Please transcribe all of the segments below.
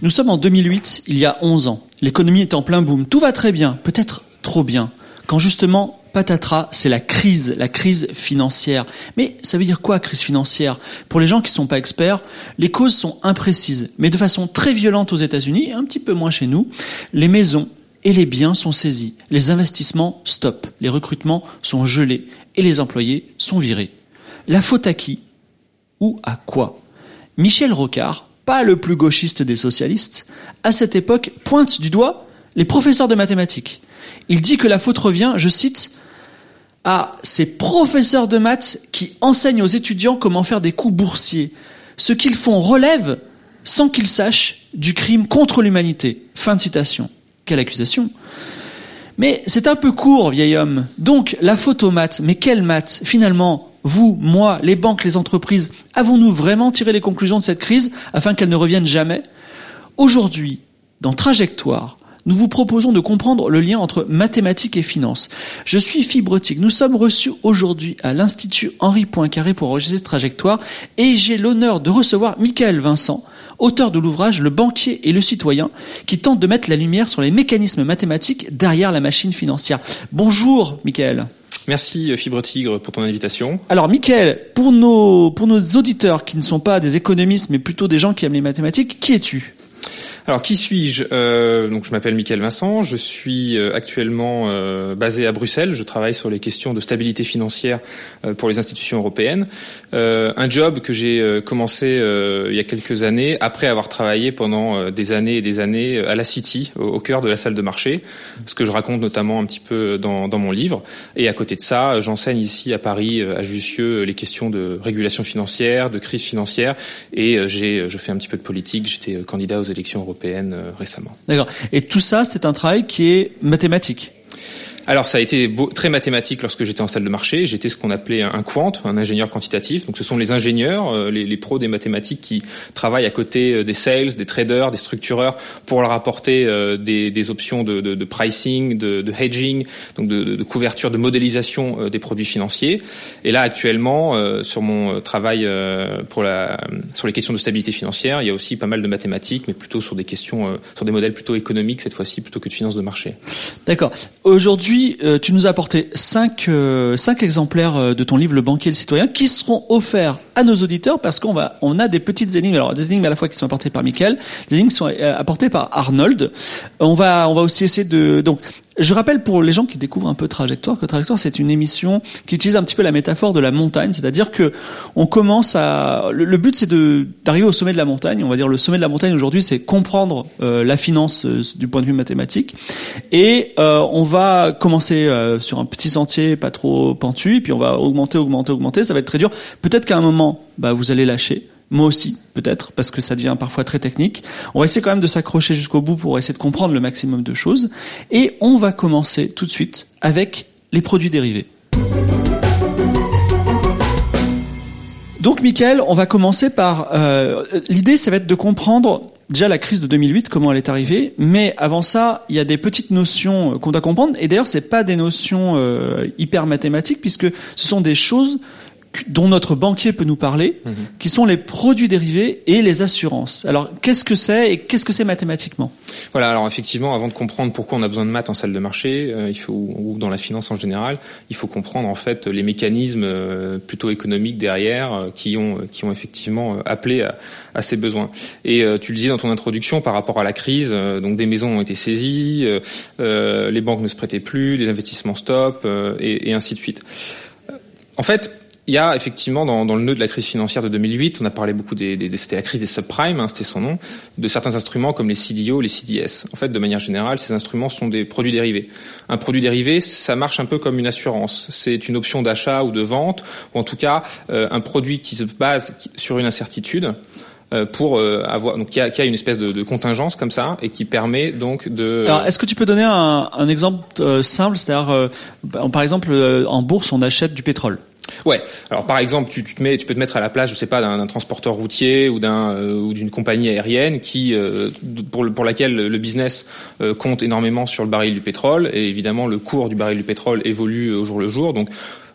Nous sommes en 2008, il y a 11 ans. L'économie est en plein boom. Tout va très bien, peut-être trop bien. Quand justement, patatras, c'est la crise, la crise financière. Mais ça veut dire quoi, crise financière? Pour les gens qui ne sont pas experts, les causes sont imprécises, mais de façon très violente aux États-Unis un petit peu moins chez nous. Les maisons et les biens sont saisis, les investissements stop, les recrutements sont gelés et les employés sont virés. La faute à qui? Ou à quoi? Michel Rocard, pas le plus gauchiste des socialistes, à cette époque pointe du doigt les professeurs de mathématiques. Il dit que la faute revient, je cite, à ces professeurs de maths qui enseignent aux étudiants comment faire des coups boursiers. Ce qu'ils font relève, sans qu'ils sachent, du crime contre l'humanité. Fin de citation. Quelle accusation Mais c'est un peu court, vieil homme. Donc, la faute aux maths, mais quelles maths Finalement, vous, moi, les banques, les entreprises, avons-nous vraiment tiré les conclusions de cette crise afin qu'elle ne revienne jamais? Aujourd'hui, dans Trajectoire, nous vous proposons de comprendre le lien entre mathématiques et finances. Je suis Fibrotique. Nous sommes reçus aujourd'hui à l'Institut Henri Poincaré pour enregistrer Trajectoire et j'ai l'honneur de recevoir Michael Vincent, auteur de l'ouvrage Le banquier et le citoyen, qui tente de mettre la lumière sur les mécanismes mathématiques derrière la machine financière. Bonjour, Michael. Merci Fibre Tigre pour ton invitation. Alors Michael, pour nos, pour nos auditeurs qui ne sont pas des économistes mais plutôt des gens qui aiment les mathématiques, qui es-tu? Alors qui suis-je? Euh, Donc je m'appelle Michael Vincent, je suis euh, actuellement euh, basé à Bruxelles, je travaille sur les questions de stabilité financière euh, pour les institutions européennes. Euh, un job que j'ai commencé il y a quelques années après avoir travaillé pendant des années et des années à la City, au, au, cœur de la salle de marché, ce que je raconte notamment un petit peu dans, dans mon livre. Et à côté de ça, j'enseigne ici à Paris, à Jussieu, les questions de régulation financière, de crise financière, et j'ai je fais un petit peu de politique. J'étais candidat aux élections européennes européenne récemment. D'accord. Et tout ça, c'est un travail qui est mathématique alors ça a été très mathématique lorsque j'étais en salle de marché. J'étais ce qu'on appelait un quant, un ingénieur quantitatif. Donc ce sont les ingénieurs, euh, les, pros des mathématiques qui travaillent à côté euh, des sales, des traders, des structureurs pour leur apporter euh, des, options de, pricing, de, hedging, donc de, couverture, de modélisation des produits financiers. Et là actuellement, sur mon travail sur les questions de stabilité financière, il y a aussi pas mal de mathématiques, mais plutôt sur des questions, sur des modèles plutôt économiques cette fois-ci plutôt que de finances de marché. D'accord. Aujourd'hui euh, tu nous as apporté cinq, euh, cinq exemplaires euh, de ton livre Le banquier et le citoyen qui seront offerts à nos auditeurs parce qu'on va, on a des petites énigmes. Alors des énigmes à la fois qui sont apportées par Michael, des énigmes qui sont apportées par Arnold. On va, on va aussi essayer de donc je rappelle pour les gens qui découvrent un peu Trajectoire que Trajectoire c'est une émission qui utilise un petit peu la métaphore de la montagne, c'est-à-dire que on commence à le, but c'est de d'arriver au sommet de la montagne. On va dire le sommet de la montagne aujourd'hui c'est comprendre euh, la finance euh, du point de vue mathématique et euh, on va commencer sur un petit sentier pas trop pentu puis on va augmenter augmenter augmenter. Ça va être très dur. Peut-être qu'à un moment bah, vous allez lâcher moi aussi, peut-être, parce que ça devient parfois très technique. On va essayer quand même de s'accrocher jusqu'au bout pour essayer de comprendre le maximum de choses. Et on va commencer tout de suite avec les produits dérivés. Donc, Michael, on va commencer par euh, l'idée, ça va être de comprendre déjà la crise de 2008, comment elle est arrivée. Mais avant ça, il y a des petites notions qu'on doit comprendre. Et d'ailleurs, c'est pas des notions euh, hyper mathématiques, puisque ce sont des choses dont notre banquier peut nous parler, mhm. qui sont les produits dérivés et les assurances. Alors, qu'est-ce que c'est et qu'est-ce que c'est mathématiquement? Voilà, alors effectivement, avant de comprendre pourquoi on a besoin de maths en salle de marché, euh, il faut ou dans la finance en général, il faut comprendre en fait les mécanismes euh, plutôt économiques derrière euh, qui ont qui ont effectivement appelé à, à ces besoins. Et tu le disais dans ton introduction par rapport à la crise, donc des maisons ont été saisies, les banques ne se prêtaient plus, les investissements stop et, et ainsi de suite. En fait, il y a effectivement dans, dans, le nœud de la crise financière de 2008, on a parlé beaucoup des, des c'était la crise des subprimes, hein, c'était son nom, de certains instruments comme les CDO, les CDS. En fait, de manière générale, ces instruments sont des produits dérivés. Un produit dérivé, ça marche un peu comme une assurance. C'est une option d'achat ou de vente, ou en tout cas euh, un produit qui se base sur une incertitude pour avoir donc y a, y a, une espèce de, de, contingence comme ça et qui permet donc de. Alors est-ce que tu peux donner un, un exemple simple, c'est-à-dire par exemple en bourse on achète du pétrole. Ouais. Alors par exemple, tu, te mets, tu peux te mettre à la place, je sais pas, d'un transporteur routier ou d'un euh, ou d'une compagnie aérienne qui euh, pour pour laquelle le business euh, compte énormément sur le baril du pétrole et évidemment le cours du baril du pétrole évolue au jour le jour. Donc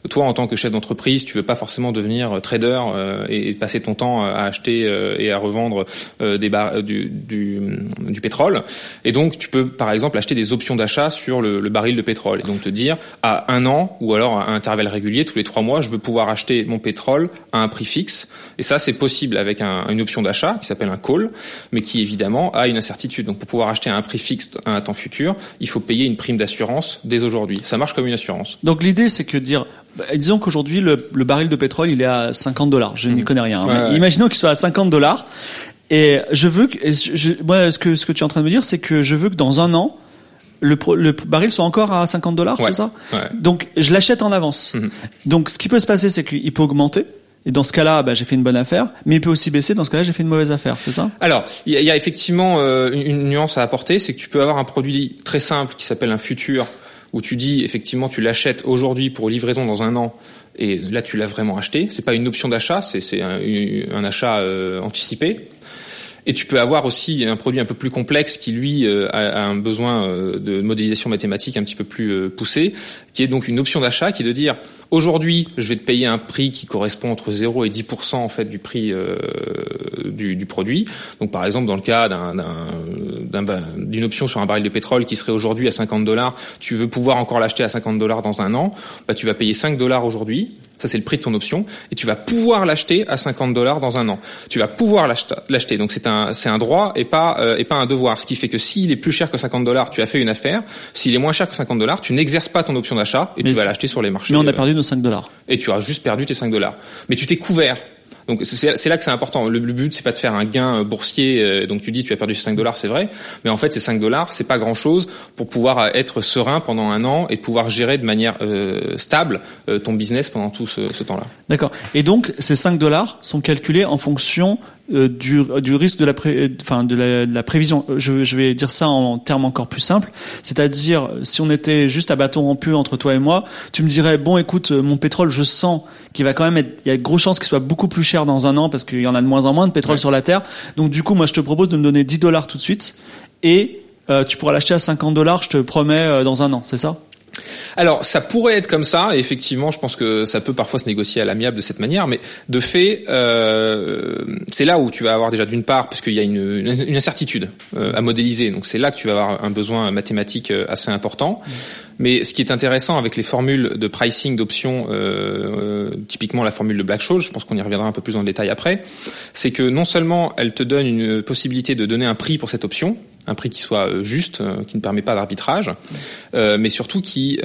toi, en tant que chef d'entreprise, tu veux pas forcément devenir trader euh, et, passer ton temps à acheter euh, et à revendre euh, du, pétrole. Et donc, tu peux, par exemple, acheter des options d'achat sur le, baril de pétrole. Et donc te dire, à un an ou alors à intervalles réguliers, tous les trois mois, je veux pouvoir acheter mon pétrole à un prix fixe. Et ça, c'est possible avec un, une option d'achat qui s'appelle un call, mais qui évidemment a une incertitude. Donc, pour pouvoir acheter à un prix fixe à un temps futur, il faut payer une prime d'assurance dès aujourd'hui. Ça marche comme une assurance. Donc, l'idée, c'est que dire bah, disons qu'aujourd'hui le, le, baril de pétrole il est à 50 dollars. Je n'y mhm. connais rien. Hein. Ouais, ouais. Imaginons qu'il soit à 50 dollars. Et je veux que, je, moi, ce que ce que tu es en train de me dire, c'est que je veux que dans un an, le, le baril soit encore à 50 dollars, c'est ça Donc je l'achète en avance. Mhm. Donc ce qui peut se passer, c'est qu'il peut augmenter. Et dans ce cas-là, bah, j'ai fait une bonne affaire, mais il peut aussi baisser. Dans ce cas-là, j'ai fait une mauvaise affaire, c'est ça? Alors, il y, y, a effectivement euh, une, une, nuance à apporter, c'est que tu peux avoir un produit très simple qui s'appelle un futur où tu dis effectivement tu l'achètes aujourd'hui pour livraison dans un an et là tu l'as vraiment acheté. C'est pas une option d'achat, c'est un, un, achat euh, anticipé. Et tu peux avoir aussi un produit un peu plus complexe qui lui euh, a, un besoin euh, de modélisation mathématique un petit peu plus euh, poussé, qui est donc une option d'achat qui est de dire aujourd'hui je vais te payer un prix qui correspond entre 0 et 10% en fait du prix du, du, produit. Donc par exemple dans le cas d'une option sur un baril de pétrole qui serait aujourd'hui à 50 dollars, tu veux pouvoir encore l'acheter à 50 dollars dans un an, bah, tu vas payer 5 dollars aujourd'hui ça, c'est le prix de ton option. Et tu vas pouvoir l'acheter à 50 dollars dans un an. Tu vas pouvoir l'acheter. Donc, c'est un, c'est un droit et pas, euh, et pas un devoir. Ce qui fait que s'il est plus cher que 50 dollars, tu as fait une affaire. S'il est moins cher que 50 dollars, tu n'exerces pas ton option d'achat et tu vas l'acheter sur les marchés. Mais on a perdu nos 5 dollars. Et tu as juste perdu tes 5 dollars. Mais tu t'es couvert. Donc c'est là que c'est important. Le, but c'est pas de faire un gain euh, boursier. Euh, donc tu dis tu as perdu 5 dollars, c'est vrai, mais en fait ces 5 dollars c'est pas grand chose pour pouvoir euh, être serein pendant un an et pouvoir gérer de manière stable ton business pendant tout ce, ce temps-là. D'accord. Et donc ces 5 dollars sont calculés en fonction euh, du, du, risque de la, pré, enfin, de la, de la prévision. Je, je, vais dire ça en termes encore plus simples. C'est-à-dire, si on était juste à bâton rompu entre toi et moi, tu me dirais, bon, écoute, mon pétrole, je sens qu'il va quand même être, il y a de grosses chances qu'il soit beaucoup plus cher dans un an parce qu'il y en a de moins en moins de pétrole ouais. sur la Terre. Donc, du coup, moi, je te propose de me donner 10 dollars tout de suite et euh, tu pourras l'acheter à 50 dollars, je te promets, euh, dans un an. C'est ça? Alors, ça pourrait être comme ça. Et effectivement, je pense que ça peut parfois se négocier à l'amiable de cette manière. Mais de fait, euh, c'est là où tu vas avoir déjà d'une part, parce qu'il y a une, une incertitude euh, à modéliser. Donc, c'est là que tu vas avoir un besoin mathématique euh, assez important. Mmh. Mais ce qui est intéressant avec les formules de pricing d'options, euh, typiquement la formule de Black-Scholes, je pense qu'on y reviendra un peu plus le détail après, c'est que non seulement elle te donne une possibilité de donner un prix pour cette option, un prix qui soit euh, juste, euh, qui ne permet pas d'arbitrage, euh, mais surtout qui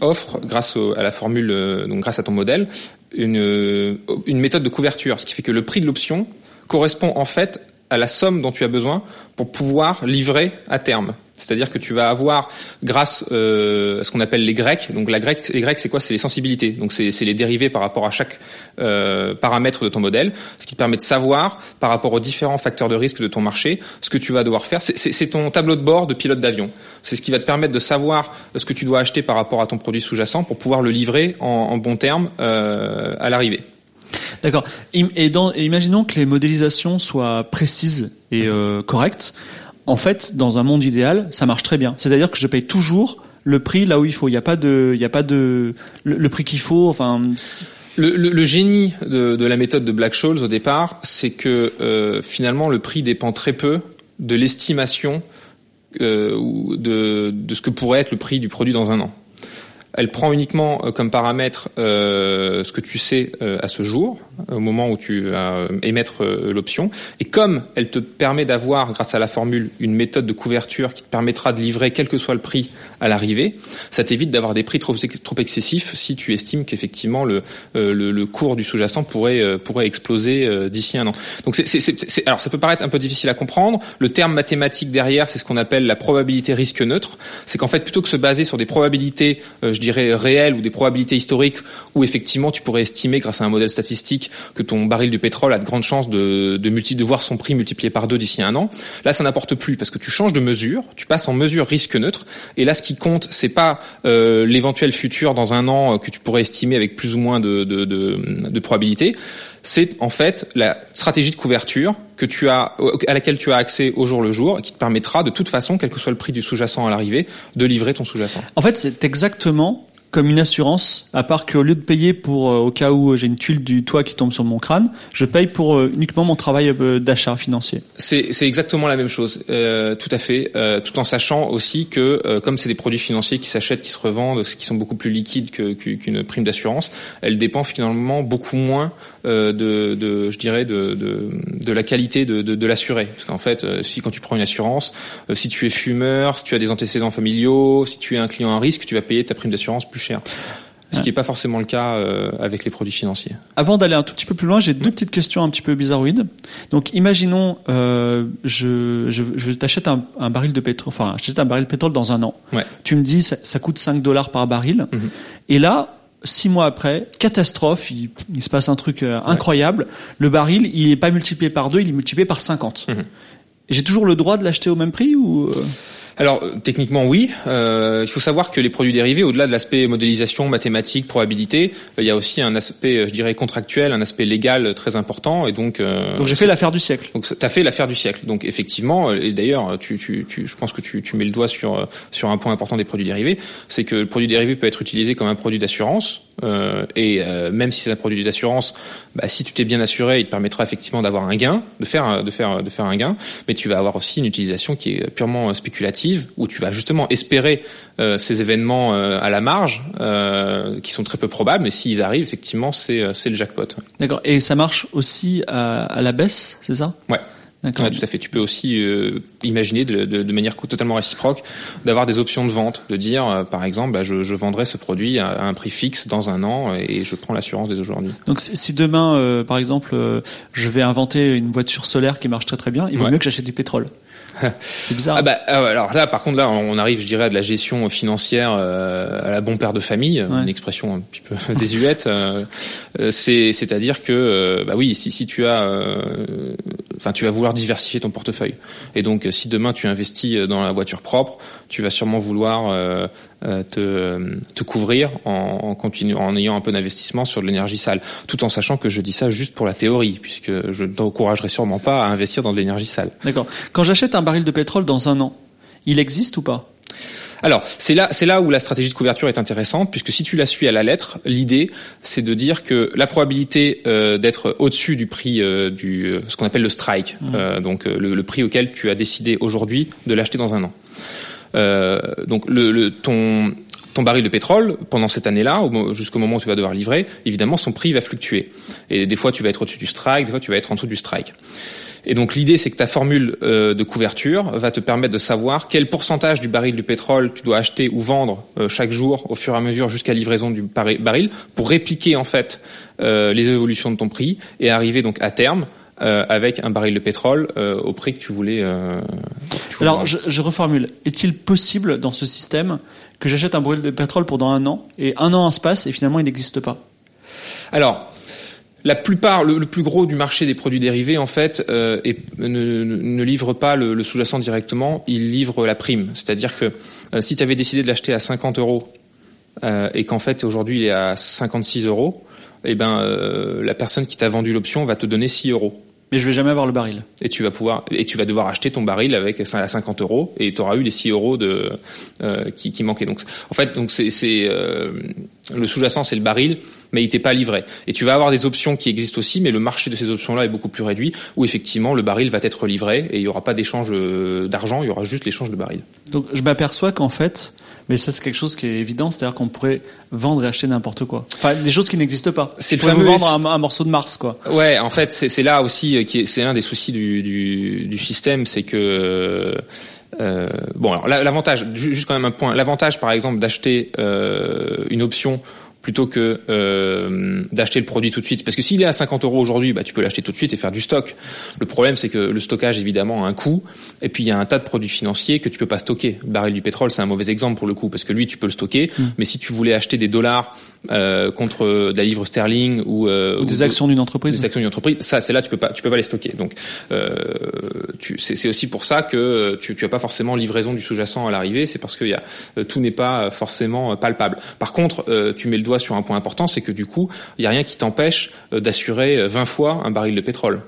offre, grâce à la formule, donc grâce à ton modèle, une méthode de couverture, ce qui fait que le prix de l'option correspond en fait à la somme dont tu as besoin pour pouvoir livrer à terme. C'est-à-dire que tu vas avoir, grâce euh, à ce qu'on appelle les grecs, donc la les grecs, c'est quoi? C'est les sensibilités. Donc c'est les dérivés par rapport à chaque euh, paramètre de ton modèle, ce qui te permet de savoir par rapport aux différents facteurs de risque de ton marché ce que tu vas devoir faire. C'est ton tableau de bord de pilote d'avion. C'est ce qui va te permettre de savoir ce que tu dois acheter par rapport à ton produit sous-jacent pour pouvoir le livrer en, en bon terme euh, à l'arrivée. D'accord. Et, imaginons que les modélisations soient précises et correctes. En fait, dans un monde idéal, ça marche très bien. C'est-à-dire que je paye toujours le prix là où il faut. Il n'y a pas de, il n'y a pas de le, prix qu'il faut. Enfin. Le, génie de, la méthode de Black-Scholes au départ, c'est que euh, finalement le prix dépend très peu de l'estimation euh, de, ce que pourrait être le prix du produit dans un an. Elle prend uniquement euh, comme paramètre ce que tu sais à ce jour, au moment où tu vas euh, émettre euh, l'option. Et comme elle te permet d'avoir, grâce à la formule, une méthode de couverture qui te permettra de livrer quel que soit le prix à l'arrivée, ça t'évite d'avoir des prix trop, trop excessifs si tu estimes qu'effectivement le, euh, le, le, cours du sous-jacent pourrait, pourrait exploser d'ici un an. Donc c'est, c'est, alors ça peut paraître un peu difficile à comprendre. Le terme mathématique derrière, c'est ce qu'on appelle la probabilité risque neutre. C'est qu'en fait, plutôt que se baser sur des probabilités, je dirais, réels ou des probabilités historiques où effectivement tu pourrais estimer grâce à un modèle statistique que ton baril de pétrole a de grandes chances de, voir son prix multiplié par deux d'ici un an. Là, ça n'importe plus parce que tu changes de mesure, tu passes en mesure risque neutre. Et là, ce qui compte, c'est pas euh, l'éventuel futur dans un an que tu pourrais estimer avec plus ou moins de, de probabilité c'est en fait la stratégie de couverture que tu as, à laquelle tu as accès au jour le jour, et qui te permettra de toute façon, quel que soit le prix du sous-jacent à l'arrivée, de livrer ton sous-jacent. En fait, c'est exactement comme une assurance, à part qu'au lieu de payer pour euh, au cas où j'ai une tuile du toit qui tombe sur mon crâne, je paye pour euh, uniquement mon travail euh, d'achat financier. C'est exactement la même chose, euh, tout à fait, tout en sachant aussi que comme c'est des produits financiers qui s'achètent, qui se revendent, qui sont beaucoup plus liquides qu'une prime d'assurance, elle dépend finalement beaucoup moins de, de, je dirais, de, de, de la qualité de, de, de l'assuré. Parce qu'en fait, si quand tu prends une assurance, si tu es fumeur, si tu as des antécédents familiaux, si tu es un client à risque, tu vas payer ta prime d'assurance plus cher. Ce qui n'est pas forcément le cas euh, avec les produits financiers. Avant d'aller un tout petit peu plus loin, j'ai deux petites questions un petit peu bizarroïdes. Donc, imaginons, euh, je, je, je t'achète un, un, baril de pétrole, enfin, j'achète un baril de pétrole dans un an. Ouais. Tu me dis, ça, ça coûte 5 dollars par baril. Mhm. Et là, six mois après, catastrophe, il, il se passe un truc euh, incroyable. Le baril, il est pas multiplié par deux, il est multiplié par 50. Mhm. J'ai toujours le droit de l'acheter au même prix ou Alors euh, techniquement oui. Euh, il faut savoir que les produits dérivés, au-delà de l'aspect modélisation, mathématiques, probabilité, euh, il y a aussi un aspect, je dirais, contractuel, un aspect légal très important. Et donc, euh, Donc j'ai fait l'affaire du siècle. donc tu as fait l'affaire du siècle. Donc effectivement, et d'ailleurs, tu, tu, tu, je pense que tu, tu mets le doigt sur sur un point important des produits dérivés, c'est que le produit dérivé peut être utilisé comme un produit d'assurance. Euh, et euh, même si c'est un produit d'assurance, bah, si tu t'es bien assuré, il te permettra effectivement d'avoir un gain, de faire un- de faire de faire un gain. Mais tu vas avoir aussi une utilisation qui est purement euh, spéculative, où tu vas justement espérer euh, ces événements à la marge, qui sont très peu probables. Mais s'ils arrivent, effectivement, c'est c'est le jackpot. D'accord. Et ça marche aussi à, à la baisse, c'est ça? Ouais. D'accord. Ouais, tout à fait. Tu peux aussi euh, imaginer de, de, de manière totalement réciproque d'avoir des options de vente, de dire euh, par exemple, bah, je, je vendrai ce produit à, à un prix fixe dans un an et je prends l'assurance dès aujourd'hui. Donc si demain, euh, par exemple, euh, je vais inventer une voiture solaire qui marche très très bien, il vaut Ouais. mieux que j'achète du pétrole. c'est bizarre. Ah bah ah alors là par contre là on arrive je dirais à de la gestion financière euh, à la bon père de famille Ouais. une expression un petit peu désuète euh, euh, c'est c'est-à-dire que bah oui si si tu as euh, enfin tu vas vouloir diversifier ton portefeuille et donc si demain tu investis dans la voiture propre tu vas sûrement vouloir euh, te, te couvrir en, en continuant en ayant un peu d'investissement sur de l'énergie sale tout en sachant que je dis ça juste pour la théorie puisque je ne t'encouragerai sûrement pas à investir dans de l'énergie sale D'accord. Quand j'achète un baril de pétrole dans un an, il existe ou pas? Alors, c'est là, c'est là où la stratégie de couverture est intéressante, puisque si tu la suis à la lettre, l'idée, c'est de dire que la probabilité euh, d'être au-dessus du prix euh, du euh, ce qu'on appelle le strike, euh, donc le, le prix auquel tu as décidé aujourd'hui de l'acheter dans un an. Donc, le, le- ton ton baril de pétrole pendant cette année-là, jusqu'au moment où tu vas devoir livrer, évidemment, son prix va fluctuer. Et des fois, tu vas être au-dessus du strike, des fois, tu vas être en dessous du strike. Et donc l'idée, c'est que ta formule euh, de couverture va te permettre de savoir quel pourcentage du baril du pétrole tu dois acheter ou vendre euh, chaque jour au fur et à mesure jusqu'à livraison du baril pour répliquer en fait euh, les évolutions de ton prix et arriver donc à terme euh, avec un baril de pétrole euh, au prix que tu voulais. euh, tu voulais Alors je, je reformule. Est-il possible dans ce système que j'achète un baril de pétrole pendant un an et un an se passe et finalement il n'existe pas? Alors, la plupart, le, plus gros du marché des produits dérivés, en fait, euh, ne, livre pas le, sous-jacent directement, il livre la prime. C'est-à-dire que euh, si tu avais décidé de l'acheter à 50 euros euh, et qu'en fait aujourd'hui il est à 56 euros, eh ben la personne qui t'a vendu l'option va te donner 6 euros. Mais je vais jamais avoir le baril. Et tu vas pouvoir et tu vas devoir acheter ton baril avec à 50 euros et tu auras eu les 6 euros de euh, qui, qui manquaient. Donc en fait donc c'est c'est euh, le sous-jacent c'est le baril mais il t'est pas livré. Et tu vas avoir des options qui existent aussi mais le marché de ces options là est beaucoup plus réduit où effectivement le baril va être livré et il y aura pas d'échange euh, d'argent il y aura juste l'échange de baril. Donc je m'aperçois qu'en fait, mais ça c'est quelque chose qui est évident, c'est-à-dire qu'on pourrait vendre et acheter n'importe quoi. Enfin des choses qui n'existent pas. C'est le fameux vendre un, un morceau de Mars quoi. Ouais, en fait, c'est là aussi euh, qui est, c'est l'un des soucis du, du, du système, c'est que euh, bon, alors la- l'avantage, ju- juste quand même un point, l'avantage par exemple d'acheter euh, une option plutôt que euh, d'acheter le produit tout de suite. Parce que s'il est à 50 euros aujourd'hui, bah, tu peux l'acheter tout de suite et faire du stock. Le problème, c'est que le stockage, évidemment, a un coût. Et puis, il y a un tas de produits financiers que tu peux pas stocker. Le baril du pétrole, c'est un mauvais exemple pour le coup, parce que lui, tu peux le stocker. Mm. Mais si tu voulais acheter des dollars euh, contre de la livre sterling ou, euh, ou des actions d'une entreprise, des actions d'une entreprise, ça, c'est là, tu peux pas, tu peux pas les stocker. Donc, euh, c'est aussi pour ça que tu, tu as pas forcément livraison du sous-jacent à l'arrivée. C'est parce que y a, euh, tout n'est pas forcément palpable. Par contre, euh, tu mets le doigt sur un point important, c'est que du coup, il y a rien qui t'empêche d'assurer 20 fois un baril de pétrole.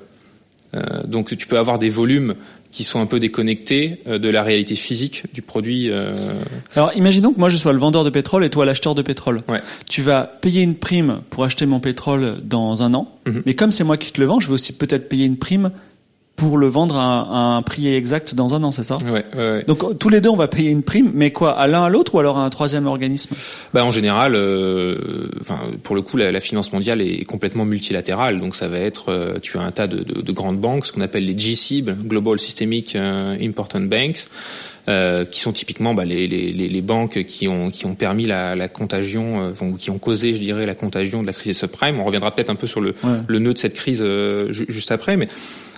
donc, tu peux avoir des volumes qui sont un peu déconnectés euh, de la réalité physique du produit. Euh. Alors imaginons que moi je sois le vendeur de pétrole et toi l'acheteur de pétrole. Ouais. Tu vas payer une prime pour acheter mon pétrole dans un an, mhm. mais comme c'est moi qui te le vends, je vais aussi peut-être payer une prime pour le vendre à, un prix exact dans un an, c'est ça? Ouais, ouais, Donc tous les deux, on va payer une prime, mais quoi, à l'un à l'autre ou alors à un troisième organisme? Bah, En général, euh, enfin, pour le coup, la, la, finance mondiale est complètement multilatérale. Donc ça va être, euh, tu as un tas de, de, de grandes banques, ce qu'on appelle les GSIB, Global Systemic euh, Important Banks, euh, qui sont typiquement bah, les, les, les, banques qui ont, qui ont permis la, la contagion, euh, qui ont causé, je dirais, la contagion de la crise des subprimes. On reviendra peut-être un peu sur le, le nœud de cette crise juste après, mais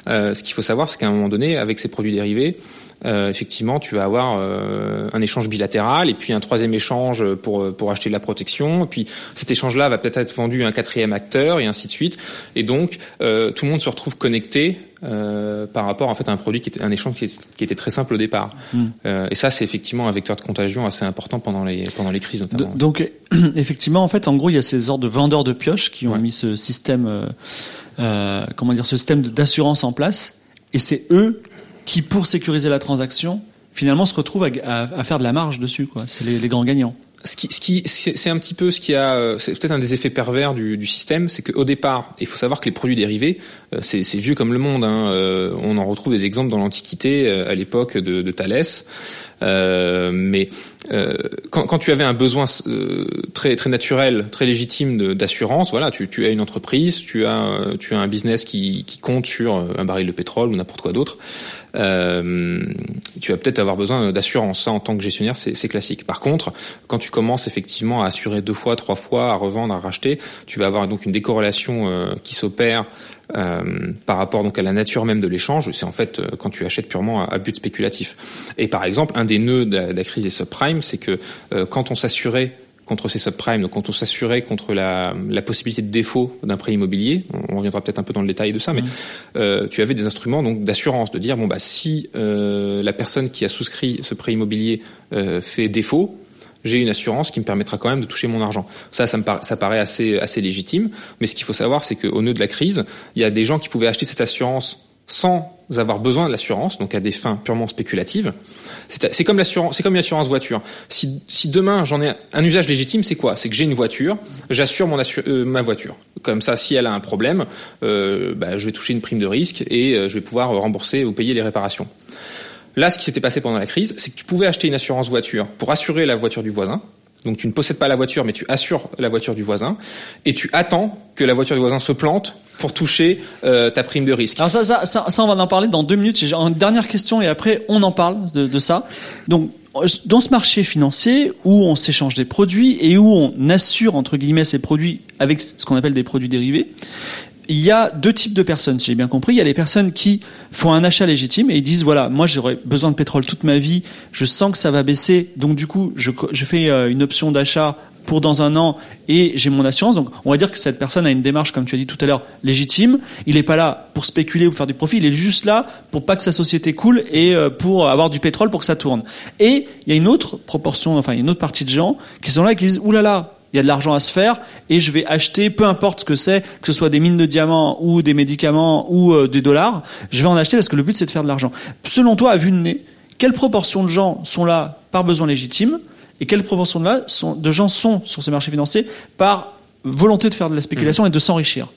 euh, ce qu'il faut savoir, c'est qu'à un moment donné, avec ces produits dérivés, euh, effectivement, tu vas avoir euh, un échange bilatéral et puis un troisième échange pour pour acheter de la protection. Et puis cet échange-là va peut-être être vendu à un quatrième acteur et ainsi de suite. Et donc euh, tout le monde se retrouve connecté euh, par rapport en fait à un produit qui était un échange qui, qui était très simple au départ. Mm. et ça, c'est effectivement un vecteur de contagion assez important pendant les pendant les crises notamment. donc effectivement, en fait, en gros, il y a ces sortes de vendeurs de pioches qui ont mis ce système euh, comment dire, ce système d'assurance en place, et c'est eux qui, pour sécuriser la transaction, finalement se retrouvent à, faire de la marge dessus. C'est les grands gagnants ce qui, ce qui c'est un petit peu ce qui a, euh, c'est peut-être un des effets pervers du, du système, c'est qu'au départ, il faut savoir que les produits dérivés, euh, c'est vieux comme le monde. Hein, on en retrouve des exemples dans l'Antiquité, à l'époque de, Thalès. Euh, mais euh, quand, tu avais un besoin euh, très très naturel, très légitime d'assurance, voilà, tu, tu, as une entreprise, tu as tu as un business qui, qui compte sur un baril de pétrole ou n'importe quoi d'autre. Euh, tu vas peut-être avoir besoin d'assurance. Ça, en tant que gestionnaire, c'est classique. Par contre, quand tu commences effectivement à assurer deux fois, trois fois, à revendre, à racheter, tu vas avoir donc une décorrélation euh, qui s'opère euh, par rapport donc à la nature même de l'échange, c'est en fait euh, quand tu achètes purement à, but spéculatif. Et par exemple, un des nœuds de la, crise des subprimes, c'est que euh, quand on s'assurait contre ces subprimes, donc quand on s'assurait contre la, la, possibilité de défaut d'un prêt immobilier, on, reviendra peut-être un peu dans le détail de ça, mais mmh. euh, tu avais des instruments donc d'assurance, de dire bon bah si euh, la personne qui a souscrit ce prêt immobilier euh, fait défaut, j'ai une assurance qui me permettra quand même de toucher mon argent. Ça, ça me paraît, ça paraît assez, assez légitime. Mais ce qu'il faut savoir, c'est qu'au nœud de la crise, il y a des gens qui pouvaient acheter cette assurance sans avoir besoin de l'assurance, donc à des fins purement spéculatives. C'est comme l'assurance, c'est comme une assurance voiture. Si, si demain j'en ai un usage légitime, c'est quoi? C'est que j'ai une voiture, j'assure mon euh, ma voiture. Comme ça, si elle a un problème, euh, bah, je vais toucher une prime de risque et euh, je vais pouvoir rembourser ou payer les réparations. Là, ce qui s'était passé pendant la crise, c'est que tu pouvais acheter une assurance voiture pour assurer la voiture du voisin. Donc tu ne possèdes pas la voiture, mais tu assures la voiture du voisin, et tu attends que la voiture du voisin se plante pour toucher euh, ta prime de risque. Alors ça, ça, ça, on va en parler dans deux minutes. J'ai une dernière question et après on en parle de, de ça. Donc dans ce marché financier où on s'échange des produits et où on assure entre guillemets ces produits avec ce qu'on appelle des produits dérivés, il y a deux types de personnes, si j'ai bien compris. Il y a les personnes qui font un achat légitime et ils disent voilà, moi j'aurais besoin de pétrole toute ma vie, je sens que ça va baisser, donc du coup je, je fais euh, une option d'achat pour dans un an et j'ai mon assurance. Donc on va dire que cette personne a une démarche, comme tu as dit tout à l'heure, légitime. Il n'est pas là pour spéculer ou faire du profit, il est juste là pour pas que sa société coule et euh, pour avoir du pétrole pour que ça tourne. Et il y a une autre proportion, enfin une autre partie de gens qui sont là et qui disent oulala, il y a de l'argent à se faire et je vais acheter, peu importe ce que c'est, que ce soit des mines de diamants ou des médicaments ou euh, des dollars, je vais en acheter parce que le but c'est de faire de l'argent. Selon toi, à vue de nez, quelle proportion de gens sont là par besoin légitime et quelle proportion de, là sont, de gens sont sur ce marché financier par volonté de faire de la spéculation mmh. et de s'enrichir?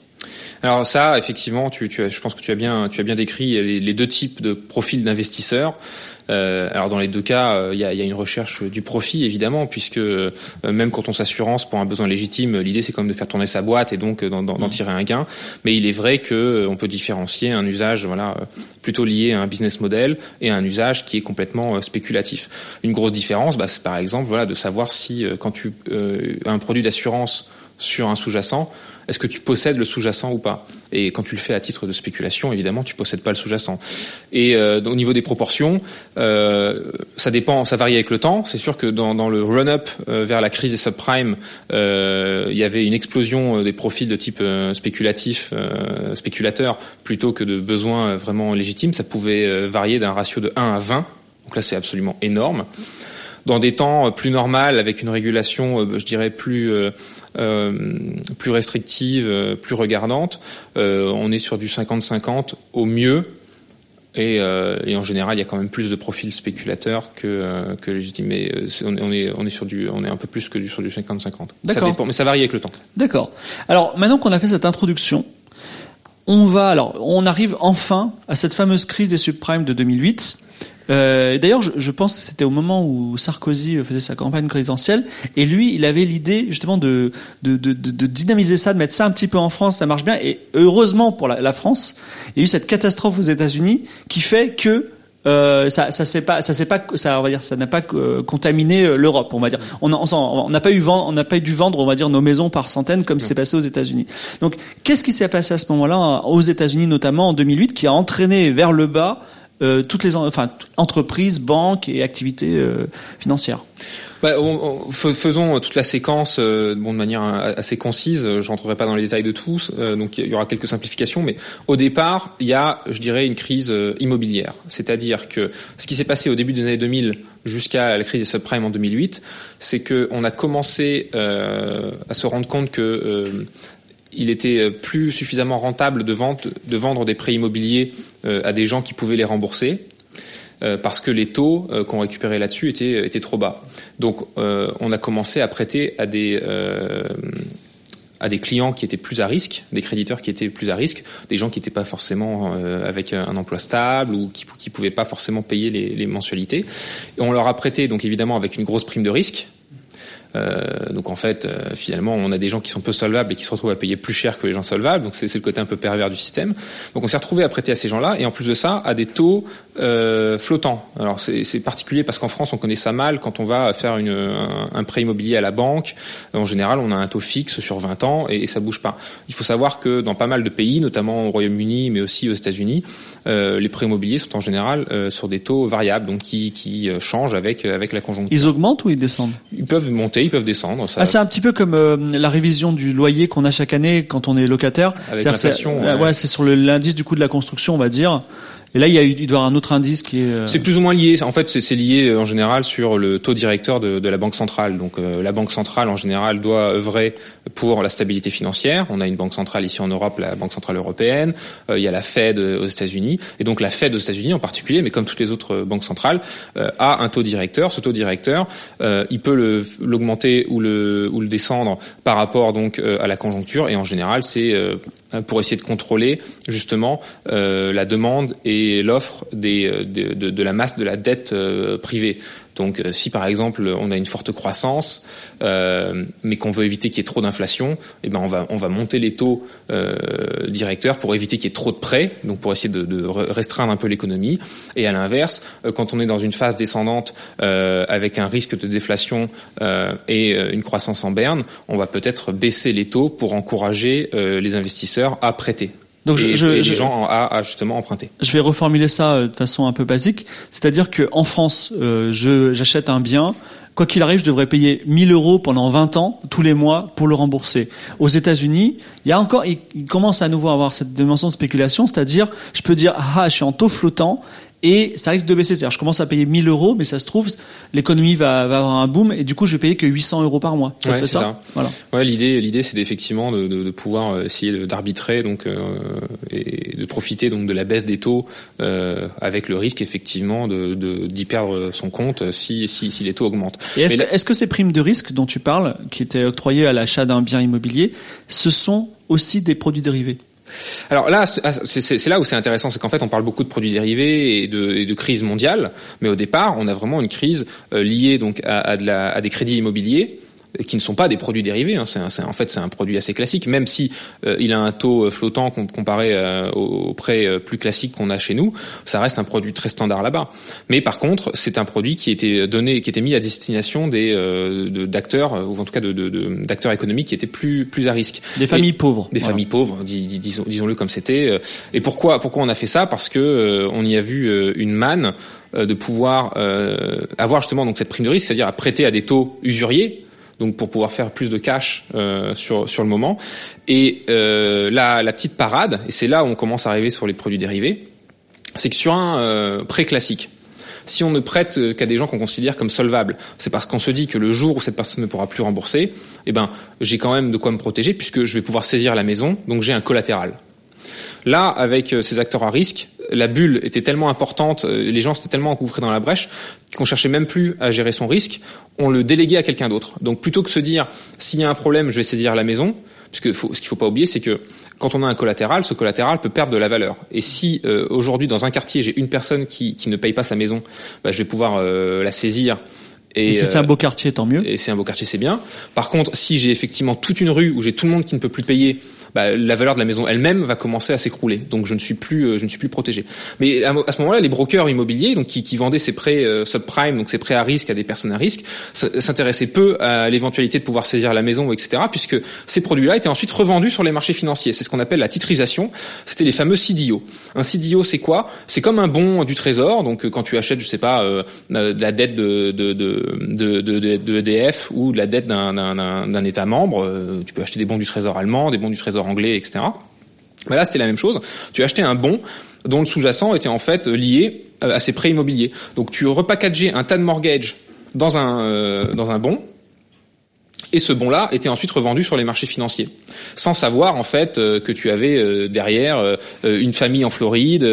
Alors ça, effectivement, tu, tu as, je pense que tu as bien, tu as bien décrit les, les deux types de profils d'investisseurs. Euh, alors dans les deux cas, il y, a, y, a, une recherche du profit évidemment, puisque euh, même quand on s'assurance pour un besoin légitime, l'idée c'est quand même de faire tourner sa boîte et donc d'en mmh. tirer un gain. Mais il est vrai que on peut différencier un usage voilà plutôt lié à un business model et un usage qui est complètement spéculatif. Une grosse différence, bah, c'est par exemple voilà de savoir si quand tu as un produit d'assurance sur un sous-jacent, est-ce que tu possèdes le sous-jacent ou pas? Et quand tu le fais à titre de spéculation, évidemment, tu possèdes pas le sous-jacent. Et euh, au niveau des proportions, euh, ça dépend, ça varie avec le temps. C'est sûr que dans, dans le run-up euh, vers la crise des subprimes, euh, il y avait une explosion des profils de type spéculatif, spéculateur, plutôt que de besoins vraiment légitimes. Ça pouvait varier d'un ratio de 1 à 20. Donc là, c'est absolument énorme dans des temps plus normales, avec une régulation, je dirais, plus euh, plus restrictive, euh, plus regardante. Euh, on est sur du 50-50 au mieux. Et, et, en général, il y a quand même plus de profils spéculateurs que, que légitimes. Mais on est, on est sur du, on est un peu plus que du, sur du 50-50. D'accord. Mais ça varie avec le temps. D'accord. Alors maintenant qu'on a fait cette introduction, on va alors, on arrive enfin à cette fameuse crise des subprimes de 2008. Euh, D'ailleurs, je, je, pense que c'était au moment où Sarkozy faisait sa campagne présidentielle, et lui, il avait l'idée justement de de, de, de, dynamiser ça, de mettre ça un petit peu en France, ça marche bien. Et heureusement pour la, la France, il y a eu cette catastrophe aux États-Unis qui fait que euh, ça, ça s'est pas, ça s'est pas, ça, on va dire, ça n'a pas euh, contaminé euh, l'Europe, on va dire. On n'a pas eu on n'a pas dû vendre, on va dire, nos maisons par centaines comme c'est passé aux États-Unis. Donc, qu'est-ce qui s'est passé à ce moment-là aux États-Unis, notamment en 2008, qui a entraîné vers le bas euh, toutes les entreprises, banques et activités euh, financières. Bah, faisons toute la séquence euh, de manière assez concise. Je rentrerai pas dans les détails de tous, donc il y aura quelques simplifications. Mais au départ, il y a, je dirais, une crise immobilière. C'est-à-dire que ce qui s'est passé au début des années 2000 jusqu'à la crise des subprimes en 2008, c'est que on a commencé à se rendre compte que il était euh, plus suffisamment rentable de, vendre des prêts immobiliers euh, à des gens qui pouvaient les rembourser euh, parce que les taux qu'on récupérait là-dessus étaient, étaient trop bas. Donc on a commencé à prêter à des clients qui étaient plus à risque, des créditeurs qui étaient plus à risque, des gens qui n'étaient pas forcément avec un emploi stable ou qui ne pouvaient pas forcément payer les, mensualités. On leur a prêté donc évidemment avec une grosse prime de risque, euh, donc en fait, euh, finalement, on a des gens qui sont peu solvables et qui se retrouvent à payer plus cher que les gens solvables. Donc c'est le côté un peu pervers du système. Donc on s'est retrouvé à prêter à ces gens-là et en plus de ça, à des taux euh, flottants. Alors c'est particulier parce qu'en France, on connaît ça mal quand on va faire une, un, prêt immobilier à la banque. En général, on a un taux fixe sur 20 ans et, et, ça bouge pas. Il faut savoir que dans pas mal de pays, notamment au Royaume-Uni, mais aussi aux États-Unis, euh, les prêts immobiliers sont en général euh, sur des taux variables, donc qui, qui changent avec avec la conjoncture. Ils augmentent ou ils descendent? Ils peuvent monter ils peuvent descendre. Ça... Ah, c'est un petit peu comme euh, la révision du loyer qu'on a chaque année quand on est locataire. Avec l'inflation. Ouais, ouais c'est sur l'indice du coût de la construction, on va dire. Et là, il, y a, il doit y avoir un autre indice qui est. Euh, c'est plus ou moins lié. En fait, c'est lié euh, en général sur le taux directeur de, la banque centrale. Donc, euh, la banque centrale en général doit œuvrer pour la stabilité financière. On a une banque centrale ici en Europe, la banque centrale européenne. il y a la Fed aux États-Unis. Et donc, la Fed aux États-Unis en particulier, mais comme toutes les autres banques centrales, a un taux directeur. Ce taux directeur, il peut l'augmenter ou le ou le descendre par rapport donc à la conjoncture. Et en général, c'est pour essayer de contrôler justement la demande et l'offre euh, de, la masse de la dette euh, privée. Donc, euh, si par exemple on a une forte croissance, euh, mais qu'on veut éviter qu'il y ait trop d'inflation, eh ben on va on va monter les taux euh, directeurs pour éviter qu'il y ait trop de prêts, donc pour essayer de, restreindre un peu l'économie. Et à l'inverse, quand on est dans une phase descendante avec un risque de déflation et une croissance en berne, on va peut-être baisser les taux pour encourager les investisseurs à prêter. Donc et, je, les gens à, justement emprunter. Je vais reformuler ça euh, de façon un peu basique, c'est-à-dire que en France, euh, j'achète un bien, quoi qu'il arrive, je devrais payer 1000 euros pendant 20 ans tous les mois pour le rembourser. Aux États-Unis, il y a encore, il, commence à nouveau à avoir cette dimension de spéculation, c'est-à-dire, je peux dire, ah, je suis en taux flottant et ça risque de baisser. C'est-à-dire, je commence à payer 1000 euros, mais ça se trouve, l'économie va, va avoir un boom, et du coup, je vais payer que 800 euros par mois. Ouais, c'est ça. Voilà. Ouais, l'idée, l'idée, c'est effectivement de, de, de, pouvoir euh, essayer d'arbitrer, donc, euh, et de profiter donc de la baisse des taux, euh, avec le risque effectivement de d'y perdre son compte si, si, si les taux augmentent. Et est-ce, que, est-ce que ces primes de risque dont tu parles, qui étaient octroyées à l'achat d'un bien immobilier, ce sont aussi des produits dérivés? Alors là, c'est là où c'est intéressant, c'est qu'en fait, on parle beaucoup de produits dérivés et de, et de crise mondiale, mais au départ, on a vraiment une crise euh, liée donc à des crédits immobiliers qui ne sont pas des produits dérivés. Hein. C'est en fait, c'est un produit assez classique, même si euh, il a un taux euh, flottant comparé euh, aux prêts euh, plus classiques qu'on a chez nous. Ça reste un produit très standard là-bas. Mais par contre, c'est un produit qui était donné, qui était mis à destination des d'acteurs ou en tout cas de, d'acteurs économiques qui étaient plus plus à risque. Des familles pauvres. Des familles pauvres, disons, disons-le comme c'était. Et pourquoi pourquoi on a fait ça? Parce que on y a vu une manne de pouvoir avoir justement donc cette prime de risque, c'est-à-dire à prêter à des taux usuriers donc pour pouvoir faire plus de cash euh, sur sur le moment. Et euh, la, petite parade, et c'est là où on commence à arriver sur les produits dérivés, c'est que sur un euh, prêt classique, si on ne prête qu'à des gens qu'on considère comme solvables, c'est parce qu'on se dit que le jour où cette personne ne pourra plus rembourser, eh ben j'ai quand même de quoi me protéger puisque je vais pouvoir saisir la maison, donc j'ai un collatéral. Là, avec ces acteurs à risque, la bulle était tellement importante, les gens s'étaient tellement engouffrés dans la brèche qu'on cherchait même plus à gérer son risque on le déléguait à quelqu'un d'autre. Donc plutôt que se dire s'il y a un problème, je vais saisir la maison, puisque faut, ce qu'il faut pas oublier, c'est que quand on a un collatéral, ce collatéral peut perdre de la valeur. Et si euh, aujourd'hui dans un quartier j'ai une personne qui, qui, ne paye pas sa maison, bah, je vais pouvoir euh, la saisir. Et, si c'est un beau quartier, tant mieux. Et c'est un beau quartier, c'est bien. Par contre, si j'ai effectivement toute une rue où j'ai tout le monde qui ne peut plus payer, bah, la valeur de la maison elle-même va commencer à s'écrouler. Donc je ne suis plus, euh, je ne suis plus protégé. Mais à, ce moment-là, les brokers immobiliers, donc qui, qui vendaient ces prêts euh, subprime, donc ces prêts à risque à des personnes à risque, s'intéressaient peu à l'éventualité de pouvoir saisir la maison, etc. Puisque ces produits-là étaient ensuite revendus sur les marchés financiers. C'est ce qu'on appelle la titrisation. C'était les fameux CDO. Un CDO, c'est quoi? C'est comme un bon du trésor. Donc quand tu achètes, je sais pas, euh, de la dette de de, de, de, de EDF ou de la dette d'un État membre, tu peux acheter des bons du trésor allemand, des bons du trésor anglais, etc. Mais là, c'était la même chose. Tu achetais un bon dont le sous-jacent était en fait lié euh, à ces prêts immobiliers. Donc tu repackageais un tas de mortgage dans un euh, dans un bon et ce bon-là était ensuite revendu sur les marchés financiers, sans savoir en fait euh, que tu avais derrière une famille en Floride,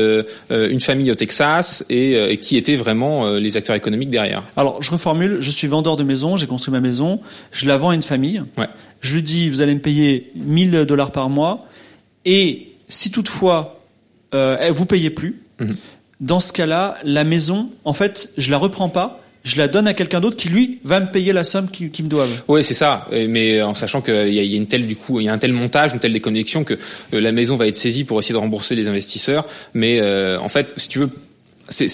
une famille au Texas, et, qui étaient vraiment les acteurs économiques derrière. Alors je reformule, je suis vendeur de maison, j'ai construit ma maison, je la vends à une famille. Ouais je lui dis vous allez me payer 1000 dollars par mois et si toutefois euh, vous payez plus, mhm. dans ce cas-là, la maison, en fait, je la reprends pas. Je la donne à quelqu'un d'autre qui lui va me payer la somme qui, qui me doivent. Oui, c'est ça. Mais en sachant qu'il y, a, une telle du coup, il y a un tel montage, une telle déconnexion que euh, la maison va être saisie pour essayer de rembourser les investisseurs. Mais euh, en fait, si tu veux, c'est,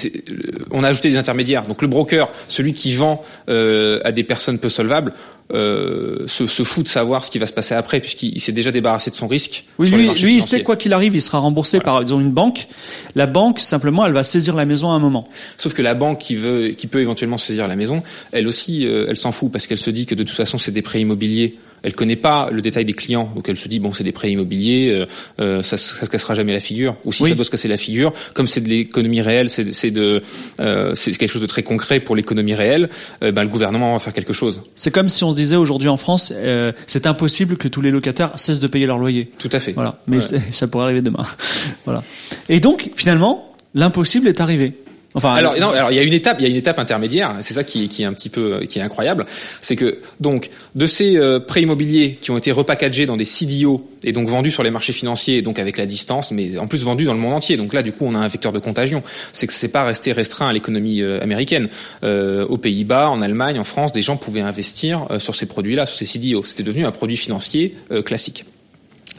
on a ajouté des intermédiaires. Donc le broker, celui qui vend euh, à des personnes peu solvables, euh, se, se, fout de savoir ce qui va se passer après puisqu'il s'est déjà débarrassé de son risque. Oui, lui, lui il sait quoi qu'il arrive, il sera remboursé par disons une banque. La banque simplement, elle va saisir la maison à un moment. Sauf que la banque qui veut, qui peut éventuellement saisir la maison, elle aussi, euh, elle s'en fout parce qu'elle se dit que de toute façon c'est des prêts immobiliers elle connaît pas le détail des clients, donc elle se dit bon c'est des prêts immobiliers, euh, euh ça, ça se cassera jamais la figure. Ou si ça doit se casser la figure, comme c'est de l'économie réelle, c'est de euh, c'est quelque chose de très concret pour l'économie réelle, euh, ben le gouvernement va faire quelque chose. C'est comme si on se disait aujourd'hui en France, euh, c'est impossible que tous les locataires cessent de payer leur loyer. Tout à fait. Voilà, mais ça pourrait arriver demain. voilà. Et donc finalement, l'impossible est arrivé. Enfin, alors non, alors il y a une étape, il y a une étape intermédiaire. C'est ça qui, qui, est un petit peu, qui est incroyable, c'est que donc de ces euh, prêts immobiliers qui ont été repackagés dans des CDO et donc vendus sur les marchés financiers, donc avec la distance, mais en plus vendus dans le monde entier. Donc là, du coup, on a un vecteur de contagion. C'est que c'est pas resté restreint à l'économie euh, américaine. Euh, aux Pays-Bas, en Allemagne, en France, des gens pouvaient investir euh, sur ces produits-là, sur ces CDO. C'était devenu un produit financier classique.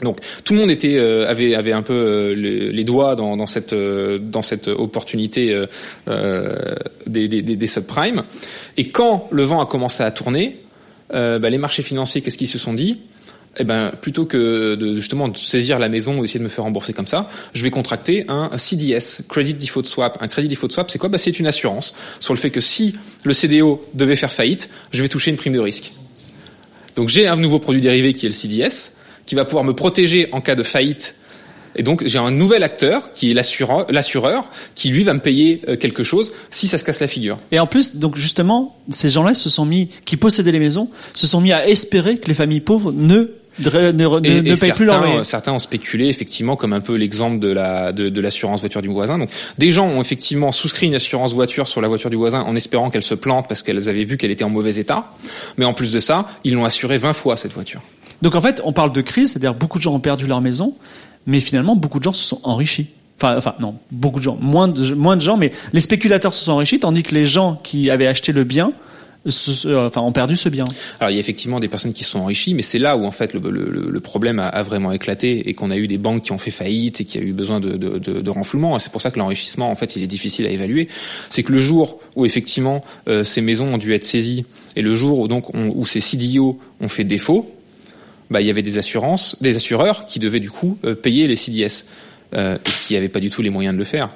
Donc tout le monde était euh, avait avait un peu euh, les, doigts dans, dans cette euh, dans cette opportunité des, des, des, subprimes. Et quand le vent a commencé à tourner, bah, les marchés financiers, qu'est-ce qu'ils se sont dit? Eh ben, plutôt que de justement de saisir la maison ou d'essayer de me faire rembourser comme ça, je vais contracter un, CDS, Credit Default Swap. Un Credit Default Swap, c'est quoi? Bah, C'est une assurance sur le fait que si le CDO devait faire faillite, je vais toucher une prime de risque. Donc j'ai un nouveau produit dérivé qui est le CDS, qui va pouvoir me protéger en cas de faillite Et donc j'ai un nouvel acteur qui est l'assureur, l'assureur, qui lui va me payer euh, quelque chose si ça se casse la figure. Et en plus, donc justement, ces gens-là se sont mis, qui possédaient les maisons, se sont mis à espérer que les familles pauvres ne ne, ne, Et- ne et payent plus leur certains, loyer. certains ont spéculé effectivement comme un peu l'exemple de la de, de l'assurance voiture du voisin. Donc des gens ont effectivement souscrit une assurance voiture sur la voiture du voisin en espérant qu'elle se plante parce qu'elles avaient vu qu'elle était en mauvais état. Mais en plus de ça, ils l'ont assuré 20 fois cette voiture. Donc en fait, on parle de crise, c'est-à-dire beaucoup de gens ont perdu leur maison, mais finalement beaucoup de gens se sont enrichis. Enfin, enfin non, beaucoup de gens, moins de, gens, mais les spéculateurs se sont enrichis, tandis que les gens qui avaient acheté le bien, euh, ont perdu ce bien. Alors il y a effectivement des personnes qui se sont enrichies, mais c'est là où en fait le, problème a, vraiment éclaté et qu'on a eu des banques qui ont fait faillite et qui a eu besoin de, de, de, de renflouement. Et C'est pour ça que l'enrichissement en fait il est difficile à évaluer. C'est que le jour où effectivement euh, ces maisons ont dû être saisies et le jour où donc on- où ces CDO ont fait défaut, bah, il y avait des assurances, des assureurs qui devaient du coup euh, payer les CDS euh, et qui n'avaient pas du tout les moyens de le faire.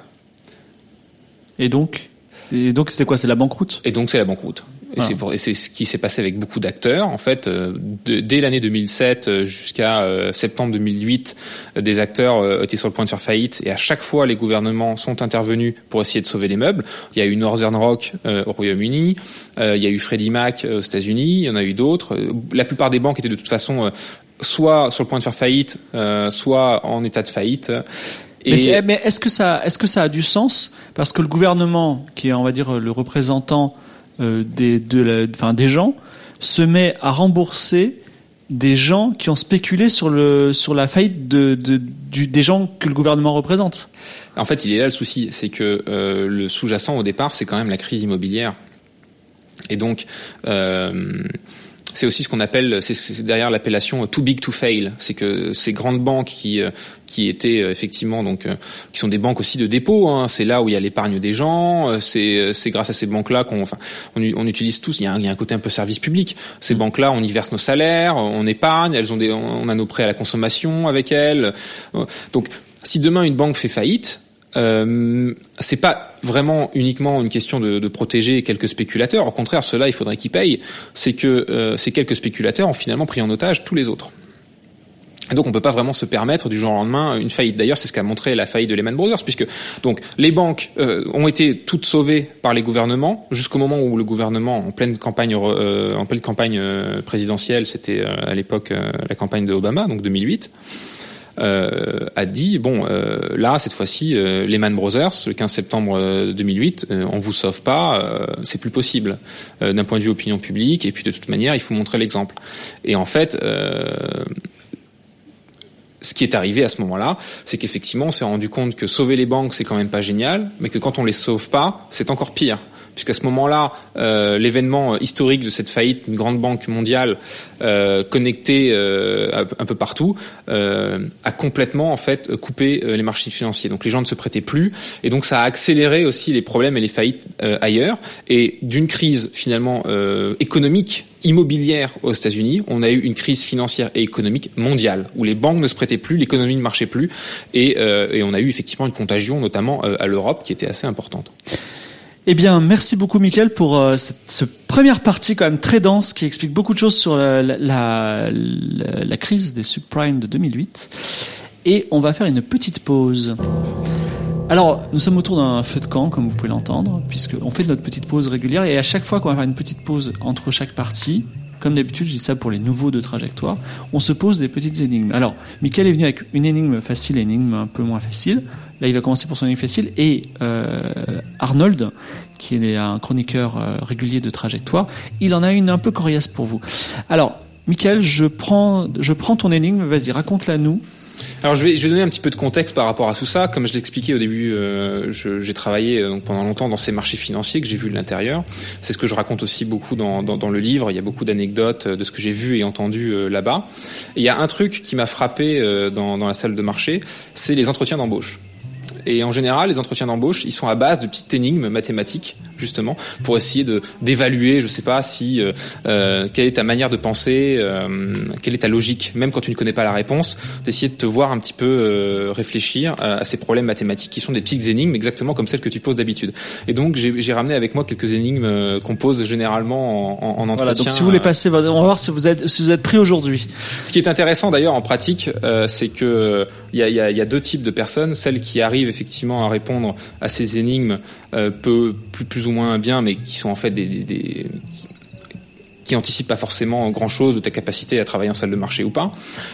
Et donc, et donc c'était quoi? C'est la banqueroute? Et donc c'est la banqueroute. Et Voilà. c'est et c'est ce qui s'est passé avec beaucoup d'acteurs. En fait, euh, de- dès l'année 2007 euh, jusqu'à euh, septembre 2008, euh, des acteurs euh, étaient sur le point de faire faillite. Et à chaque fois, les gouvernements sont intervenus pour essayer de sauver les meubles. Il y a eu Northern Rock euh, au Royaume-Uni, euh, il y a eu Freddie Mac euh, aux États-Unis, il y en a eu d'autres. La plupart des banques étaient de toute façon euh, soit sur le point de faire faillite, euh, soit en état de faillite. Mais, c'est- mais est-ce que ça, est-ce que ça a du sens? Parce que le gouvernement, qui est, on va dire, le représentant des, de des gens, se met à rembourser des gens qui ont spéculé sur le, sur la faillite de, de- du, des gens que le gouvernement représente. En fait, il est là le souci, c'est que euh, le sous-jacent au départ, c'est quand même la crise immobilière. Et donc, euh, c'est aussi ce qu'on appelle, c'est- derrière l'appellation too big to fail. C'est que ces grandes banques qui euh, qui étaient euh, effectivement donc euh, qui sont des banques aussi de dépôt. Hein, c'est là où il y a l'épargne des gens. C'est c'est grâce à ces banques-là qu'on enfin on, on utilise tous. Il y, a un, il y a un côté un peu service public. Ces banques-là, on y verse nos salaires, on épargne. Elles ont des, on a nos prêts à la consommation avec elles. Donc, si demain une banque fait faillite, euh, c'est pas vraiment uniquement une question de, de protéger quelques spéculateurs. Au contraire, cela, il faudrait qu'ils payent. C'est que euh, ces quelques spéculateurs ont finalement pris en otage tous les autres. Et donc on peut pas vraiment se permettre du jour au lendemain une faillite. D'ailleurs, c'est ce qu'a montré la faillite de Lehman Brothers, puisque donc les banques euh, ont été toutes sauvées par les gouvernements jusqu'au moment où le gouvernement, en pleine campagne, euh, en pleine campagne euh, présidentielle, c'était euh, à l'époque euh, la campagne de Obama, donc 2008 euh, a dit bon euh, là cette fois-ci euh, Lehman Brothers le 15 septembre euh, 2008 euh, on vous sauve pas c'est plus possible d'un point de vue opinion publique et puis de toute manière il faut montrer l'exemple et en fait ce qui est arrivé à ce moment-là, c'est qu'effectivement, on s'est rendu compte que sauver les banques, c'est quand même pas génial, mais que quand on les sauve pas, c'est encore pire. Puisqu'à ce moment-là, euh, l'événement historique de cette faillite d'une grande banque mondiale euh, connectée euh, un peu partout a complètement en fait coupé les marchés financiers. Donc les gens ne se prêtaient plus, et donc ça a accéléré aussi les problèmes et les faillites ailleurs. Et d'une crise finalement économique immobilière aux États-Unis, on a eu une crise financière et économique mondiale où les banques ne se prêtaient plus, l'économie ne marchait plus, et, on a eu effectivement une contagion, notamment à l'Europe, qui était assez importante. Eh bien, merci beaucoup, Mickaël, pour euh, cette, cette première partie quand même très dense qui explique beaucoup de choses sur la, crise des subprimes de 2008. Et on va faire une petite pause. Alors, nous sommes autour d'un feu de camp, comme vous pouvez l'entendre, puisqu'on fait notre petite pause régulière. Et à chaque fois qu'on va faire une petite pause entre chaque partie, comme d'habitude, je dis ça pour les nouveaux de trajectoire, on se pose des petites énigmes. Alors, Mickaël est venu avec une énigme facile une énigme un peu moins facile. Là, il va commencer pour son énigme facile. Et euh, Arnold, qui est un chroniqueur euh, régulier de trajectoire, il en a une un peu coriace pour vous. Alors, Mickaël, je prends, je prends ton énigme. Vas-y, raconte-la nous. Alors je vais, je vais donner un petit peu de contexte par rapport à tout ça. Comme je l'expliquais au début, euh, j'ai travaillé pendant longtemps dans ces marchés financiers que j'ai vu de l'intérieur. C'est ce que je raconte aussi beaucoup dans, dans, le livre. Il y a beaucoup d'anecdotes de ce que j'ai vu et entendu là-bas. Il y a un truc qui m'a frappé dans, dans la salle de marché, c'est les entretiens d'embauche. Et en général, les entretiens d'embauche, ils sont à base de petites énigmes mathématiques, justement, pour essayer de d'évaluer, je sais pas, si euh, euh, quelle est ta manière de penser, euh, quelle est ta logique, même quand tu ne connais pas la réponse, d'essayer de te voir un petit peu euh, réfléchir à, à ces problèmes mathématiques qui sont des petites énigmes, exactement comme celles que tu poses d'habitude. Et donc, j'ai ramené avec moi quelques énigmes euh, qu'on pose généralement en, en, en entretien. Voilà. Donc, si vous voulez passer, on va voir si vous êtes, si vous êtes pris aujourd'hui. Ce qui est intéressant d'ailleurs en pratique, euh, c'est que il y a, y, a, y a, deux types de personnes. Celles qui arrivent effectivement à répondre à ces énigmes euh, peu, plus, plus ou moins bien, mais qui sont en fait des, des, des qui anticipent pas forcément grand chose de ta capacité à travailler en salle de marché ou pas.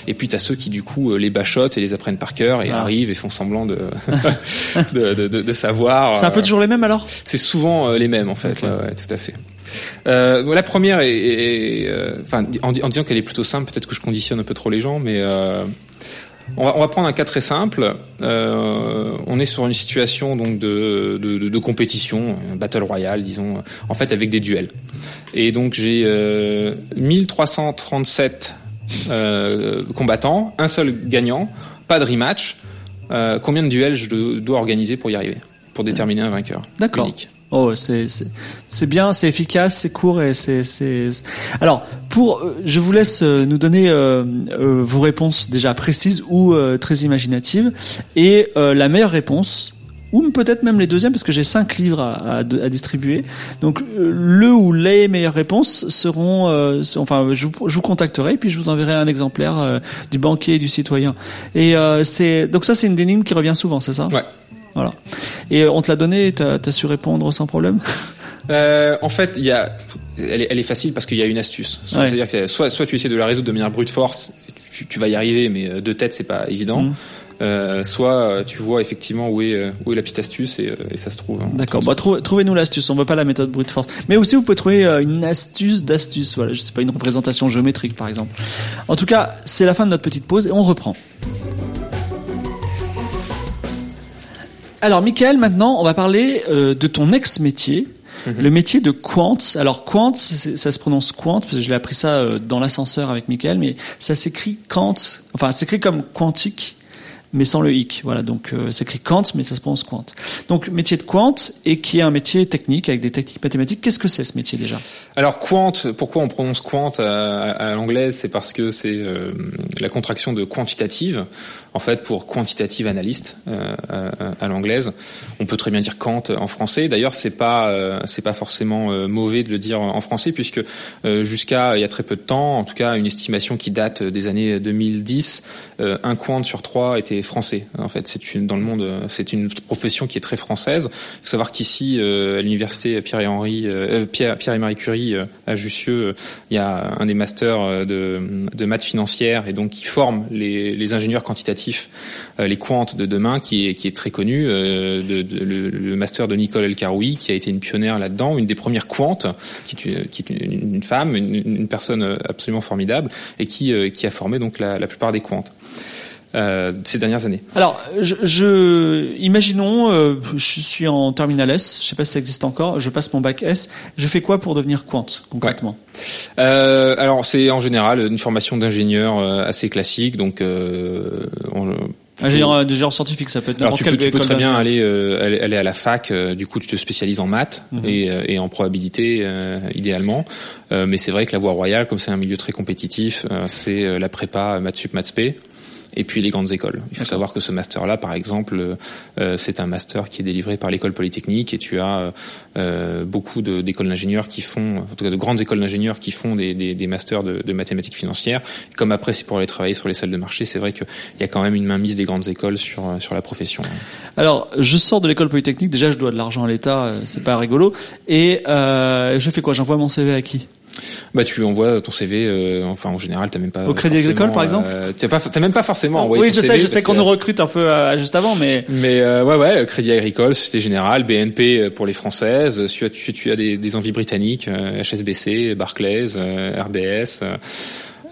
Et puis tu as ceux qui du coup euh, les bachotent et les apprennent par cœur et ah. arrivent et font semblant de de, de, de, de, savoir. C'est un peu toujours les mêmes alors? C'est souvent les mêmes en fait. Okay. Ouais, ouais, tout à fait. Euh, la première est, est, est euh, en, en, disant qu'elle est plutôt simple, peut-être que je conditionne un peu trop les gens, mais euh, on va, on va, prendre un cas très simple. Euh, on est sur une situation donc de, de, de, compétition, battle royale, disons, en fait avec des duels. Et donc j'ai euh, 1337 euh, combattants, un seul gagnant, pas de rematch. Euh, combien de duels je dois organiser pour y arriver, pour déterminer un vainqueur D'accord. Oh, c'est bien, c'est efficace, c'est court et c'est. Alors pour, je vous laisse nous donner euh, euh, vos réponses déjà précises ou euh, très imaginatives et la meilleure réponse ou peut-être même les deuxièmes parce que j'ai cinq livres à, à, à, distribuer. Donc le ou les meilleures réponses seront, enfin je vous, je vous, contacterai et puis je vous enverrai un exemplaire du banquier et du citoyen. Et c'est donc ça c'est une énigme qui revient souvent, c'est ça? Ouais. Voilà. Et on te l'a donné, t'as as su répondre sans problème? Euh, En fait, il y a, elle est, elle est facile parce qu'il y a une astuce. Ouais. C'est-à-dire que soit, soit tu essaies de la résoudre de manière brute force, tu, tu vas y arriver, mais de tête c'est pas évident. Mmh. Euh, soit tu vois effectivement où est où est la petite astuce et, et ça se trouve. Hein, D'accord. Bah, trou trouvez-nous l'astuce. On veut pas la méthode brute force. Mais aussi vous pouvez trouver une astuce d'astuce. Voilà, je sais pas une représentation géométrique par exemple. En tout cas, c'est la fin de notre petite pause et on reprend. Alors, Michael, maintenant, on va parler euh, de ton ex-métier, mm -hmm. le métier de quant. Alors, quant, ça se prononce quant, parce que je l'ai appris ça euh, dans l'ascenseur avec Michael, mais ça s'écrit quant, enfin, s'écrit comme quantique, mais sans le hic. Voilà, donc euh, c'est écrit quant, mais ça se prononce quant. Donc, métier de quant, et qui est un métier technique, avec des techniques mathématiques. Qu'est-ce que c'est, ce métier, déjà? Alors, quant, pourquoi on prononce quant à, à l'anglaise? C'est parce que c'est euh, la contraction de quantitative en fait pour quantitative analyste euh, à, à l'anglaise. On peut très bien dire Kant en français. D'ailleurs, c'est pas euh, c'est pas forcément euh, mauvais de le dire en français puisque jusqu'à il y a très peu de temps, en tout cas une estimation qui date des années 2010, un quant sur trois était français. En fait, c'est une dans le monde, c'est une profession qui est très française. Il faut savoir qu'ici à l'université Pierre et Henri Pierre, Pierre et Marie Curie à Jussieu, il y a un des masters de, de maths financières et donc qui forme les, les ingénieurs quantitatifs euh, les quantes de demain, qui est, très connu, euh, le, master de Nicole El Karoui, qui a été une pionnière là-dedans, une des premières quantes, qui, est une, femme, une, personne absolument formidable, et qui, euh, qui a formé donc la, la plupart des quantes. Euh, ces dernières années. Alors, je, je imaginons, euh, je suis en terminal S, je sais pas si ça existe encore, je passe mon bac S, je fais quoi pour devenir quant concrètement? Ouais. euh, Alors, c'est en général une formation d'ingénieur assez classique, donc on, Ingénieur, ingénieur scientifique, ça peut être n'importe quel Tu peux très bien aller, euh, aller à la fac. Euh, du coup, tu te spécialises en maths mm -hmm. et, et, en probabilité, euh, idéalement. mais c'est vrai que la voie royale, comme c'est un milieu très compétitif, c'est la prépa maths sup maths spé et puis les grandes écoles. Il faut savoir que ce master-là, par exemple, euh, c'est un master qui est délivré par l'école polytechnique et tu as euh, beaucoup d'écoles d'ingénieurs qui font, en tout cas de grandes écoles d'ingénieurs qui font des, des, des masters de, de, mathématiques financières. Et comme après c'est pour aller travailler sur les salles de marché, c'est vrai qu'il y a quand même une mainmise des grandes écoles sur sur la profession. Alors, je sors de l'école polytechnique. Déjà, je dois de l'argent à l'État, c'est pas rigolo. Et euh, je fais quoi? J'envoie mon CV à qui? Bah tu envoies ton CV euh, enfin en général t'as même pas au Crédit Agricole par exemple euh, t'as pas t'as même pas forcément envoyé oui je sais je sais qu'on nous recrute un peu euh, juste avant mais mais euh, ouais ouais Crédit Agricole Société Générale BNP pour les françaises tu as tu, tu as des, des envies britanniques HSBC Barclays RBS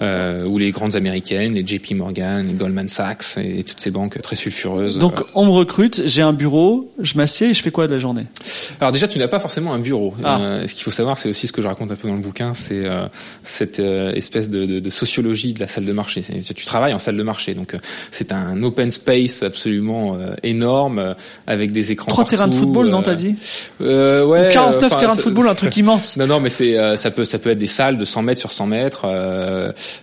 euh, ou les grandes américaines, les JP Morgan, les Goldman Sachs et toutes ces banques très sulfureuses. Donc on me recrute, j'ai un bureau, je m'assieds et je fais quoi de la journée? Alors déjà tu n'as pas forcément un bureau. Ah. Euh, ce qu'il faut savoir, c'est aussi ce que je raconte un peu dans le bouquin, c'est euh, cette euh, espèce de, de, de, sociologie de la salle de marché. Tu travailles en salle de marché, donc euh, c'est un open space absolument euh, énorme avec des écrans. Trois terrains de football, non t'as dit? Ouais. Ou 49 terrains de football, un truc immense. Non non, mais c'est ça peut ça peut être des salles de 100 mètres sur 100 mètres.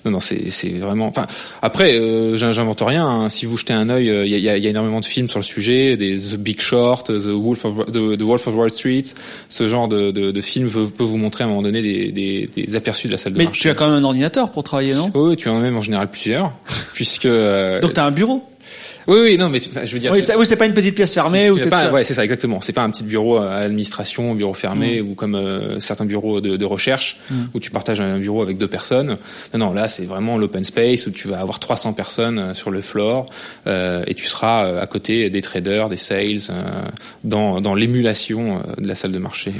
Non non, c'est c'est vraiment. Enfin après, euh, j'invente rien. Hein. Si vous jetez un œil, il y, a, y, a, énormément de films sur le sujet, des The Big Short, The Wolf of The, the Wolf of Wall Street. Ce genre de, de, de film peut, peut, vous montrer à un moment donné des, des, des aperçus de la salle de Mais marché. tu as quand même un ordinateur pour travailler, non? Oui, tu en as même en général plusieurs, puisque. Euh, Donc tu as un bureau? Oui, oui, non, mais je veux dire. Oui, c'est pas une petite pièce fermée ou pas, Ouais, c'est ça, exactement. C'est pas un petit bureau à administration, bureau fermé, mm. ou comme euh, certains bureaux de, de recherche mm. où tu partages un bureau avec deux personnes. Non, non, là, c'est vraiment l'open space où tu vas avoir 300 personnes euh, sur le floor euh, et tu seras euh, à côté des traders, des sales, dans, dans l'émulation de la salle de marché.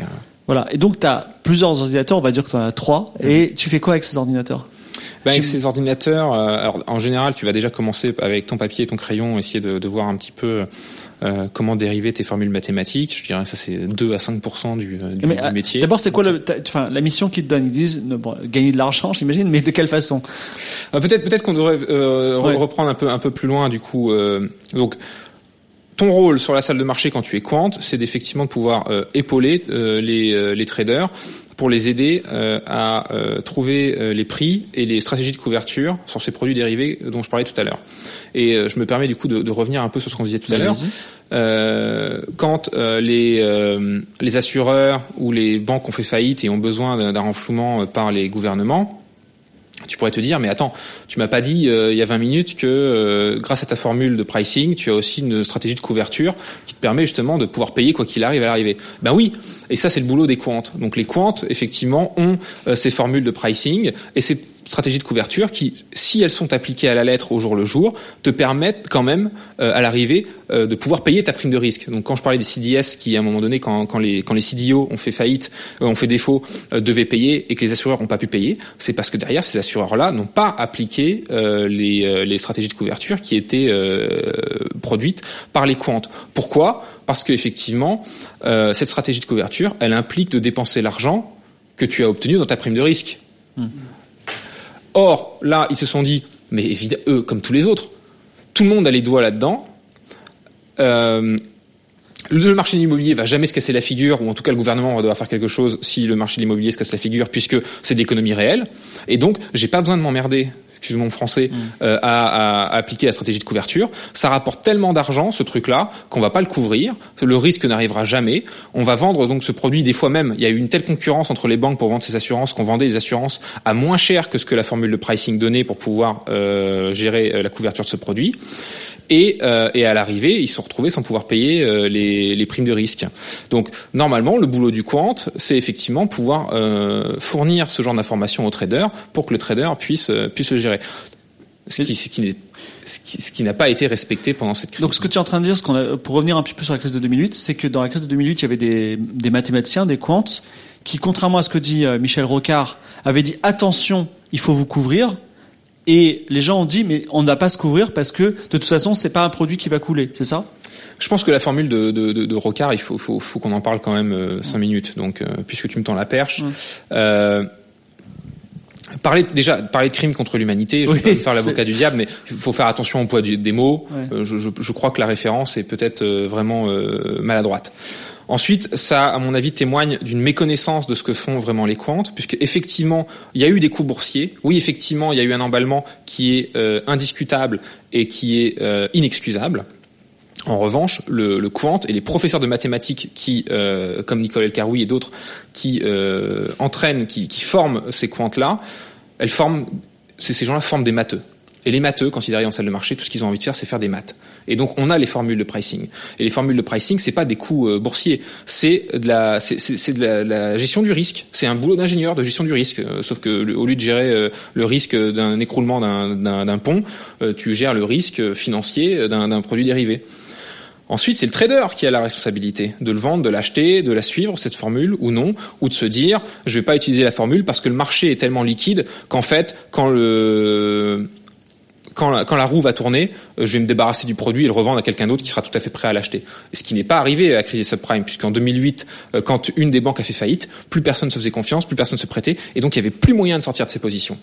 Voilà. Et donc, tu as plusieurs ordinateurs, on va dire que tu en as trois. Mm. Et tu fais quoi avec ces ordinateurs? Ben, avec ces ordinateurs, euh, alors, en général, tu vas déjà commencer avec ton papier et ton crayon, essayer de, de voir un petit peu euh, comment dériver tes formules mathématiques. Je dirais ça c'est 2 à 5 du, euh, du, du métier. D'abord, c'est quoi le, enfin, la mission qu'ils te donnent? Ils disent bon, gagner de l'argent, j'imagine, mais de quelle façon? Peut-être, peut-être qu'on devrait reprendre un peu, un peu plus loin du coup. donc ton rôle sur la salle de marché quand tu es quant, c'est d'effectivement de pouvoir épauler les, les traders pour les aider euh, à euh, trouver euh, les prix et les stratégies de couverture sur ces produits dérivés dont je parlais tout à l'heure. Et je me permets du coup de, de, revenir un peu sur ce qu'on disait tout à l'heure. quand les, les assureurs ou les banques ont fait faillite et ont besoin d'un renflouement par les gouvernements, tu pourrais te dire, mais attends, tu m'as pas dit euh, il y a 20 minutes que euh, grâce à ta formule de pricing, tu as aussi une stratégie de couverture qui te permet justement de pouvoir payer quoi qu'il arrive à l'arrivée. Ben oui, et ça c'est le boulot des quants. Donc les quants, effectivement, ont euh, ces formules de pricing et c'est stratégies de couverture qui, si elles sont appliquées à la lettre au jour le jour, te permettent quand même, euh, à l'arrivée, euh, de pouvoir payer ta prime de risque. Donc quand je parlais des CDS qui, à un moment donné, quand, quand les, quand les CDO ont fait faillite, euh, ont fait défaut, devaient payer et que les assureurs n'ont pas pu payer, c'est parce que derrière, ces assureurs-là n'ont pas appliqué les, les stratégies de couverture qui étaient produites par les comptes. Pourquoi? Parce qu'effectivement, cette stratégie de couverture, elle implique de dépenser l'argent que tu as obtenu dans ta prime de risque. Mmh. Or, là, ils se sont dit, mais évidemment, eux, comme tous les autres, tout le monde a les doigts là-dedans. Euh, le marché de l'immobilier va jamais se casser la figure, ou en tout cas le gouvernement va devoir faire quelque chose si le marché de l'immobilier se casse la figure, puisque c'est de l'économie réelle. Et donc, j'ai pas besoin de m'emmerder excuse mon français, mm. euh, à, à, appliquer la stratégie de couverture. Ça rapporte tellement d'argent, ce truc-là, qu'on va pas le couvrir. Le risque n'arrivera jamais. On va vendre donc ce produit des fois même. Il y a eu une telle concurrence entre les banques pour vendre ces assurances qu'on vendait les assurances à moins cher que ce que la formule de pricing donnait pour pouvoir euh, gérer euh, la couverture de ce produit. Et, euh, et, à l'arrivée, ils se sont retrouvés sans pouvoir payer euh, les, primes de risque. Donc normalement, le boulot du quant, c'est effectivement pouvoir euh, fournir ce genre d'informations au trader pour que le trader puisse puisse le gérer. Ce qui, n'a pas été respecté pendant cette crise. Donc, ce que tu es en train de dire, qu'on pour revenir un petit peu sur la crise de 2008, c'est que dans la crise de 2008, il y avait des, des mathématiciens, des quants, qui, contrairement à ce que dit Michel Rocard, avaient dit attention, il faut vous couvrir. Et les gens ont dit, mais on n'a pas à se couvrir parce que de toute façon, c'est pas un produit qui va couler, c'est ça? Je pense que la formule de, de, de, de Rocard, il faut, faut, faut qu'on en parle quand même euh, cinq minutes. Donc, euh, puisque tu me tends la perche, euh, parler déjà parler de crimes contre l'humanité. Je vais pas faire l'avocat du diable, mais il faut faire attention au poids des mots. Euh, je, je, je, crois que la référence est peut-être vraiment maladroite. Ensuite, ça, à mon avis, témoigne d'une méconnaissance de ce que font vraiment les quants, puisque effectivement, il y a eu des coups boursiers. Oui, effectivement, il y a eu un emballement qui est euh, indiscutable et qui est euh, inexcusable. En revanche, le, quant et les professeurs de mathématiques qui, euh, comme Nicole Elkaroui et d'autres, qui entraînent, qui, forment ces quants-là, ces gens-là forment des matheux. Et les matheux, arrivent en salle de marché, tout ce qu'ils ont envie de faire, c'est faire des maths. Et donc, on a les formules de pricing. Et les formules de pricing, c'est pas des coûts euh, boursiers, c'est de la, c'est de la, la, gestion du risque. C'est un boulot d'ingénieur de gestion du risque. Euh, sauf que au lieu de gérer euh, le risque d'un écroulement d'un pont, tu gères le risque financier d'un produit dérivé. Ensuite, c'est le trader qui a la responsabilité de le vendre, de l'acheter, de la suivre, cette formule, ou non, ou de se dire, je vais pas utiliser la formule parce que le marché est tellement liquide qu'en fait, quand le, quand la, roue va tourner, euh, je vais me débarrasser du produit et le revendre à quelqu'un d'autre qui sera tout à fait prêt à l'acheter. Ce qui n'est pas arrivé à la crise des subprimes, puisqu'en 2008, euh, quand une des banques a fait faillite, plus personne ne se faisait confiance, plus personne ne se prêtait, et donc il y avait plus moyen de sortir de ses positions.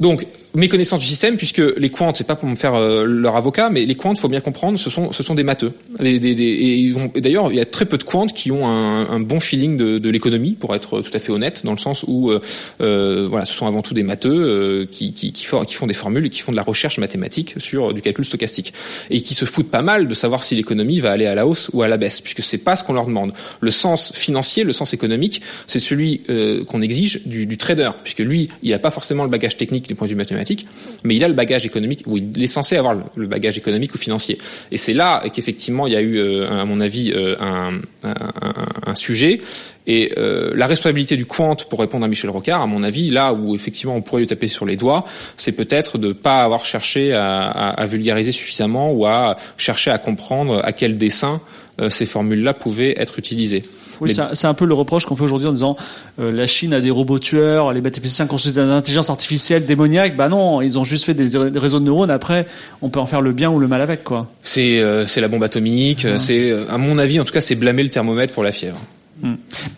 Donc, méconnaissance du système, puisque les quants, c'est pas pour me faire euh, leur avocat, mais les quants, faut bien comprendre, ce sont, ce sont des matheux. Des, des, et, d'ailleurs, il y a très peu de quants qui ont un, un bon feeling de, de l'économie, pour être tout à fait honnête, dans le sens où, euh, euh voilà, ce sont avant tout des matheux euh, qui, qui, qui, font, qui font des formules et qui font de la recherche mathématique sur du calcul stochastique, et qui se foutent pas mal de savoir si l'économie va aller à la hausse ou à la baisse, puisque c'est pas ce qu'on leur demande. Le sens financier, le sens économique, c'est celui qu'on exige du, du trader, puisque lui, il n'a pas forcément le bagage technique du point de vue mathématique, mais il a le bagage économique, ou il est censé avoir le, bagage économique ou financier. Et c'est là qu'effectivement il y a eu, euh, à mon avis, euh, un, sujet. Et euh, la responsabilité du quant, pour répondre à Michel Rocard, à mon avis, là où effectivement on pourrait lui taper sur les doigts, c'est peut-être de pas avoir cherché à, vulgariser suffisamment ou à chercher à comprendre à quel dessin ces formules-là pouvaient être utilisées. Oui, c'est un peu le reproche qu'on fait aujourd'hui en disant euh, la Chine a des robots tueurs, les mathématiciens construisent des intelligences artificielles démoniaques. Bah non, ils ont juste fait des, réseaux de neurones. Après, on peut en faire le bien ou le mal avec, quoi. C'est euh, la bombe atomique. C'est, euh, à mon avis, en tout cas, c'est blâmer le thermomètre pour la fièvre. Hmm.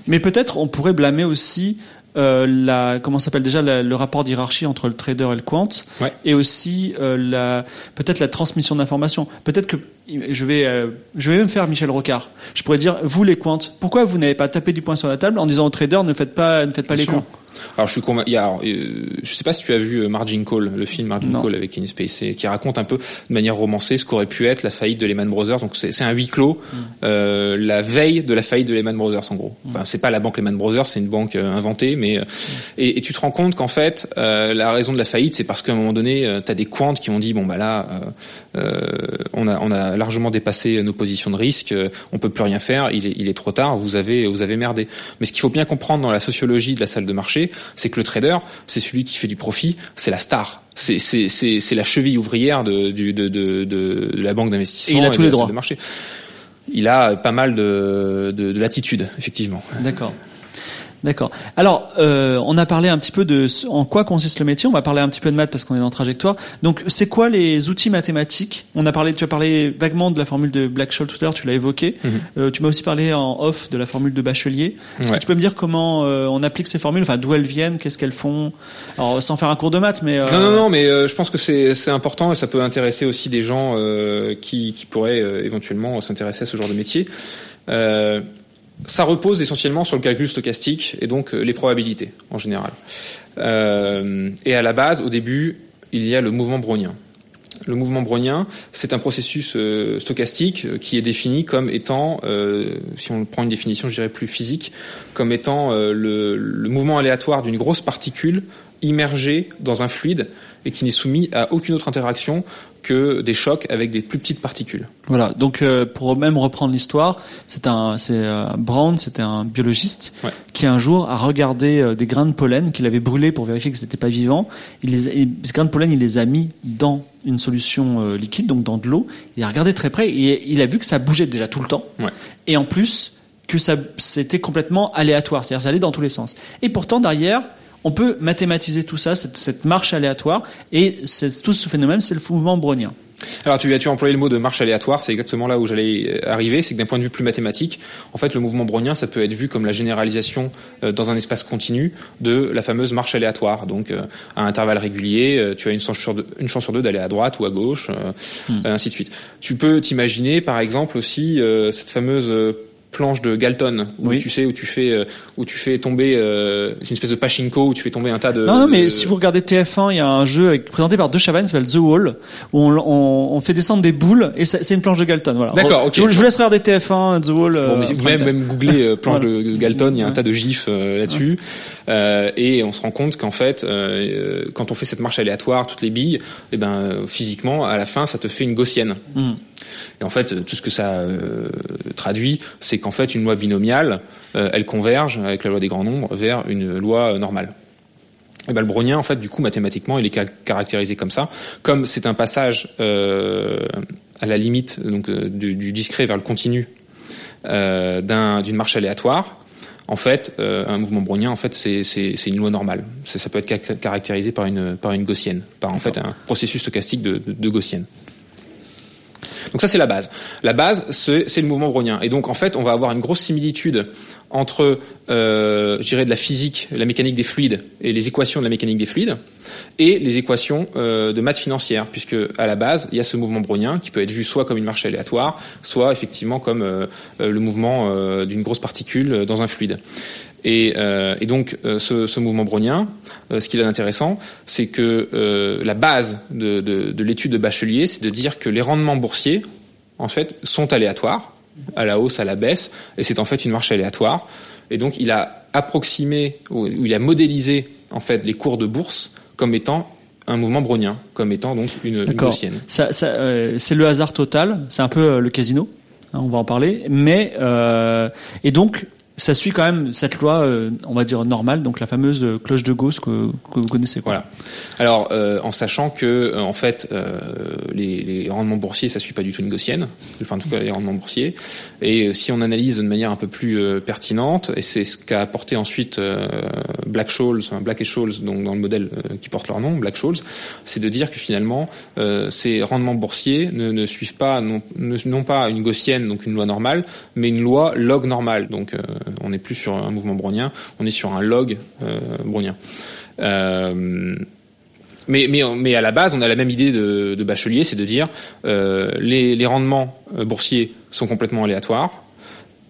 Mais peut-être on pourrait blâmer aussi euh, la comment s'appelle déjà le rapport d'hierarchie entre le trader et le quant. Et aussi euh, la peut-être la transmission d'informations. Peut-être que je vais euh, je vais même faire Michel Rocard. Je pourrais dire vous les quants pourquoi vous n'avez pas tapé du poing sur la table en disant aux traders ne faites pas ne faites pas les cons alors je suis convaincu. Euh, je sais pas si tu as vu euh, Margin Call, le film Margin Call avec Kevin Spacey, qui raconte un peu de manière romancée ce qu'aurait pu être la faillite de Lehman Brothers. Donc c'est un huis clos, mm. euh, la veille de la faillite de Lehman Brothers en gros. Enfin c'est pas la banque Lehman Brothers, c'est une banque euh, inventée, mais mm. et, et, tu te rends compte qu'en fait la raison de la faillite, c'est parce qu'à un moment donné, tu as des quants qui ont dit bon bah là, on a on a largement dépassé nos positions de risque, on peut plus rien faire, il est il est trop tard, vous avez vous avez merdé. Mais ce qu'il faut bien comprendre dans la sociologie de la salle de marché, c'est que le trader, c'est celui qui fait du profit, c'est la star. C'est c'est la cheville ouvrière de, de, de, de, la banque d'investissement. Et il a tous les droits. De marché. Il a pas mal de, de, de latitude, effectivement. D'accord. D'accord. Alors, euh, on a parlé un petit peu de en quoi consiste le métier. On va parler un petit peu de maths parce qu'on est en trajectoire. Donc, c'est quoi les outils mathématiques? On a parlé, tu as parlé vaguement de la formule de Black-Scholes tout à l'heure. Tu l'as évoqué. Mhm. euh, tu m'as aussi parlé en off de la formule de Bachelier. Est-ce que tu peux me dire comment euh, on applique ces formules? Enfin, d'où elles viennent? Qu'est-ce qu'elles font? Alors, sans faire un cours de maths, mais euh, non, non, non, mais euh, je pense que c'est c'est important et ça peut intéresser aussi des gens qui qui pourraient éventuellement s'intéresser à ce genre de métier. Euh, ça repose essentiellement sur le calcul stochastique et donc euh, les probabilités en général. Euh, et à la base, au début, il y a le mouvement brownien. Le mouvement brownien, c'est un processus euh, stochastique qui est défini comme étant, si on prend une définition, je dirais plus physique, comme étant le, mouvement aléatoire d'une grosse particule immergée dans un fluide et qui n'est soumis à aucune autre interaction que des chocs avec des plus petites particules. Voilà. Donc euh, pour même reprendre l'histoire, c'est un c'est euh, Brown, c'était un biologiste qui un jour a regardé euh, des grains de pollen qu'il avait brûlés pour vérifier que c'était pas vivant. Il les, ces grains de pollen, il les a mis dans une solution liquide, donc dans de l'eau. Il a regardé très près et il a vu que ça bougeait déjà tout le temps. Ouais. Et en plus que ça c'était complètement aléatoire, c'est-à-dire ça allait dans tous les sens. Et pourtant derrière on peut mathématiser tout ça, cette, marche aléatoire, et tout ce phénomène, c'est le mouvement brownien. Alors tu as tu employé le mot de marche aléatoire, c'est exactement là où j'allais euh, arriver, c'est que d'un point de vue plus mathématique, en fait le mouvement brownien ça peut être vu comme la généralisation euh, dans un espace continu de la fameuse marche aléatoire. Donc euh, à intervalles réguliers, tu as une chance sur deux, une chance sur deux d'aller à droite ou à gauche, hmm. ainsi de suite. Tu peux t'imaginer par exemple aussi cette fameuse planche de Galton où tu sais où tu fais euh, où tu fais tomber euh, une espèce de pachinko où tu fais tomber un tas de non, non mais si vous regardez TF1 il y a un jeu présenté par deux Chavannes qui s'appelle The Wall où on, on, on, fait descendre des boules et c'est une planche de Galton voilà. D'accord je, vous laisse regarder TF1 The Wall bon, mais vous même même googler planche de Galton il y a un tas de gifs là-dessus. Et on se rend compte qu'en fait quand on fait cette marche aléatoire toutes les billes et eh ben physiquement à la fin ça te fait une gaussienne. Hmm. Et en fait, tout ce que ça euh, traduit, c'est qu'en fait, une loi binomiale, euh, elle converge avec la loi des grands nombres vers une loi normale. Et ben, le brownien, en fait, du coup, mathématiquement, il est caractérisé comme ça. Comme c'est un passage euh, à la limite donc, du, du, discret vers le continu d'une marche aléatoire, en fait, un mouvement brownien, en fait, c'est une loi normale. Ça, peut être caractérisé par une, par une gaussienne, par en fait un processus stochastique de, de, de gaussienne. Donc ça c'est la base. La base c'est le mouvement brownien. Et donc en fait on va avoir une grosse similitude entre, euh, je dirais, de la physique, la mécanique des fluides et les équations de la mécanique des fluides et les équations euh, de maths financières, puisque à la base il y a ce mouvement brownien qui peut être vu soit comme une marche aléatoire, soit effectivement comme euh, le mouvement euh, d'une grosse particule dans un fluide. Et, euh, et, donc ce, ce, mouvement brownien, ce qu'il a d'intéressant, c'est que la base de, de, de l'étude de Bachelier, c'est de dire que les rendements boursiers, en fait, sont aléatoires, à la hausse, à la baisse, et c'est en fait une marche aléatoire. Et donc il a approximé, ou il a modélisé en fait les cours de bourse comme étant un mouvement brownien, comme étant donc une, une gaussienne. Ça, ça, euh, c'est le hasard total. C'est un peu euh, le casino. hein, on va en parler. Mais euh, et donc ça suit quand même cette loi, euh, on va dire normale, donc la fameuse euh, cloche de Gauss que, que vous connaissez. Voilà. Alors, euh, en sachant que, euh, en fait, euh, les, les rendements boursiers, ça suit pas du tout une gaussienne. Enfin, en tout cas, les rendements boursiers. Et euh, si on analyse de manière un peu plus pertinente, et c'est ce qu'a apporté ensuite Black Scholes, Black et Scholes, donc dans le modèle qui porte leur nom, Black Scholes, c'est de dire que finalement, ces rendements boursiers ne, ne suivent pas non, non pas une gaussienne, donc une loi normale, mais une loi log normale. Donc, on n'est plus sur un mouvement brownien, on est sur un log euh, brownien. Euh, mais, mais, mais à la base, on a la même idée de, de Bachelier, c'est de dire euh, les, les rendements euh, boursiers sont complètement aléatoires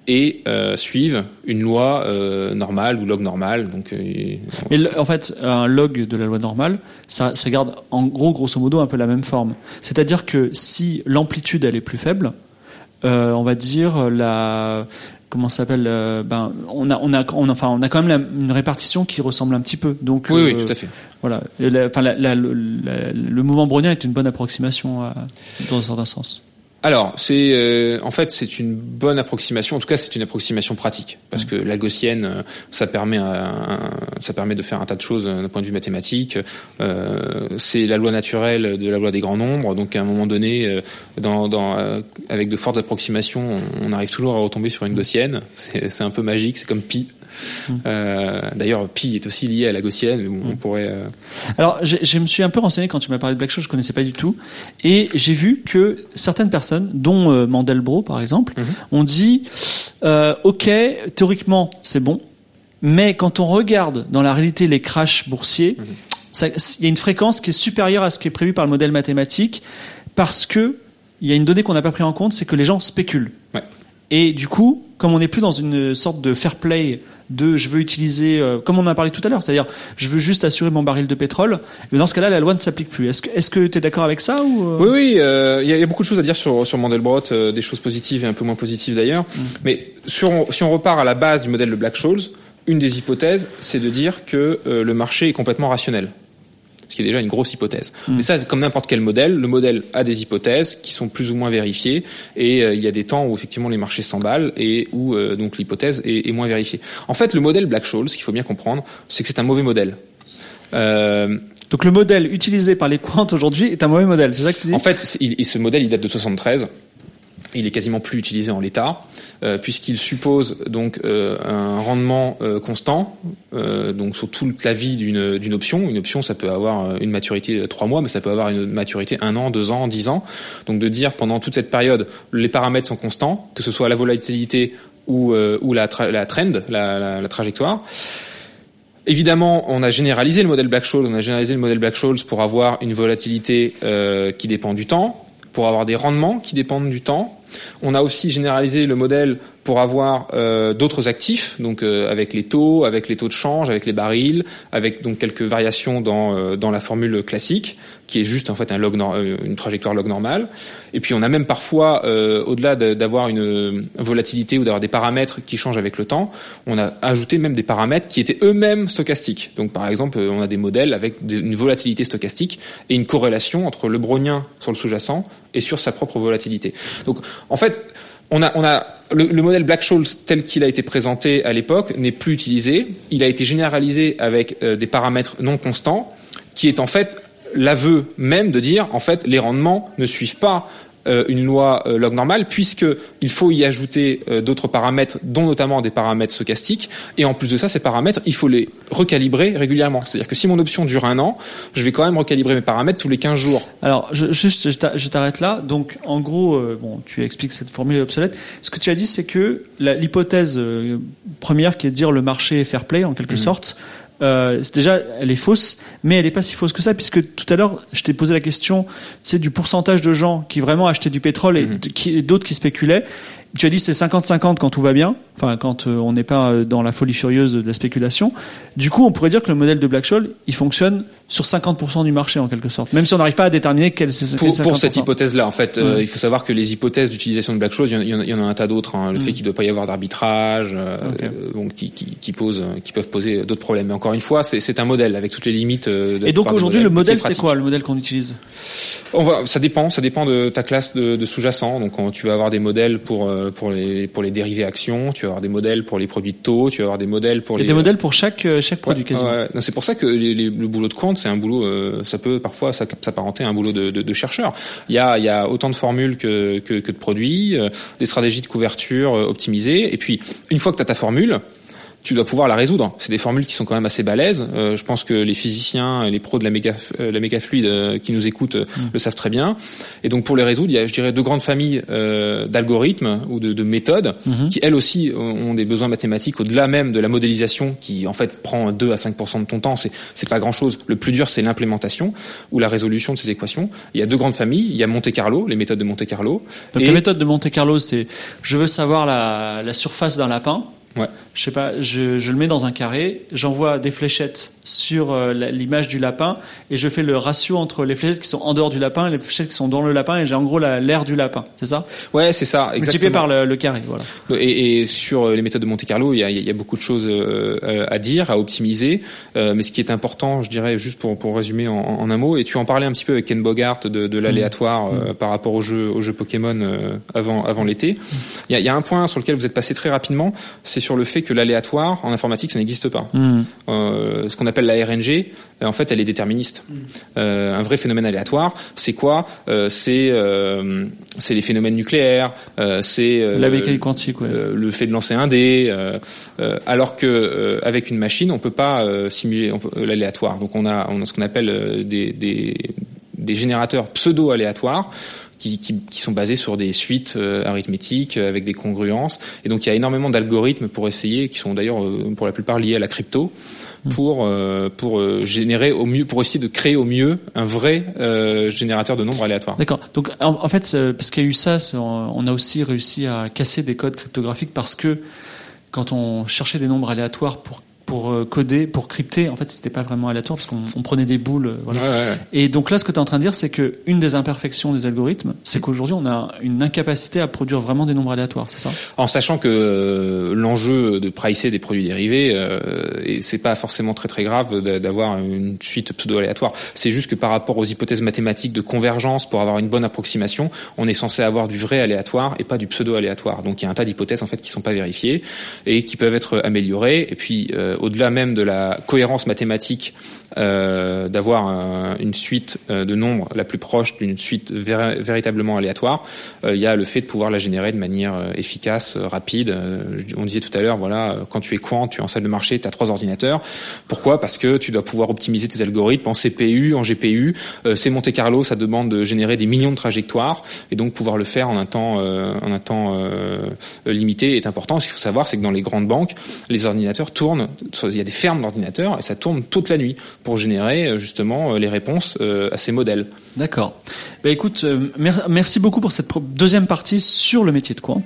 et suivent une loi normale ou log normale. Donc, Mais en fait, un log de la loi normale, ça, ça garde en gros, grosso modo, un peu la même forme. C'est-à-dire que si l'amplitude elle est plus faible, on va dire la comment ça s'appelle euh, ben on a on a on enfin on a quand même la- une répartition qui ressemble un petit peu. Donc oui, oui, euh, tout à fait. Voilà. La- Enfin, le- la- le mouvement brownien est une bonne approximation à- dans un certain sens. Alors, c'est euh, en fait c'est une bonne approximation. En tout cas, c'est une approximation pratique parce que la gaussienne, euh, ça permet un- ça permet de faire un tas de choses euh, d'un point de vue mathématique. Euh, c'est la loi naturelle de la loi des grands nombres. Donc, à un moment donné, dans, dans euh, avec de fortes approximations, on, on arrive toujours à retomber sur une gaussienne. C'est c'est un peu magique. C'est comme pi. Euh, D'ailleurs, pi est aussi lié à la gaussienne. Mais bon, on pourrait. euh, Alors, je me suis un peu renseigné quand tu m'as parlé de Black Show, je connaissais pas du tout, et j'ai vu que certaines personnes, dont euh, Mandelbrot par exemple, Mhm. ont dit, ok, théoriquement c'est bon, mais quand on regarde dans la réalité les crashs boursiers, Mhm. ça- il y a une fréquence qui est supérieure à ce qui est prévu par le modèle mathématique, parce que il y a une donnée qu'on n'a pas pris en compte, c'est que les gens spéculent. Ouais. Et du coup, comme on n'est plus dans une sorte de fair play de je veux utiliser, euh, comme on en a parlé tout à l'heure, c'est-à-dire je veux juste assurer mon baril de pétrole, mais dans ce cas-là, la loi ne s'applique plus. Est-ce que est-ce que tu es d'accord avec ça ou euh? Oui, oui, euh, il y, a- il y a beaucoup de choses à dire sur, sur Mandelbrot, des choses positives et un peu moins positives d'ailleurs. Mais sur, si on repart à la base du modèle de Black-Scholes, une des hypothèses, c'est de dire que le marché est complètement rationnel. Ce qui est déjà une grosse hypothèse. Mais ça, c'est comme n'importe quel modèle. Le modèle a des hypothèses qui sont plus ou moins vérifiées, et euh, il y a des temps où effectivement les marchés s'emballent et où euh, donc l'hypothèse est, est moins vérifiée. En fait, le modèle Black-Scholes, ce qu'il faut bien comprendre, c'est que c'est un mauvais modèle. Euh, Donc le modèle utilisé par les quantes aujourd'hui est un mauvais modèle, c'est ça que tu dis? En fait, il- ce modèle, il date de 73. Il est quasiment plus utilisé en l'état, euh, puisqu'il suppose donc euh, un rendement euh, constant, donc sur toute la vie d'une option. Une option, ça peut avoir une maturité de trois mois, mais ça peut avoir une maturité un an, deux ans, dix ans. Donc de dire pendant toute cette période, les paramètres sont constants, que ce soit la volatilité ou, ou la, la trend, la, la- trajectoire. Évidemment, on a généralisé le modèle Black-Scholes, on a généralisé le modèle Black-Scholes pour avoir une volatilité qui dépend du temps, pour avoir des rendements qui dépendent du temps. On a aussi généralisé le modèle pour avoir euh, d'autres actifs, donc euh, avec les taux, avec les taux de change, avec les barils, avec donc quelques variations dans euh, dans la formule classique, qui est juste en fait un log une trajectoire log normale. Et puis on a même parfois, au-delà de- d'avoir une volatilité ou d'avoir des paramètres qui changent avec le temps, on a ajouté même des paramètres qui étaient eux-mêmes stochastiques. Donc par exemple, on a des modèles avec une volatilité stochastique et une corrélation entre le brownien sur le sous-jacent et sur sa propre volatilité. Donc en fait, on a, on a le, le modèle Black-Scholes tel qu'il a été présenté à l'époque n'est plus utilisé. Il a été généralisé avec euh, des paramètres non constants, qui est en fait l'aveu même de dire en fait les rendements ne suivent pas une loi euh, log normale puisque il faut y ajouter euh, d'autres paramètres dont notamment des paramètres stochastiques et en plus de ça ces paramètres il faut les recalibrer régulièrement c'est-à-dire que si mon option dure un an je vais quand même recalibrer mes paramètres tous les 15 jours Alors, je, juste, je t'a- je t'arrête là. Donc, en gros, euh, bon, tu expliques cette formule est obsolète. Ce que tu as dit, c'est que l'hypothèse euh, première, qui est de dire le marché est fair play, en quelque sorte, euh, c'est déjà, elle est fausse, mais elle est pas si fausse que ça, puisque tout à l'heure, je t'ai posé la question, c'est du pourcentage de gens qui vraiment achetaient du pétrole et Mhm. d'autres qui spéculaient. Tu as dit c'est 50-50 quand tout va bien, enfin quand euh, on n'est pas euh, dans la folie furieuse de la spéculation. Du coup, on pourrait dire que le modèle de Black-Scholes, il fonctionne sur 50% du marché en quelque sorte, même si on n'arrive pas à déterminer quel c'est pour, pour cette hypothèse-là. En fait, euh, il faut savoir que les hypothèses d'utilisation de Black-Scholes, il, y en a un tas d'autres. Hein. Le fait qu'il ne doit pas y avoir d'arbitrage, donc qui, qui, qui, pose, qui peuvent poser d'autres problèmes. Mais encore une fois, c'est un modèle avec toutes les limites. De Et donc aujourd'hui, le modèle, c'est quoi le modèle qu'on utilise? On va, Ça dépend, ça dépend de ta classe de, de sous-jacent. Donc tu vas avoir des modèles pour pour les pour les dérivés actions, tu vas avoir des modèles pour les produits de taux, tu vas avoir des modèles pour les. des modèles pour chaque chaque produit quasiment. Ouais, C'est pour ça que le boulot de compte, c'est un boulot, euh, ça peut parfois s'apparenter à un boulot de, de, de, chercheur. Il y a il y a autant de formules que que, que de produits, euh, des stratégies de couverture euh, optimisées, et puis une fois que tu as ta formule tu dois pouvoir la résoudre. C'est des formules qui sont quand même assez balèzes. Euh, je pense que les physiciens et les pros de la méga, euh, la méga fluide euh, qui nous écoutent mm. le savent très bien. Et donc pour les résoudre, il y a, je dirais, deux grandes familles d'algorithmes ou de, de méthodes mm-hmm. qui elles aussi ont des besoins mathématiques au-delà même de la modélisation qui en fait prend 2 à 5 de ton temps. C'est c'est pas grand-chose. Le plus dur c'est l'implémentation ou la résolution de ces équations. Il y a deux grandes familles. Il y a Monte Carlo, les méthodes de Monte Carlo. Donc et... la méthode de Monte Carlo, c'est je veux savoir la, la surface d'un lapin. Ouais. Je sais pas, je, je, le mets dans un carré, j'envoie des fléchettes sur euh, l'image du lapin et je fais le ratio entre les fléchettes qui sont en dehors du lapin et les fléchettes qui sont dans le lapin et j'ai en gros l'air du lapin, c'est ça? Ouais, c'est ça, exactement. Multiplié par le, le, carré, voilà. Et, et, sur euh, les méthodes de Monte Carlo, il y a, il y a beaucoup de choses euh, à dire, à optimiser, mais ce qui est important, je dirais, juste pour, pour résumer en, en, un mot, et tu en parlais un petit peu avec Ken Bogart de, de l'aléatoire mmh. par rapport au jeu, au jeu Pokémon avant, avant l'été. Il y, a, il y a un point sur lequel vous êtes passé très rapidement, c'est sur le fait que l'aléatoire en informatique ça n'existe pas. Mmh. Euh, ce qu'on appelle la RNG, euh, en fait, elle est déterministe. Mmh. Euh, un vrai phénomène aléatoire, c'est quoi? Euh, C'est euh, c'est les phénomènes nucléaires, c'est la mécanique quantique, ouais. le fait de lancer un dé, alors que avec une machine, on peut pas simuler l'aléatoire. Donc on a on a ce qu'on appelle des, des des générateurs pseudo-aléatoires qui, qui, qui, sont basés sur des suites euh, arithmétiques euh, avec des congruences. Et donc il y a énormément d'algorithmes pour essayer, qui sont d'ailleurs euh, pour la plupart liés à la crypto, pour pour générer au mieux, pour essayer de créer au mieux un vrai générateur de nombres aléatoires. D'accord. Donc en, fait, parce qu'il y a eu ça, on a aussi réussi à casser des codes cryptographiques parce que quand on cherchait des nombres aléatoires pour pour euh, coder, pour crypter, en fait, c'était pas vraiment aléatoire parce qu'on prenait des boules. Euh, voilà. Ouais, ouais. Et donc là, ce que tu es en train de dire, c'est que une des imperfections des algorithmes, c'est qu'aujourd'hui, on a une incapacité à produire vraiment des nombres aléatoires, c'est ça? En sachant que euh, l'enjeu de pricer des produits dérivés, euh, et c'est pas forcément très très grave d'avoir une suite pseudo-aléatoire. C'est juste que par rapport aux hypothèses mathématiques de convergence, pour avoir une bonne approximation, on est censé avoir du vrai aléatoire et pas du pseudo-aléatoire. Donc il y a un tas d'hypothèses en fait qui sont pas vérifiées et qui peuvent être améliorées. Et puis euh, au-delà même de la cohérence mathématique euh, d'avoir une suite euh, de nombres la plus proche d'une suite véritablement aléatoire, euh, il y a le fait de pouvoir la générer de manière euh, efficace, rapide. on disait tout à l'heure, voilà, quand tu es quant, tu es en salle de marché, tu as trois ordinateurs. Pourquoi? Parce que tu dois pouvoir optimiser tes algorithmes en CPU, en GPU. c'est Monte Carlo, ça demande de générer des millions de trajectoires et donc pouvoir le faire en un temps, en un temps limité est important. Ce qu'il faut savoir, c'est que dans les grandes banques, les ordinateurs tournent. Il y a des fermes d'ordinateurs et ça tourne toute la nuit pour générer euh, justement euh, les réponses euh, à ces modèles. D'accord. Ben écoute, merci beaucoup pour cette deuxième partie sur le métier de quant.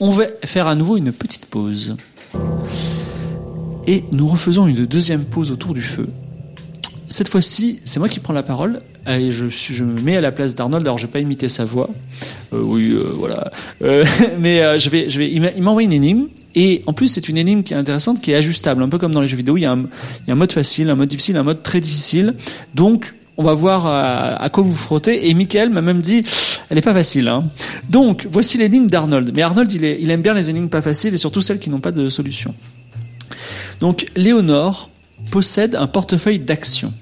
On va faire à nouveau une petite pause. Et nous refaisons une deuxième pause autour du feu. Cette fois-ci, c'est moi qui prends la parole et je, me mets à la place d'Arnold. Alors, je vais pas imiter sa voix. Euh, oui, euh, voilà. Euh, mais je vais, je vais. Il m'envoie une énigme et en plus, c'est une énigme qui est intéressante, qui est ajustable, un peu comme dans les jeux vidéo. Il y a un, mode facile, un mode difficile, un mode très difficile. Donc, on va voir à, quoi vous frottez. Et Michael m'a même dit, elle est pas facile. Hein. Donc, voici l'énigme d'Arnold. Mais Arnold, il, il aime bien les énigmes pas faciles et surtout celles qui n'ont pas de solution. Donc, Léonore possède un portefeuille d'actions.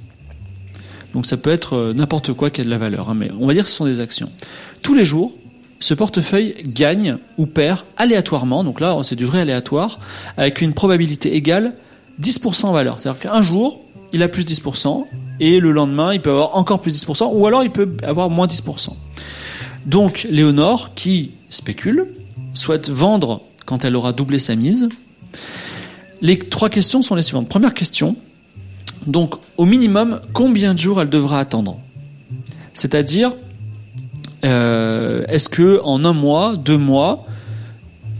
Donc ça peut être n'importe quoi qui a de la valeur, hein, mais on va dire que ce sont des actions. Tous les jours, ce portefeuille gagne ou perd aléatoirement, donc là c'est du vrai aléatoire, avec une probabilité égale 10% en valeur. C'est-à-dire qu'un jour, il a plus 10%, et le lendemain, il peut avoir encore plus 10%, ou alors il peut avoir moins 10%. Donc Léonore, qui spécule, souhaite vendre quand elle aura doublé sa mise. Les trois questions sont les suivantes. Première question, donc au minimum, combien de jours elle devra attendre? C'est-à-dire, euh, est-ce que en un mois, deux mois,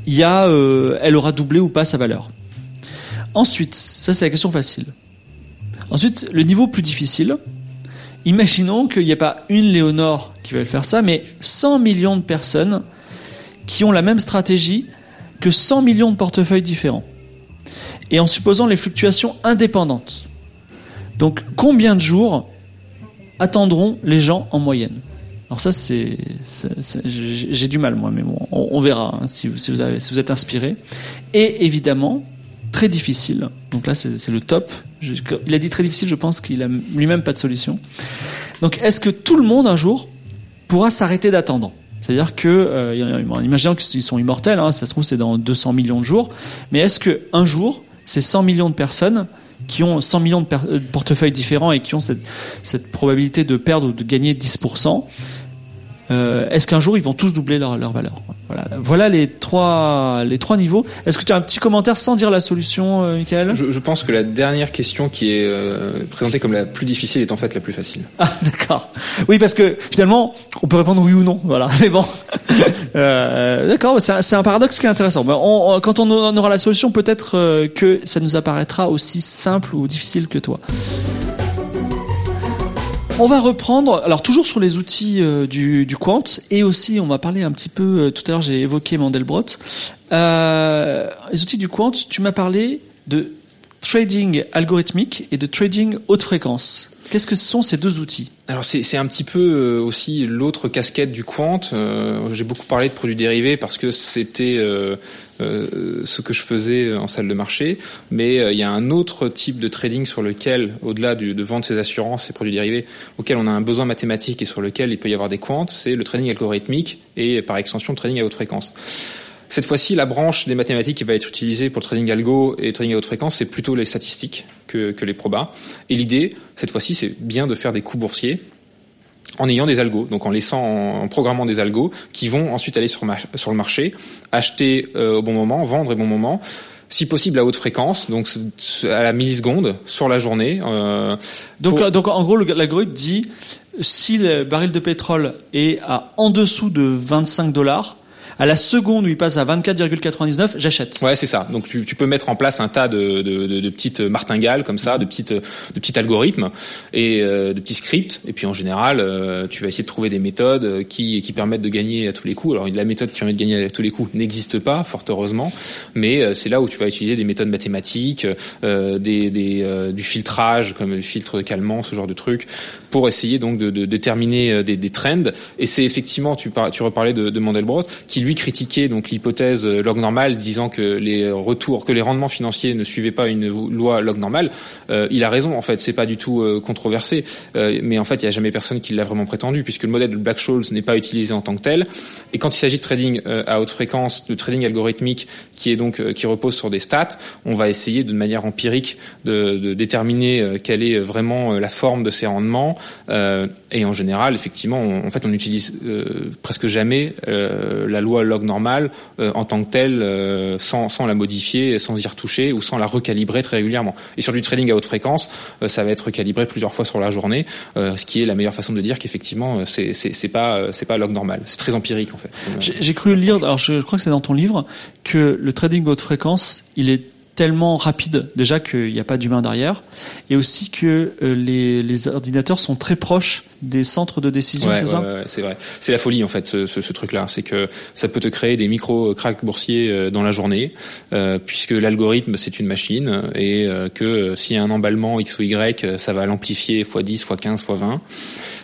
y euh, elle aura doublé ou pas sa valeur? Ensuite, ça c'est la question facile. Ensuite, le niveau plus difficile. Imaginons qu'il n'y ait pas une Léonore qui le faire ça, mais 100 millions de personnes qui ont la même stratégie que 100 millions de portefeuilles différents. Et en supposant les fluctuations indépendantes. Donc, combien de jours attendront les gens en moyenne Alors ça, c'est, j'ai du mal moi, mais bon, on, verra hein, si, vous êtes inspiré. Et évidemment, très difficile. Donc là, c'est le top. il a dit très difficile, je pense qu'il a lui-même pas de solution. Donc, est-ce que tout le monde un jour pourra s'arrêter d'attendre? C'est-à-dire que, euh, imaginons qu'ils sont immortels, hein, ça se trouve c'est dans 200 millions de jours, mais est-ce que un jour, ces 100 millions de personnes qui ont 100 millions de, euh, portefeuilles différents et qui ont cette, cette probabilité de perdre ou de gagner 10%, euh, est-ce qu'un jour ils vont tous doubler leur, leur valeur? Voilà. voilà les trois les trois niveaux. Est-ce que tu as un petit commentaire sans dire la solution, euh, Michael? Je, je, pense que la dernière question qui est euh, présentée comme la plus difficile est en fait la plus facile. Ah d'accord. Oui parce que finalement on peut répondre oui ou non. Voilà. Mais bon. euh, d'accord. C'est un, paradoxe qui est intéressant. Mais on, quand on aura la solution, peut-être euh, que ça nous apparaîtra aussi simple ou difficile que toi. On va reprendre, alors toujours sur les outils euh, du, Quant, et aussi on va parler un petit peu, euh, tout à l'heure j'ai évoqué Mandelbrot. Euh, les outils du Quant, tu m'as parlé de trading algorithmique et de trading haute fréquence. Qu'est-ce que sont ces deux outils? Alors c'est un petit peu aussi l'autre casquette du quant. J'ai beaucoup parlé de produits dérivés parce que c'était euh, ce que je faisais en salle de marché, mais euh, il y a un autre type de trading sur lequel, au-delà de vendre ses assurances, et produits dérivés, auquel on a un besoin mathématique et sur lequel il peut y avoir des quants, c'est le trading algorithmique et par extension le trading à haute fréquence. Cette fois-ci, la branche des mathématiques qui va être utilisée pour le trading algo et le trading à haute fréquence, c'est plutôt les statistiques que, que les probas. Et l'idée, cette fois-ci, c'est bien de faire des coups boursiers en ayant des algos, donc en laissant, en programmant des algos qui vont ensuite aller sur, sur le marché, acheter euh, au bon moment, vendre au bon moment, si possible à haute fréquence, donc à la milliseconde sur la journée. Euh, donc, pour... donc en gros, l'algorithme dit si le baril de pétrole est à en dessous de 25 dollars, à la seconde où il passe à 24,99, j'achète. Ouais, c'est ça. Donc tu, tu, peux mettre en place un tas de, de, de, de petites martingales comme ça, de petites de petits algorithmes et euh, de petits scripts. Et puis en général, euh, tu vas essayer de trouver des méthodes qui qui permettent de gagner à tous les coups. Alors la méthode qui permet de gagner à tous les coups n'existe pas, fort heureusement, mais euh, c'est là où tu vas utiliser des méthodes mathématiques, euh, des, des euh, du filtrage comme le filtre calmant, ce genre de trucs, pour essayer donc de, déterminer des, des trends. Et c'est effectivement, tu, par, tu reparlais de, de Mandelbrot, qui lui critiquait donc l'hypothèse euh, log normal, disant que les retours, que les rendements financiers ne suivaient pas une loi log normale. Euh, il a raison en fait, c'est pas du tout euh, controversé, mais en fait il n'y a jamais personne qui l'a vraiment prétendu puisque le modèle de Black-Scholes n'est pas utilisé en tant que tel. Et quand il s'agit de trading à haute fréquence, de trading algorithmique qui est donc qui repose sur des stats, on va essayer de manière empirique de, déterminer quelle est vraiment la forme de ces rendements. et en général, effectivement, on, en fait on presque jamais la loi log normale euh, en tant que telle, euh, sans, sans la modifier, sans y retoucher ou sans la recalibrer très régulièrement. Et sur du trading à haute fréquence, euh, ça va être calibré plusieurs fois sur la journée, ce qui est la meilleure façon de dire qu'effectivement c'est c'est pas c'est pas log normal. C'est très empirique en fait. J'ai cru lire, alors je crois que c'est dans ton livre, que le trading à haute fréquence, il est tellement rapide déjà qu'il n'y a pas d'humain derrière et aussi que euh, les, les, ordinateurs sont très proches des centres de décision ouais, c'est ouais, ça? ouais, c'est vrai. C'est la folie en fait ce, ce, ce truc là c'est que ça peut te créer des micro cracks boursiers euh, dans la journée euh, puisque l'algorithme c'est une machine et euh, que s'il y a un emballement x ou y ça va l'amplifier x 10 x 15 x 20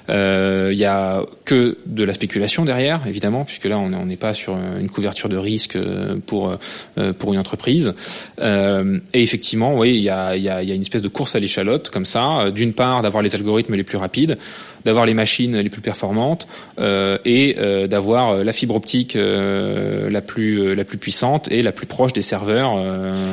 il euh, y a que de la spéculation derrière, évidemment, puisque là on n'est pas sur une couverture de risque euh, pour euh, pour une entreprise. Euh, et effectivement, oui, il y a, y, a, y a une espèce de course à l'échalote comme ça. D'une part, d'avoir les algorithmes les plus rapides d'avoir les machines les plus performantes euh, et euh, d'avoir la fibre optique euh, la plus la plus puissante et la plus proche des serveurs.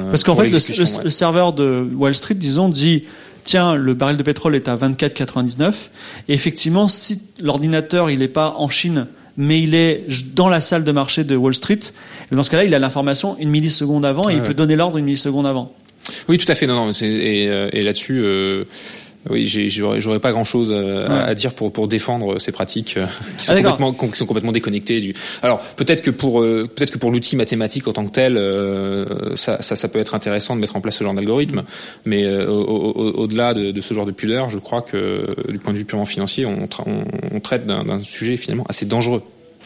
Parce qu'en fait, le, le, ouais. le, serveur de Wall Street, disons, dit tiens, le baril de pétrole est à 24,99. Et effectivement, si l'ordinateur il n'est pas en Chine, mais il est dans la salle de marché de Wall Street, dans ce cas-là, il a l'information une milliseconde avant et ah il peut donner l'ordre une milliseconde avant. Oui, tout à fait. Non, non. Et, et, et là-dessus. Euh Oui, j'aurais pas grand chose à, dire pour pour défendre ces pratiques qui sont, ah, complètement, qui sont complètement déconnectées du. Alors peut-être que pour peut-être que pour l'outil mathématique en tant que tel, ça, ça, ça peut être intéressant de mettre en place ce genre d'algorithme, mais au-delà de, de, ce genre de pudeur, je crois que du point de vue purement financier, on, on, on traite d'un sujet finalement assez dangereux.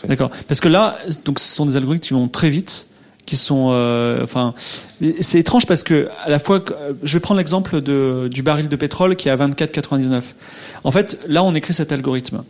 D'accord. Parce que là, donc ce sont des algorithmes qui vont très vite qui sont euh, enfin c'est étrange parce que à la fois je vais prendre l'exemple de du baril de pétrole qui est à 24,99 en fait là on écrit cet algorithme.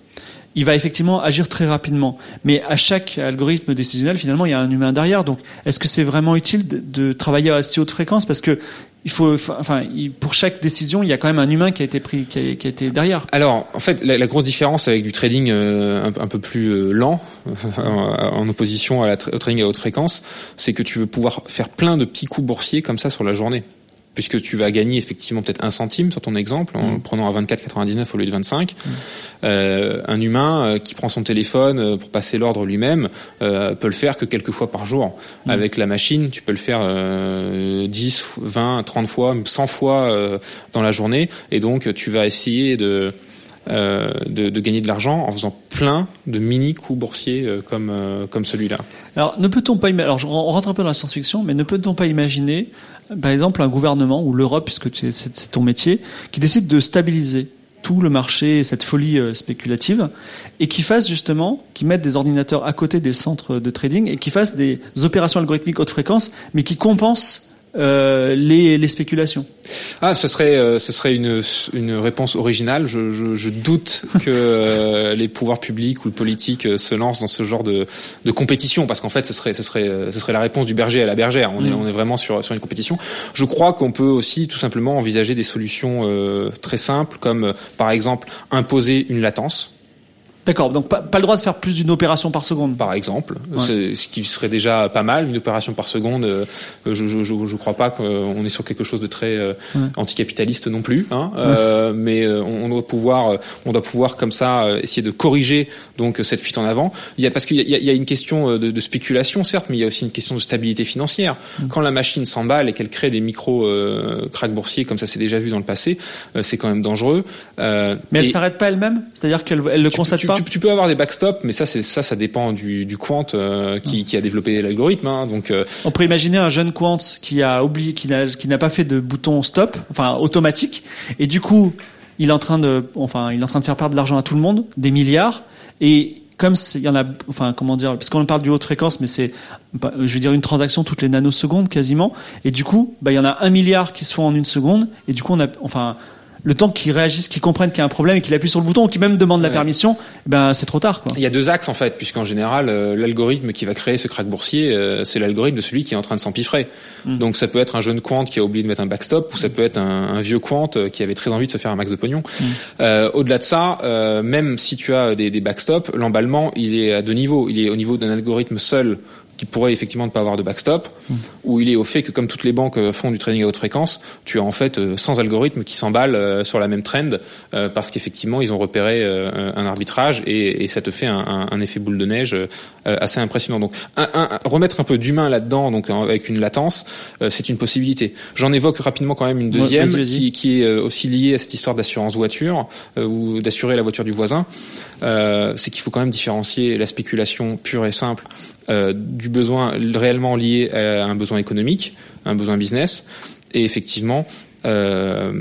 Il va effectivement agir très rapidement. Mais à chaque algorithme décisionnel finalement il y a un humain derrière. Donc est-ce que c'est vraiment utile de, de travailler à si haute fréquence? Parce que il faut, enfin, pour chaque décision, il y a quand même un humain qui a été pris, qui a, été derrière. Alors, en fait, la, grosse différence avec du trading euh, un, un, peu plus euh, lent, en opposition à la, au trading à haute fréquence, c'est que tu veux pouvoir faire plein de petits coups boursiers comme ça sur la journée puisque tu vas gagner effectivement peut-être un centime sur ton exemple en mm. prenant à 24,99 au lieu de 25. Mm. Euh, un humain euh, qui prend son téléphone euh, pour passer l'ordre lui-même peut le faire que quelques fois par jour. Mm. Avec la machine, tu peux le faire 10, 20, 30 fois, 100 fois dans la journée, et donc tu vas essayer de euh, de, de, gagner de l'argent en faisant plein de mini coups boursiers euh, comme euh, comme celui-là. Alors ne peut-on pas alors on rentre un peu dans la science-fiction, mais ne peut-on pas imaginer, par exemple, un gouvernement ou l'Europe, puisque c'est ton métier, qui décide de stabiliser tout le marché, cette folie spéculative, et qui fasse justement, qui mette des ordinateurs à côté des centres de trading et qui fasse des opérations algorithmiques haute fréquence, mais qui compensent euh, les, les, spéculations Ah, ce serait, euh, ce serait une, une réponse originale. Je, je, je doute que euh, les pouvoirs publics ou le politique se lancent dans ce genre de, de compétition, parce qu'en fait, ce serait, ce serait, ce serait la réponse du berger à la bergère. On est, mm. on est vraiment sur, sur une compétition. Je crois qu'on peut aussi tout simplement envisager des solutions très simples, comme par exemple imposer une latence. D'accord, donc pas, pas, le droit de faire plus d'une opération par seconde. Par exemple, ce qui serait déjà pas mal, une opération par seconde. Euh, je je, je, je crois pas qu'on est sur quelque chose de très euh, anticapitaliste non plus, hein, euh, mais euh, on, doit pouvoir, on doit pouvoir comme ça essayer de corriger donc cette fuite en avant. Il y a parce qu'il y, y a, une question de, de, spéculation certes, mais il y a aussi une question de stabilité financière. Quand la machine s'emballe et qu'elle crée des micro cracks boursiers comme ça s'est déjà vu dans le passé, c'est quand même dangereux. mais elle s'arrête pas elle-même, c'est-à-dire qu'elle elle le constate pas tu, peux avoir des backstops, mais ça, c'est ça, ça dépend du, du quant euh, qui, qui, a développé l'algorithme. Hein, donc, euh, on pourrait imaginer un jeune quant qui a oublié, qui n'a, qui n'a pas fait de bouton stop, enfin automatique, et du coup, il est en train de, enfin, il est en train de faire perdre de l'argent à tout le monde, des milliards, et comme il y en a, enfin comment dire, parce qu'on parle du haute fréquence, mais c'est, bah, je veux dire une transaction toutes les nanosecondes quasiment, et du coup, bah il y en a un milliard qui se font en une seconde, et du coup on a, enfin le temps qu'ils réagissent, qu'ils comprennent qu'il y a un problème et qu'il appuie sur le bouton ou qu'ils même demandent la permission, eh ben c'est trop tard. Quoi. Il y a deux axes en fait, puisqu'en général, euh, l'algorithme qui va créer ce crack boursier, euh, c'est l'algorithme de celui qui est en train de s'empiffrer. Hmm. Donc ça peut être un jeune quant qui a oublié de mettre un backstop, ou ça peut être un, vieux quant euh, qui avait très envie de se faire un max de pognon. Hmm. Au-delà de ça, même si tu as des, des backstops, l'emballement il est à deux niveaux. Il est au niveau d'un algorithme seul qui pourrait effectivement ne pas avoir de backstop, mm. où il est au fait que comme toutes les banques euh, font du trading à haute fréquence, tu as en fait euh, sans algorithme qui s'emballe euh, sur la même trend parce qu'effectivement ils ont repéré un arbitrage et, et ça te fait un, un, effet boule de neige assez impressionnant. Donc un, remettre un peu d'humain là-dedans, donc avec une latence, c'est une possibilité. J'en évoque rapidement quand même une deuxième qui, qui, est aussi liée à cette histoire d'assurance voiture ou d'assurer la voiture du voisin. c'est qu'il faut quand même différencier la spéculation pure et simple euh, du besoin réellement lié à un besoin économique, un besoin business, et effectivement, euh,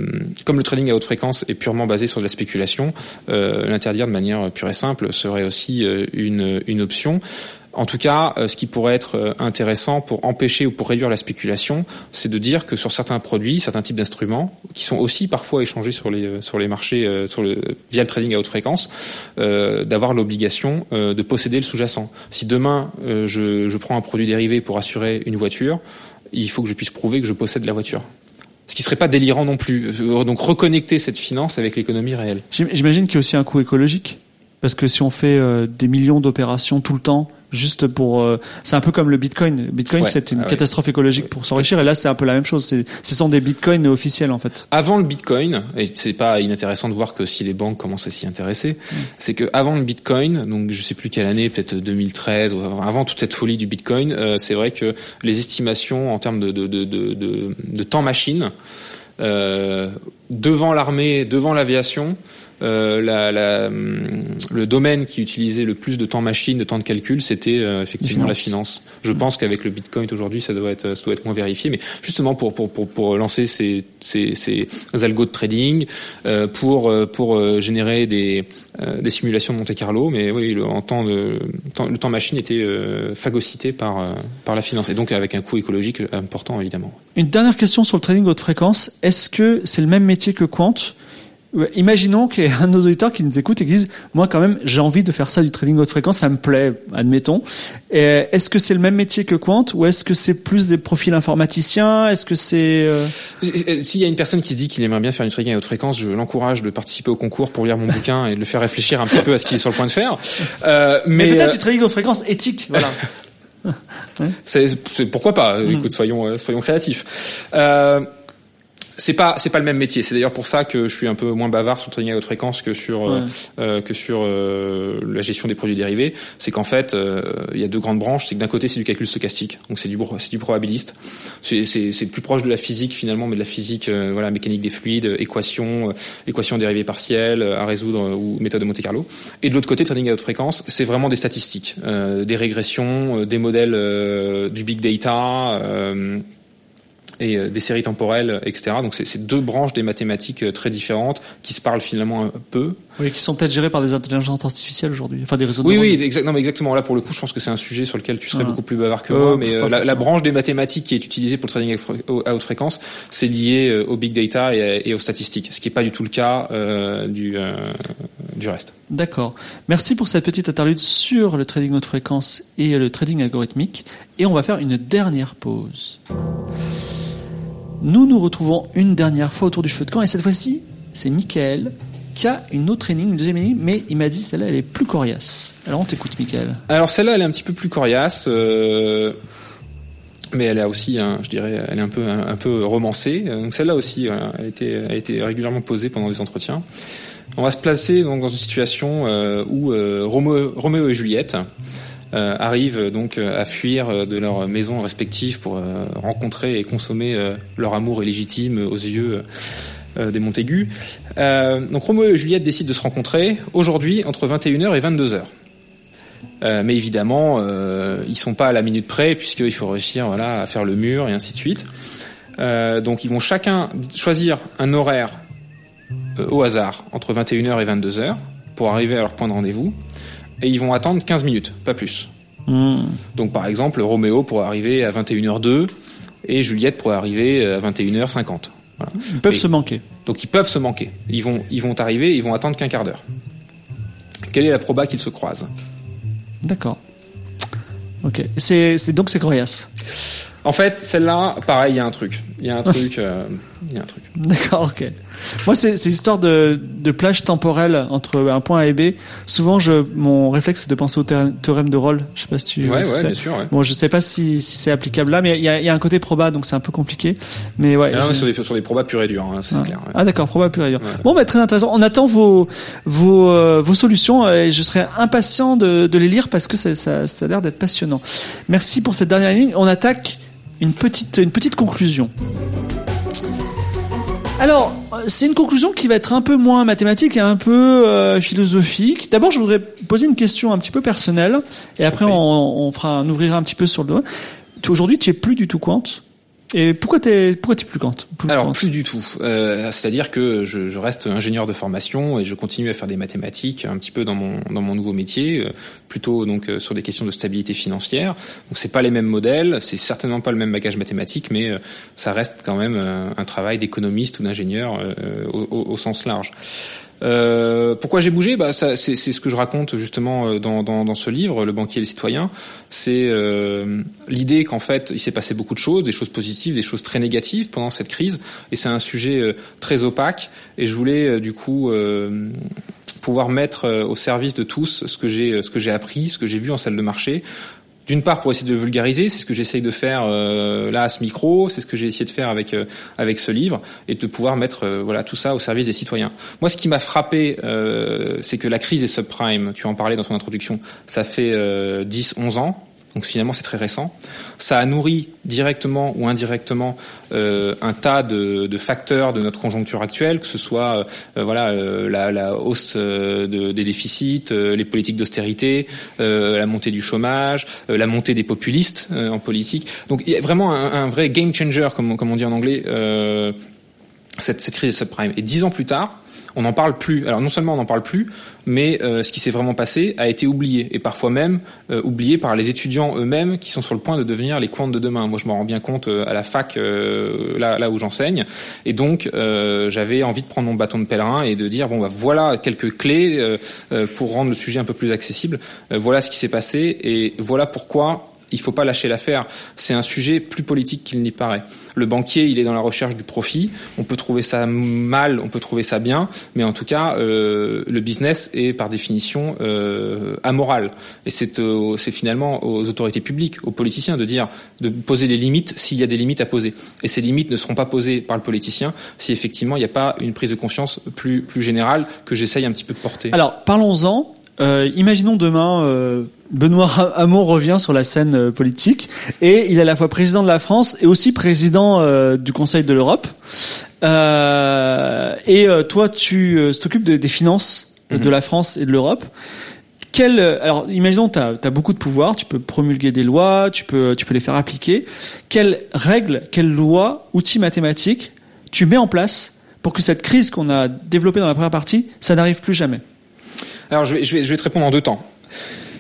comme le trading à haute fréquence est purement basé sur de la spéculation, euh, l'interdire de manière pure et simple serait aussi euh, une, une option. En tout cas, euh, ce qui pourrait être euh, intéressant pour empêcher ou pour réduire la spéculation, c'est de dire que sur certains produits, certains types d'instruments, qui sont aussi parfois échangés sur les euh, marchés via le trading à haute fréquence, d'avoir l'obligation de posséder le sous-jacent. Si demain je, prends un produit dérivé pour assurer une voiture, il faut que je puisse prouver que je possède la voiture ce qui serait pas délirant non plus. Donc reconnecter cette finance avec l'économie réelle. J'imagine qu'il y a aussi un coût écologique, parce que si on fait des millions d'opérations tout le temps juste pour. Euh, c'est un peu comme le Bitcoin. Bitcoin, c'est une ah catastrophe écologique pour s'enrichir, et là, c'est un peu la même chose. Ce sont des Bitcoins officiels en fait. Avant le Bitcoin, et c'est pas inintéressant de voir que si les banques commencent à s'y intéresser, c'est que avant le Bitcoin, donc je sais plus quelle année, peut-être 2013, ou avant toute cette folie du Bitcoin, euh, c'est vrai que les estimations en termes de, de, de, de, de temps machine devant l'armée, devant l'aviation, euh, la, la, hum, le domaine qui utilisait le plus de temps machine, de temps de calcul, c'était euh, effectivement la finance. Je pense qu'avec le Bitcoin aujourd'hui, ça doit être, ça doit être moins vérifié. Mais justement pour pour pour, pour lancer ces, ces, ces algos de trading, euh, pour pour générer des des simulations de Monte Carlo. Mais oui, le, en temps de le temps machine était phagocyté par par la finance et donc avec un coût écologique important évidemment. Une dernière question sur le trading haute fréquence. Est-ce que c'est le même métier que Quant? Imaginons qu'il y ait un auditeur qui nous écoute et qui dise moi quand même j'ai envie de faire ça du trading haute fréquence, ça me plaît, admettons. Est-ce que c'est le même métier que Quant ou est-ce que c'est plus des profils informaticiens? Est-ce que c'est euh, S'il y a une personne qui dit qu'il aimerait bien faire du trading à haute fréquence, je l'encourage de participer au concours pour lire mon bouquin et de le faire réfléchir un petit peu à ce qu'il est sur le point de faire. Euh, mais, peut-être euh, du trading haute fréquence éthique, voilà. c'est pourquoi pas? Mm. Écoute, soyons euh, soyons créatifs. Euh, c'est pas c'est pas le même métier. C'est d'ailleurs pour ça que je suis un peu moins bavard sur le trading à haute fréquence que sur euh, euh, que sur euh, la gestion des produits dérivés. C'est qu'en fait il y a deux grandes branches. C'est que d'un côté c'est du calcul stochastique, donc c'est du c'est du probabiliste. C'est c'est plus proche de la physique finalement, mais de la physique voilà mécanique des fluides, équations, équations dérivées partielles à résoudre ou méthode de Monte Carlo. Et de l'autre côté trading à haute fréquence, c'est vraiment des statistiques, des régressions, des modèles du big data et euh, des séries temporelles, etc. Donc c'est deux branches des mathématiques euh, très différentes qui se parlent finalement un peu. Oui, qui sont peut-être gérées par des intelligences artificielles aujourd'hui, enfin des réseaux. De oui, oui, exactement, exactement. Là, pour le coup, je pense que c'est un sujet sur lequel tu serais beaucoup plus bavard que moi. Mais euh, la, branche des mathématiques qui est utilisée pour le trading à haute fréquence, c'est lié au big data et, aux statistiques, ce qui n'est pas du tout le cas du du reste. D'accord. Merci pour cette petite interlude sur le trading haute fréquence et le trading algorithmique. Et on va faire une dernière pause. Nous nous retrouvons une dernière fois autour du feu de camp et cette fois-ci, c'est Michael qui a une autre énigme, une deuxième énigme, mais il m'a dit celle-là elle est plus coriace. Alors on t'écoute Michael. Alors celle-là elle est un petit peu plus coriace. Euh, mais elle est aussi, je dirais, elle est un peu un, peu romancée. Donc celle-là aussi, a été, a été régulièrement posée pendant les entretiens. On va se placer donc dans une situation euh, où euh, Roméo, et Juliette euh, arrivent donc euh, à fuir euh, de leur maison respective pour rencontrer et consommer leur amour illégitime aux yeux des Montaigu. donc Roméo et Juliette décident de se rencontrer aujourd'hui entre 21h et 22h. mais évidemment, euh, ils sont pas à la minute près puisqu'il faut réussir voilà à faire le mur et ainsi de suite. donc ils vont chacun choisir un horaire au hasard entre 21h et 22h pour arriver à leur point de rendez-vous et ils vont attendre 15 minutes, pas plus. Hmm. Donc par exemple, Roméo pourrait arriver à 21h02 et Juliette pourrait arriver à 21h50. Ils peuvent se manquer. Donc ils peuvent se manquer. Ils vont, ils vont arriver, ils vont attendre qu'un quart d'heure. Quelle est la proba qu'ils se croisent? D'accord. Ok. C'est donc c'est coriace. En fait, celle-là, pareil, il y a un truc. Il y a un truc. Euh, il y a un truc. D'accord, ok. Moi, c'est histoire de, de plage temporelle entre un point A et B. Souvent, je, mon réflexe, c'est de penser au théorème de Rolle. Je sais pas si tu. Ouais, ouais, bien sûr. Ouais. Bon, je sais pas si, si c'est applicable là, mais il y a, y a, un côté proba, donc c'est un peu compliqué. Mais ouais. Non, sur, des, sur des probas pur et dur, hein, c'est ah. clair. Ah d'accord, proba pur et dur. Bon, bah très intéressant. On attend vos vos euh, vos solutions et je serais impatient de, de les lire parce que ça, ça, ça a l'air d'être passionnant. Merci pour cette dernière ligne. On attaque une petite, une petite conclusion. Alors, c'est une conclusion qui va être un peu moins mathématique et un peu euh, philosophique. D'abord, je voudrais poser une question un petit peu personnelle, et après on, on fera, on ouvrira un petit peu sur le. Aujourd'hui, tu es plus du tout quant et pourquoi t'es pourquoi t'es plus Kant Alors plus du tout. Euh, C'est-à-dire que je, je, reste ingénieur de formation et je continue à faire des mathématiques un petit peu dans mon dans mon nouveau métier, euh, plutôt donc euh, sur des questions de stabilité financière. Donc c'est pas les mêmes modèles, c'est certainement pas le même bagage mathématique, mais euh, ça reste quand même un travail d'économiste ou d'ingénieur au, au, sens large. Euh, pourquoi j'ai bougé? Bah, C'est ce que je raconte justement euh, dans, dans, dans, ce livre, Le banquier et le citoyen. C'est euh, l'idée qu'en fait, il s'est passé beaucoup de choses, des choses positives, des choses très négatives pendant cette crise, et c'est un sujet euh, très opaque. Et je voulais du coup pouvoir mettre au service de tous ce que j'ai ce que j'ai appris, ce que j'ai vu en salle de marché, d'une part pour essayer de vulgariser, c'est ce que j'essaye de faire euh, là à ce micro, c'est ce que j'ai essayé de faire avec euh, avec ce livre et de pouvoir mettre euh, voilà tout ça au service des citoyens. Moi, ce qui m'a frappé, c'est que la crise des subprimes, tu en parlais dans ton introduction, ça fait 10, 11 ans. Donc finalement, c'est très récent. Ça a nourri directement ou indirectement euh, un tas de, de, facteurs de notre conjoncture actuelle, que ce soit euh, voilà euh, la, la, hausse euh, de, des déficits, les politiques d'austérité, la montée du chômage, la montée des populistes en politique. Donc il y a vraiment un, un vrai game changer, comme, comme on dit en anglais, cette, cette crise des subprimes. Et dix ans plus tard, on n'en parle plus. Alors non seulement on n'en parle plus, mais euh, ce qui s'est vraiment passé a été oublié et parfois même euh, oublié par les étudiants eux-mêmes qui sont sur le point de devenir les quants de demain. Moi, je m'en rends bien compte euh, à la fac, là, là où j'enseigne, et donc j'avais envie de prendre mon bâton de pèlerin et de dire bon bah voilà quelques clés pour rendre le sujet un peu plus accessible. voilà ce qui s'est passé et voilà pourquoi il faut pas lâcher l'affaire. C'est un sujet plus politique qu'il n'y paraît. Le banquier, il est dans la recherche du profit. On peut trouver ça mal, on peut trouver ça bien, mais en tout cas, euh, le business est par définition euh, amoral. Et c'est euh, c'est finalement aux autorités publiques, aux politiciens de dire, de poser des limites s'il y a des limites à poser. Et ces limites ne seront pas posées par le politicien si effectivement il n'y a pas une prise de conscience plus plus générale que j'essaye un petit peu de porter. Alors parlons-en. Euh, imaginons demain, euh, Benoît Hamon revient sur la scène euh, politique et il est à la fois président de la France et aussi président du Conseil de l'Europe. et toi, tu t'occupes des finances de mhm. la France et de l'Europe. Quel, alors, imaginons, tu as, beaucoup de pouvoir, tu peux promulguer des lois, tu peux, tu peux les faire appliquer. Quelles règles, quelles lois, outils mathématiques tu mets en place pour que cette crise qu'on a développée dans la première partie, ça n'arrive plus jamais? Alors je vais, je vais, je vais te répondre en deux temps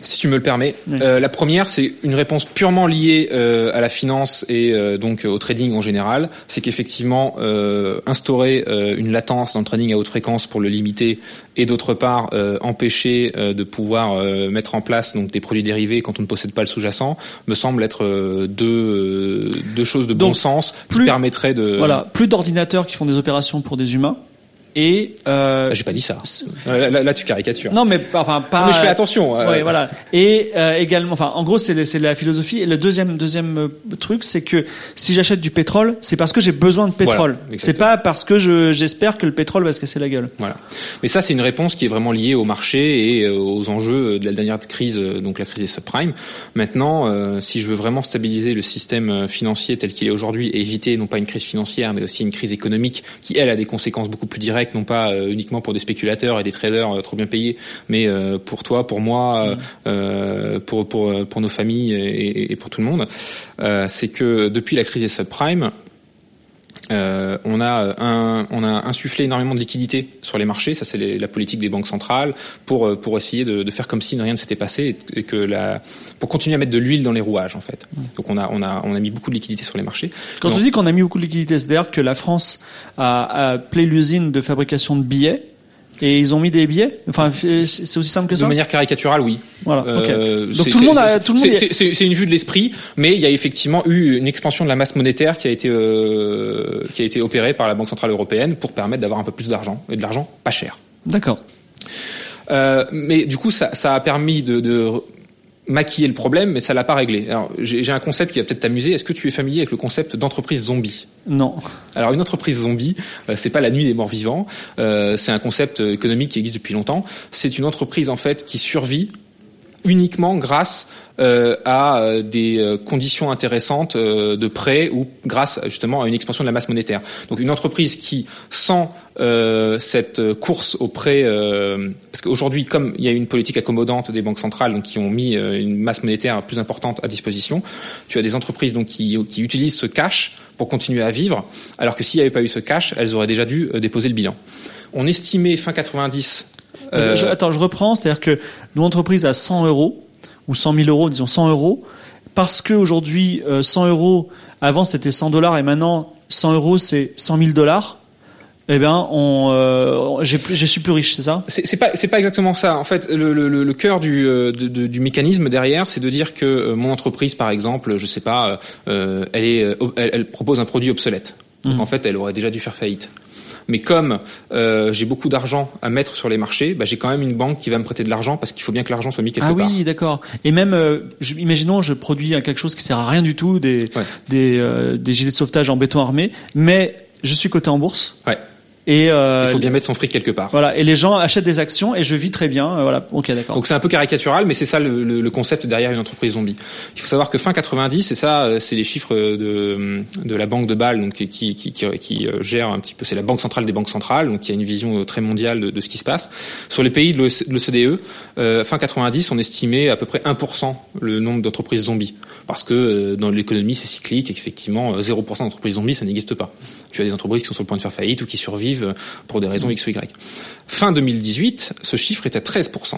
si tu me le permets. Euh, la première, c'est une réponse purement liée euh, à la finance et euh, donc au trading en général. C'est qu'effectivement, euh, instaurer euh, une latence dans le trading à haute fréquence pour le limiter et d'autre part empêcher de pouvoir mettre en place donc des produits dérivés quand on ne possède pas le sous-jacent me semble être deux, deux choses de bon sens qui permettraient de... Voilà, plus d'ordinateurs qui font des opérations pour des humains et euh, ah, j'ai pas dit ça. Là, là, tu caricatures. Non, mais enfin pas. mais je fais attention. Euh, oui, voilà. Et euh, également, enfin, en gros, c'est c'est la philosophie. Et le deuxième deuxième euh, truc, c'est que si j'achète du pétrole, c'est parce que j'ai besoin de pétrole. c'est pas parce que je j'espère que le pétrole va se casser la gueule. Voilà. Mais ça, c'est une réponse qui est vraiment liée au marché et aux enjeux de la dernière crise, donc la crise des subprimes. Maintenant, si je veux vraiment stabiliser le système financier tel qu'il est aujourd'hui et éviter non pas une crise financière, mais aussi une crise économique qui elle a des conséquences beaucoup plus directes non pas euh, uniquement pour des spéculateurs et des traders euh, trop bien payés, mais euh, pour toi, pour moi, mm. pour, pour, pour nos familles et, et, pour tout le monde, c'est que depuis la crise des subprimes, euh, on a un, on a insufflé énormément de liquidités sur les marchés, ça c'est la politique des banques centrales pour pour essayer de, de, faire comme si rien ne s'était passé et que la pour continuer à mettre de l'huile dans les rouages en fait. Donc on a on a on a mis beaucoup de liquidités sur les marchés. Quand on dit qu'on a mis beaucoup de liquidités, c'est-à-dire que la France a, a appelé l'usine de fabrication de billets et ils ont mis des billets. Enfin, c'est aussi simple que ça. De manière caricaturale, oui. Voilà. Euh, Donc tout le monde a, tout le monde. C'est une vue de l'esprit, mais il y a effectivement eu une expansion de la masse monétaire qui a été euh, qui a été opérée par la Banque centrale européenne pour permettre d'avoir un peu plus d'argent et de l'argent pas cher. D'accord. Euh, mais du coup, ça, ça a permis de, de maquiller le problème, mais ça l'a pas réglé. Alors, j'ai un concept qui va peut-être t'amuser. Est-ce que tu es familier avec le concept d'entreprise zombie? Non. Alors, une entreprise zombie, euh, c'est pas la nuit des morts vivants. Euh, c'est un concept économique qui existe depuis longtemps. C'est une entreprise en fait qui survit uniquement grâce euh, à euh, des euh, conditions intéressantes de prêt ou grâce justement à une expansion de la masse monétaire. Donc une entreprise qui sans cette course au prêt, parce qu'aujourd'hui comme il y a une politique accommodante des banques centrales donc qui ont mis une masse monétaire plus importante à disposition, tu as des entreprises donc qui, qui utilisent ce cash pour continuer à vivre, alors que s'il n'y avait pas eu ce cash, elles auraient déjà dû déposer le bilan. On estimait fin 90 je, attends, je reprends, c'est-à-dire que l'entreprise a 100 euros, ou 100 000 euros, disons 100 euros, parce qu'aujourd'hui, 100 euh, euros, avant c'était 100 dollars et maintenant 100 euros c'est 100 000 dollars. Eh bien, on, euh, j'ai je suis plus riche, c'est ça? C'est pas, c'est pas exactement ça. En fait, le, le, le cœur du, euh, du mécanisme derrière, c'est de dire que euh, mon entreprise, par exemple, je sais pas, euh, elle est, elle, propose un produit obsolète. Donc mmh. en fait, elle aurait déjà dû faire faillite. Mais comme euh, j'ai beaucoup d'argent à mettre sur les marchés, bah, j'ai quand même une banque qui va me prêter de l'argent parce qu'il faut bien que l'argent soit mis quelque part. Ah oui, d'accord. Et même, euh, je, imaginons, je produis quelque chose qui sert à rien du tout, des des, euh, des gilets de sauvetage en béton armé, mais je suis coté en bourse. Ouais. Et euh, il faut bien mettre son fric quelque part. Voilà, et les gens achètent des actions et je vis très bien. euh, voilà, ok, d'accord. Donc c'est un peu caricatural, mais c'est ça le, le- le concept derrière une entreprise zombie. Il faut savoir que fin 90, et ça, euh, c'est les chiffres de, de la banque de Bâle, donc qui, qui, qui, qui, euh, gère un petit peu, c'est la banque centrale des banques centrales, donc qui a une vision très mondiale de, de ce qui se passe. Sur les pays de l'OCDE, euh, fin 90, on estimait à peu près 1% le nombre d'entreprises zombies, parce que euh, dans l'économie c'est cyclique et qu'effectivement euh, 0% d'entreprises zombies ça n'existe pas. Tu as des entreprises qui sont sur le point de faire faillite ou qui survivent pour des raisons X ou Y. Fin 2018, ce chiffre à 13%.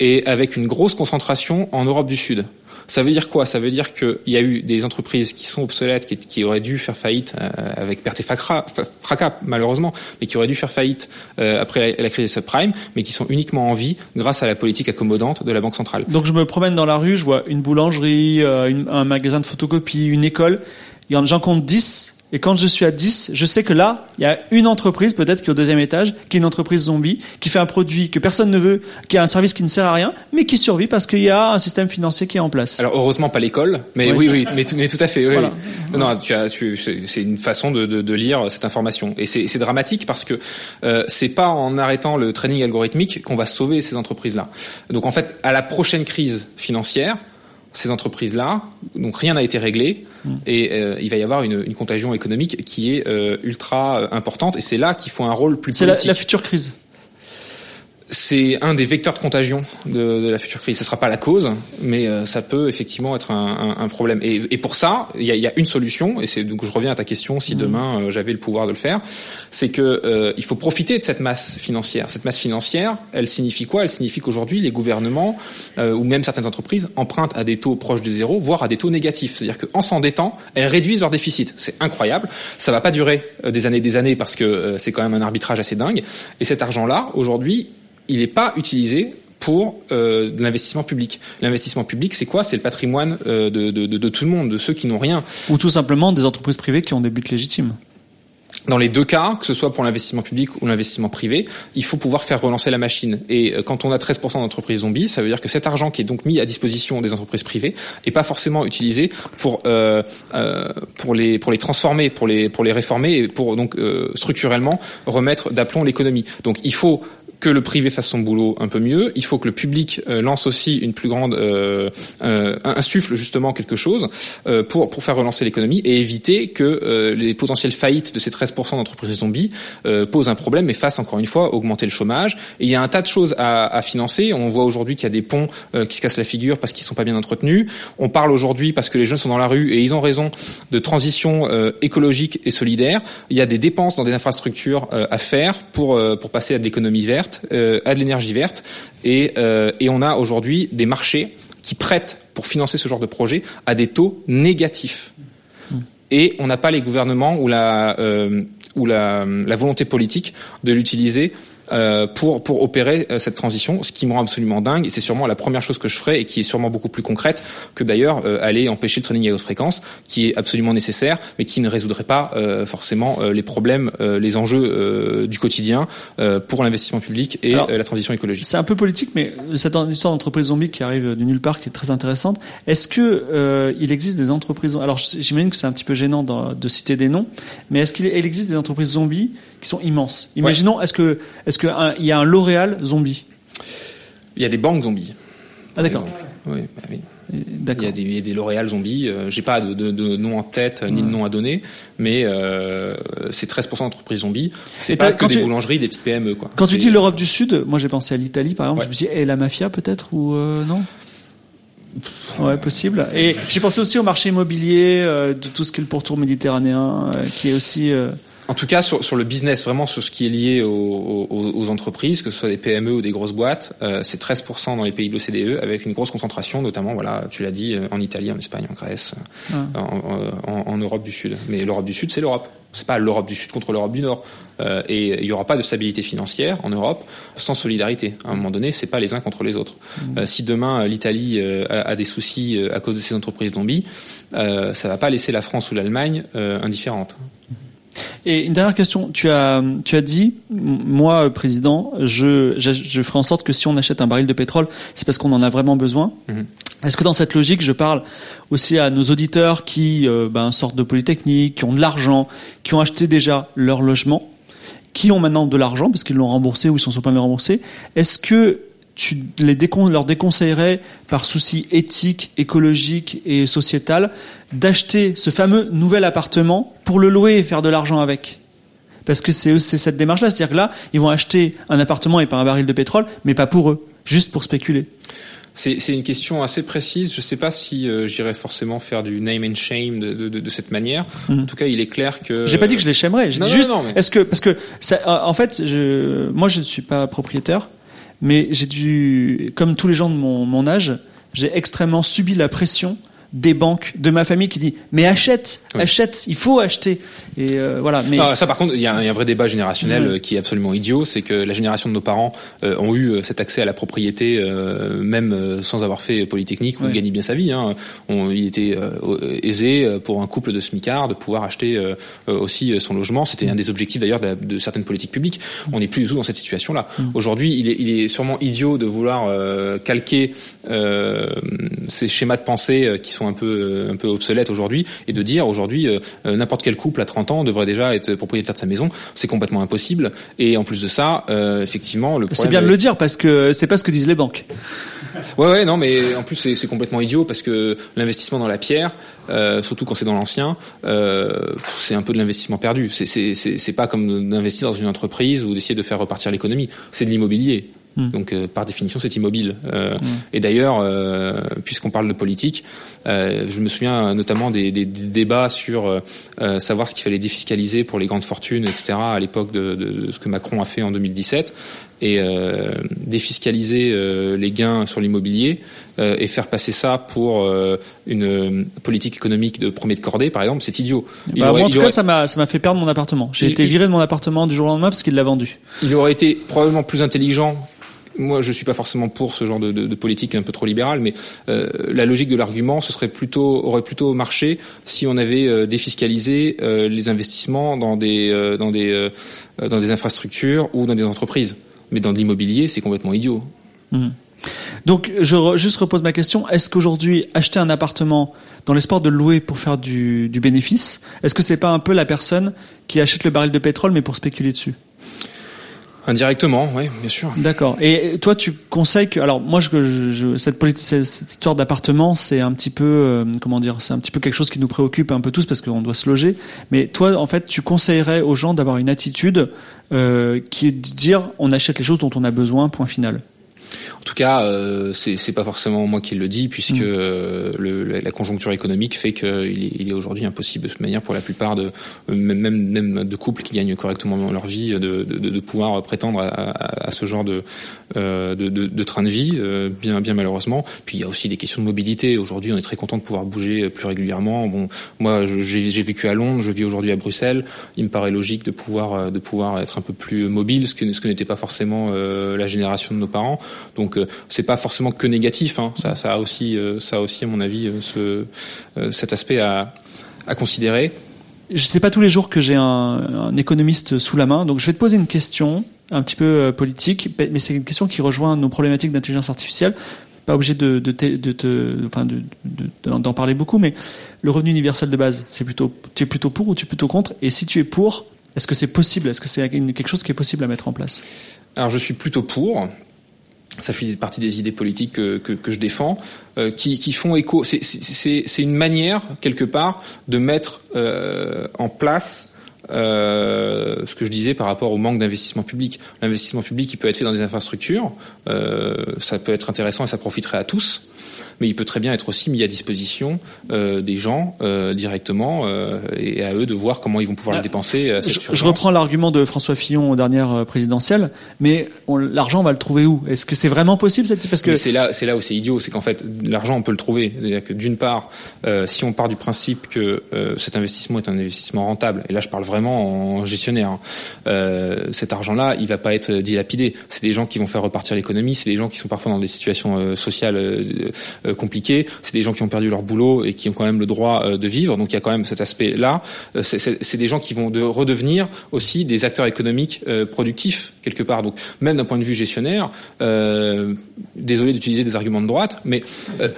Et avec une grosse concentration en Europe du Sud. Ça veut dire quoi? Ça veut dire qu'il y a eu des entreprises qui sont obsolètes, qui, auraient dû faire faillite euh, avec perte et fracas, fracas, malheureusement, mais qui auraient dû faire faillite euh, après la, crise des subprimes, mais qui sont uniquement en vie grâce à la politique accommodante de la Banque centrale. Donc je me promène dans la rue, je vois une boulangerie, euh, un magasin de photocopie, une école. Il y en- J'en compte 10. Et quand je suis à 10, je sais que là, il y a une entreprise, peut-être qui est au deuxième étage, qui est une entreprise zombie, qui fait un produit que personne ne veut, qui a un service qui ne sert à rien, mais qui survit parce qu'il y a un système financier qui est en place. Alors heureusement pas l'école, mais Oui. oui, oui, mais, tout- mais tout à fait. Oui, Voilà. oui. Non, tu as, tu, c'est c'est une façon de, de, de lire cette information, et c'est c'est dramatique parce que euh, c'est pas en arrêtant le training algorithmique qu'on va sauver ces entreprises-là. Donc en fait, à la prochaine crise financière, ces entreprises-là, donc rien n'a été réglé, et euh, il va y avoir une, une contagion économique qui est euh, ultra euh, importante, et c'est là qu'il faut un rôle plus C'est la, politique. la future crise. C'est un des vecteurs de contagion de, de la future crise. Ce sera pas la cause, mais euh, ça peut effectivement être un, un, un problème. Et, et pour ça, il y a, y a une solution. Et c'est donc je reviens à ta question. Si demain euh, j'avais le pouvoir de le faire, c'est que euh, il faut profiter de cette masse financière. Cette masse financière, elle signifie quoi? Elle signifie qu'aujourd'hui les gouvernements euh, ou même certaines entreprises empruntent à des taux proches de zéro, voire à des taux négatifs. C'est-à-dire qu'en s'endettant, elles réduisent leur déficit. C'est incroyable. Ça va pas durer euh, des années et des années parce que euh, c'est quand même un arbitrage assez dingue. Et cet argent-là, aujourd'hui, il n'est pas utilisé pour euh, l'investissement public. L'investissement public, c'est quoi? C'est le patrimoine euh, de, de, de, de tout le monde, de ceux qui n'ont rien. Ou tout simplement des entreprises privées qui ont des buts légitimes. Dans les deux cas, que ce soit pour l'investissement public ou l'investissement privé, il faut pouvoir faire relancer la machine. Et euh, quand on a 13% d'entreprises zombies, ça veut dire que cet argent qui est donc mis à disposition des entreprises privées est pas forcément utilisé pour euh, pour les pour les transformer, pour les pour les réformer et pour donc structurellement remettre d'aplomb l'économie. Donc il faut que le privé fasse son boulot un peu mieux. Il faut que le public euh, lance aussi une plus grande euh, euh, insuffle justement quelque chose euh, pour pour faire relancer l'économie et éviter que euh, les potentielles faillites de ces 13% d'entreprises zombies euh, posent un problème et fassent encore une fois augmenter le chômage. Et il y a un tas de choses à, à financer. On voit aujourd'hui qu'il y a des ponts euh, qui se cassent la figure parce qu'ils sont pas bien entretenus. On parle aujourd'hui parce que les jeunes sont dans la rue et ils ont raison de transition euh, écologique et solidaire. Il y a des dépenses dans des infrastructures euh, à faire pour euh, pour passer à de l'économie verte euh, à de l'énergie verte et, euh, et on a aujourd'hui des marchés qui prêtent pour financer ce genre de projet à des taux négatifs. Et on n'a pas les gouvernements ou la, euh, ou la, la volonté politique de l'utiliser euh, pour pour opérer euh, cette transition, ce qui me rend absolument dingue. Et c'est sûrement la première chose que je ferai et qui est sûrement beaucoup plus concrète que d'ailleurs euh, aller empêcher le training à haute fréquence, qui est absolument nécessaire, mais qui ne résoudrait pas euh, forcément euh, les problèmes, euh, les enjeux euh, du quotidien euh, pour l'investissement public et Alors, euh, la transition écologique. C'est un peu politique, mais cette histoire d'entreprise zombie qui arrive de nulle part, qui est très intéressante. Est-ce que euh, il existe des entreprises Alors j'imagine que c'est un petit peu gênant de, de citer des noms, mais est-ce qu'il il existe des entreprises zombies qui sont immenses Imaginons, est-ce que est-ce que un- il y a un L'Oréal zombie Il y a des banques zombies. Ah d'accord. Oui, bah oui. Il y D'accord. a des, L'Oréal zombies. Euh, J'ai pas de, de, de nom en tête ni de nom à donner, mais euh, c'est 13% d'entreprises zombies. C'est pas que des tu- boulangeries, des petites PME quoi. Quand tu dis l'Europe du Sud, moi j'ai pensé à l'Italie par exemple. Ouais. Je me suis dit, et la mafia peut-être ou euh, non? Ouais, possible. Et j'ai pensé aussi au marché immobilier, euh, de tout ce qui est le pourtour méditerranéen, qui est aussi. En tout cas, sur, sur le business, vraiment sur ce qui est lié aux, aux- aux entreprises, que ce soit des PME ou des grosses boîtes, euh, c'est 13% dans les pays de l'OCDE, avec une grosse concentration, notamment, voilà, tu l'as dit, euh, en Italie, en Espagne, en Grèce, euh, en, en- en Europe du Sud. Mais l'Europe du Sud, c'est l'Europe. C'est pas l'Europe du Sud contre l'Europe du Nord. Euh, et il n'y aura pas de stabilité financière en Europe sans solidarité. À un moment donné, c'est pas les uns contre les autres. Euh, si demain l'Italie a, a des soucis à cause de ces entreprises zombies, ça va pas laisser la France ou l'Allemagne indifférentes. Et une dernière question, tu as tu as dit, moi euh, président, je, je je ferai en sorte que si on achète un baril de pétrole, c'est parce qu'on en a vraiment besoin. Mhm. Est-ce que dans cette logique, je parle aussi à nos auditeurs qui euh, ben, sortent de Polytechnique, qui ont de l'argent, qui ont acheté déjà leur logement, qui ont maintenant de l'argent parce qu'ils l'ont remboursé ou ils sont sur le point de le rembourser, est-ce que tu les leur déconseillerais par souci éthique, écologique et sociétal d'acheter ce fameux nouvel appartement pour le louer et faire de l'argent avec parce que c'est cette démarche-là, c'est-à-dire que là, ils vont acheter un appartement et pas un baril de pétrole, mais pas pour eux, juste pour spéculer. C'est une question assez précise. Je ne sais pas si euh, j'irais forcément faire du name and shame de, de, de cette manière. Mhm. En tout cas, il est clair que. J'ai pas dit que je les chaimerais. J'ai juste. Est-ce que parce que ça, en fait, je, moi, je ne suis pas propriétaire, mais j'ai dû, comme tous les gens de mon, âge, j'ai extrêmement subi la pression des banques, de ma famille qui dit mais achète, achète, il faut acheter. Et euh, voilà. Mais ça, par contre, il y, a un vrai débat générationnel euh, qui est absolument idiot, c'est que la génération de nos parents euh, ont eu cet accès à la propriété même sans avoir fait polytechnique ou gagné bien sa vie. Hein. On, il était aisé pour un couple de smicards de pouvoir acheter aussi son logement. C'était un des objectifs d'ailleurs de, certaines politiques publiques. On n'est plus du tout dans cette situation-là. Mm. Aujourd'hui, il est, il est sûrement idiot de vouloir calquer ces schémas de pensée qui sont un peu un peu obsolètes aujourd'hui et de dire aujourd'hui euh, euh, n'importe quel couple à 30 ans devrait déjà être propriétaire de sa maison, c'est complètement impossible. Et en plus de ça, euh, effectivement, le c'est bien de le dire parce que c'est pas ce que disent les banques. Ouais, ouais, non, mais en plus c'est complètement idiot parce que l'investissement dans la pierre, euh, surtout quand c'est dans l'ancien, euh, c'est un peu de l'investissement perdu. C'est pas comme d'investir dans une entreprise ou d'essayer de faire repartir l'économie. C'est de l'immobilier. Hmm. Donc euh, par définition c'est immobile. Euh, hmm. Et d'ailleurs, euh, puisqu'on parle de politique, je me souviens notamment des, des, des débats sur savoir ce qu'il fallait défiscaliser pour les grandes fortunes, etc. à l'époque de, de, ce que Macron a fait en 2017 et défiscaliser les gains sur l'immobilier et faire passer ça pour une politique économique de premier de cordée, par exemple, c'est idiot. Bah, moi, en tout cas, ça m'a ça m'a fait perdre mon appartement. J'ai été viré de mon appartement du jour au lendemain parce qu'il l'a vendu. Il aurait été probablement plus intelligent moi, je suis pas forcément pour ce genre de, de, de politique un peu trop libérale, mais euh, la logique de l'argument, ce serait plutôt aurait plutôt marché si on avait euh, défiscalisé euh, les investissements dans des dans des dans des infrastructures ou dans des entreprises. Mais dans l'immobilier, c'est complètement idiot. Mmh. Donc, je juste repose ma question est-ce qu'aujourd'hui acheter un appartement dans l'espoir de le louer pour faire du, du bénéfice, est-ce que c'est pas un peu la personne qui achète le baril de pétrole mais pour spéculer dessus? Indirectement, oui, bien sûr. D'accord. Et toi, tu conseilles que, alors moi, je, cette histoire d'appartement, c'est un petit peu, euh, comment dire, c'est un petit peu quelque chose qui nous préoccupe un peu tous parce qu'on doit se loger. Mais toi, en fait, tu conseillerais aux gens d'avoir une attitude euh, qui est de dire, on achète les choses dont on a besoin, point final. En tout cas, euh, c'est pas forcément moi qui le dis, puisque mm. euh, le, la conjoncture économique fait qu'il est, il est aujourd'hui impossible de toute manière pour la plupart de même, même de couples qui gagnent correctement leur vie de, de, de pouvoir prétendre à, à, à, ce genre de, euh, de, de, train de vie, euh, bien, bien malheureusement. Puis il y a aussi des questions de mobilité. Aujourd'hui, on est très content de pouvoir bouger plus régulièrement. Bon, moi, j'ai vécu à Londres, je vis aujourd'hui à Bruxelles. Il me paraît logique de pouvoir de pouvoir être un peu plus mobile, ce que ce que n'était pas forcément la génération de nos parents. Donc euh, c'est pas forcément que négatif. Hein. Ça, ça a aussi, euh, ça a aussi à mon avis euh, ce, cet aspect à, à considérer. Je sais pas tous les jours que j'ai un, un, économiste sous la main, donc je vais te poser une question un petit peu politique, mais c'est une question qui rejoint nos problématiques d'intelligence artificielle. Pas obligé de, de, de, de enfin d'en parler beaucoup, mais le revenu universel de base, c'est plutôt, tu es plutôt pour ou tu es plutôt contre? Et si tu es pour, est-ce que c'est possible? Est-ce que c'est quelque chose qui est possible à mettre en place? Alors je suis plutôt pour ça fait partie des idées politiques que, que, je défends, euh, qui, qui, font écho. C'est une manière, quelque part, de mettre euh, en place euh, ce que je disais par rapport au manque d'investissement public. L'investissement public, il peut être fait dans des infrastructures, ça peut être intéressant et ça profiterait à tous mais il peut très bien être aussi mis à disposition euh, des gens euh, directement euh, et à eux de voir comment ils vont pouvoir le dépenser. Je, je, reprends l'argument de François Fillon aux dernières présidentielles, mais l'argent on va le trouver où? Est-ce que c'est vraiment possible Parce que c'est là, c'est là où c'est idiot, c'est qu'en fait l'argent on peut le trouver. C'est-à-dire que d'une part, si on part du principe que cet investissement est un investissement rentable, et là je parle vraiment en gestionnaire, hein, cet argent-là il va pas être dilapidé. C'est des gens qui vont faire repartir l'économie, c'est des gens qui sont parfois dans des situations sociales compliqué. C'est des gens qui ont perdu leur boulot et qui ont quand même le droit de vivre. Donc il y a quand même cet aspect-là. C'est des gens qui vont de redevenir aussi des acteurs économiques productifs quelque part. Donc même d'un point de vue gestionnaire, désolé d'utiliser des arguments de droite, mais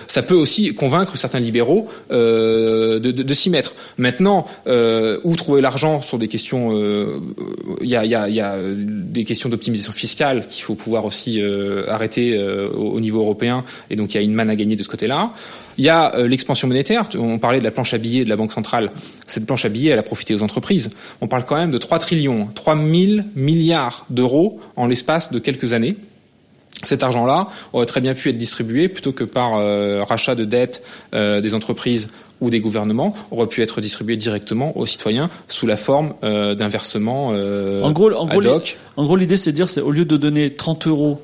ça peut aussi convaincre certains libéraux de, s'y mettre. Maintenant, où trouver l'argent sur des questions, il y a, des questions d'optimisation fiscale qu'il faut pouvoir aussi euh, arrêter euh, au, niveau européen, et donc il y a une manne à gagner de ce côté-là. Il y a euh, l'expansion monétaire. On parlait de la planche à billets de la Banque centrale. Cette planche à billets, elle a profité aux entreprises. On parle quand même de 3 trillions, 3 000 milliards d'euros en l'espace de quelques années. Cet argent-là aurait très bien pu être distribué plutôt que par rachat de dettes des entreprises ou des gouvernements aurait pu être distribué directement aux citoyens sous la forme euh, d'un versement euh, en gros, en gros, En gros, l'idée, c'est de dire, c'est au lieu de donner 30 euros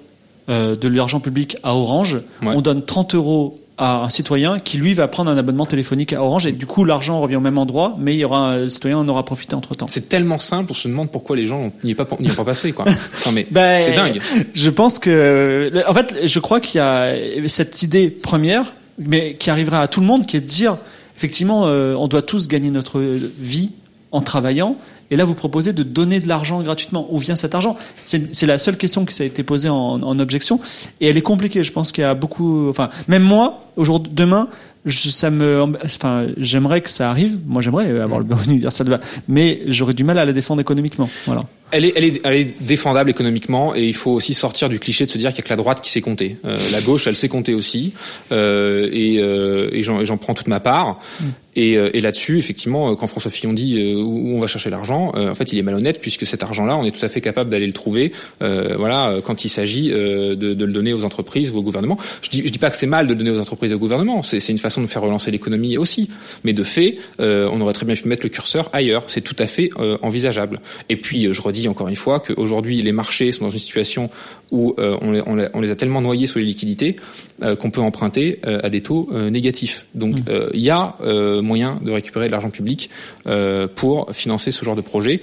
euh, de l'argent public à Orange, on donne 30 euros à un citoyen qui lui va prendre un abonnement téléphonique à Orange et du coup l'argent revient au même endroit mais il y aura un citoyen en aura profité entre temps. C'est tellement simple, on se demande pourquoi les gens n'y est pas n'y pas passé quoi. Non mais ben, c'est dingue. Je pense que en fait je crois qu'il y a cette idée première mais qui arrivera à tout le monde qui est de dire effectivement, euh, on doit tous gagner notre vie en travaillant. Et là, vous proposez de donner de l'argent gratuitement. Où vient cet argent? C'est la seule question qui s'est été posée en, en, objection, et elle est compliquée. Je pense qu'il y a beaucoup. Enfin, même moi, aujourd'hui, demain, je, ça me, enfin, j'aimerais que ça arrive. Moi, j'aimerais avoir le revenu universel mais j'aurais du mal à la défendre économiquement. Voilà. Elle est, elle, est, elle est défendable économiquement et il faut aussi sortir du cliché de se dire qu'il y a que la droite qui sait compter. Euh, la gauche, elle sait compter aussi euh, et, euh, et j'en prends toute ma part. Et, euh, et là-dessus, effectivement, quand François Fillon dit euh, où on va chercher l'argent, en fait, il est malhonnête puisque cet argent-là, on est tout à fait capable d'aller le trouver. voilà, quand il s'agit de, de, le donner aux entreprises ou au gouvernement. Je dis, je dis pas que c'est mal de le donner aux entreprises et au gouvernement. C'est une façon de faire relancer l'économie aussi. Mais de fait, on aurait très bien pu mettre le curseur ailleurs. C'est tout à fait envisageable. Et puis, je redis encore une fois qu'aujourd'hui les marchés sont dans une situation où euh, on, les, a tellement noyés sous les liquidités euh, qu'on peut emprunter euh, à des taux négatifs. Donc mmh. il y a moyen de récupérer de l'argent public pour financer ce genre de projet.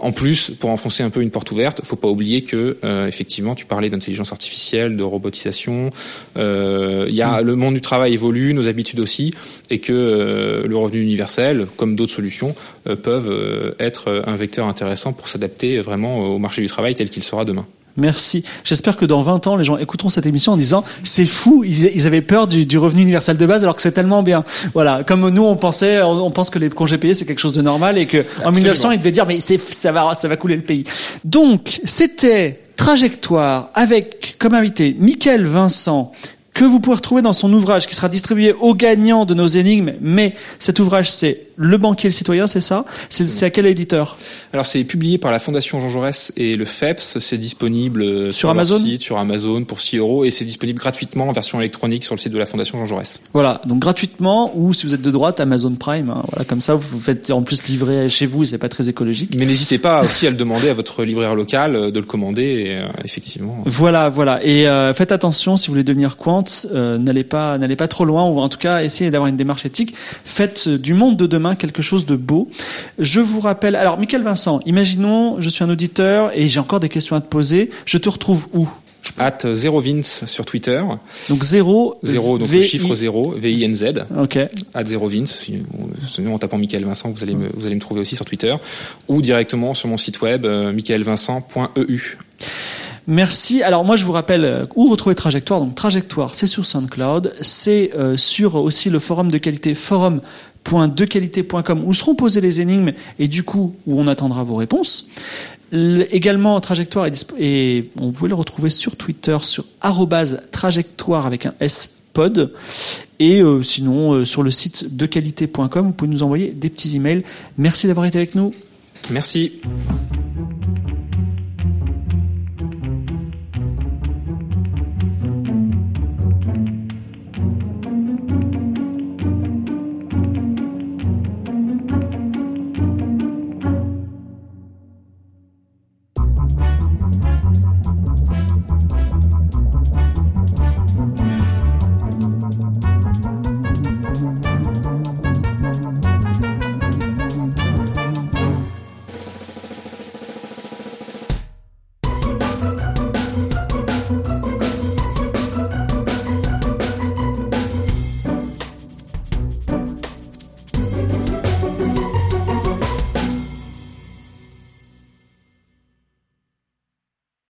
En plus, pour enfoncer un peu une porte ouverte, faut pas oublier que euh, effectivement, tu parlais d'intelligence artificielle, de robotisation. Euh, il y a mm. le monde du travail évolue, nos habitudes aussi, et que euh, le revenu universel, comme d'autres solutions, peuvent être un vecteur intéressant pour s'adapter vraiment au marché du travail tel qu'il sera demain. Merci. J'espère que dans 20 ans, les gens écouteront cette émission en disant c'est fou, ils, avaient peur du, revenu universel de base alors que c'est tellement bien. Voilà, comme nous on pensait, on, pense que les congés payés c'est quelque chose de normal et que en 1900 ils devaient dire mais c'est ça va ça va couler le pays. Donc c'était trajectoire avec comme invité Michael Vincent que vous pouvez retrouver dans son ouvrage qui sera distribué aux gagnants de nos énigmes. Mais cet ouvrage, c'est Le banquier et le citoyen, c'est ça? C'est à quel éditeur? Alors c'est publié par la Fondation Jean Jaurès et le FEPS. C'est disponible sur, Amazon, site, sur Amazon pour 6 euros et c'est disponible gratuitement en version électronique sur le site de la Fondation Jean Jaurès. Voilà, donc gratuitement ou si vous êtes de droite, Amazon Prime. Hein, voilà, comme ça vous faites en plus livrer chez vous, c'est pas très écologique. Mais n'hésitez pas aussi à le demander à votre libraire local euh, de le commander. Et, euh, effectivement. Voilà, voilà. Et euh, faites attention si vous voulez devenir quant euh, n'allez pas n'allez pas trop loin ou en tout cas essayez d'avoir une démarche éthique. Faites du monde de demain quelque chose de beau. Je vous rappelle. Alors, Michael Vincent, imaginons, je suis un auditeur et j'ai encore des questions à te poser. Je te retrouve où? At 0vince sur Twitter. Donc 0 0 donc le chiffre 0 V I N Z. OK. At 0vince en tapant Michael Vincent, vous allez me vous allez me trouver aussi sur Twitter ou directement sur mon site web euh, michaelvincent.eu. Merci. Alors moi je vous rappelle euh, où retrouver Trajectoire. Donc Trajectoire, c'est sur SoundCloud, c'est euh, sur aussi le forum de qualité forum.dequalité.com où seront posées les énigmes et du coup où on attendra vos réponses. également Trajectoire est et on pouvait le retrouver sur Twitter sur @trajectoire avec un S pod et euh, sinon sur le site dequalité.com vous pouvez nous envoyer des petits emails. Merci d'avoir été avec nous. Merci.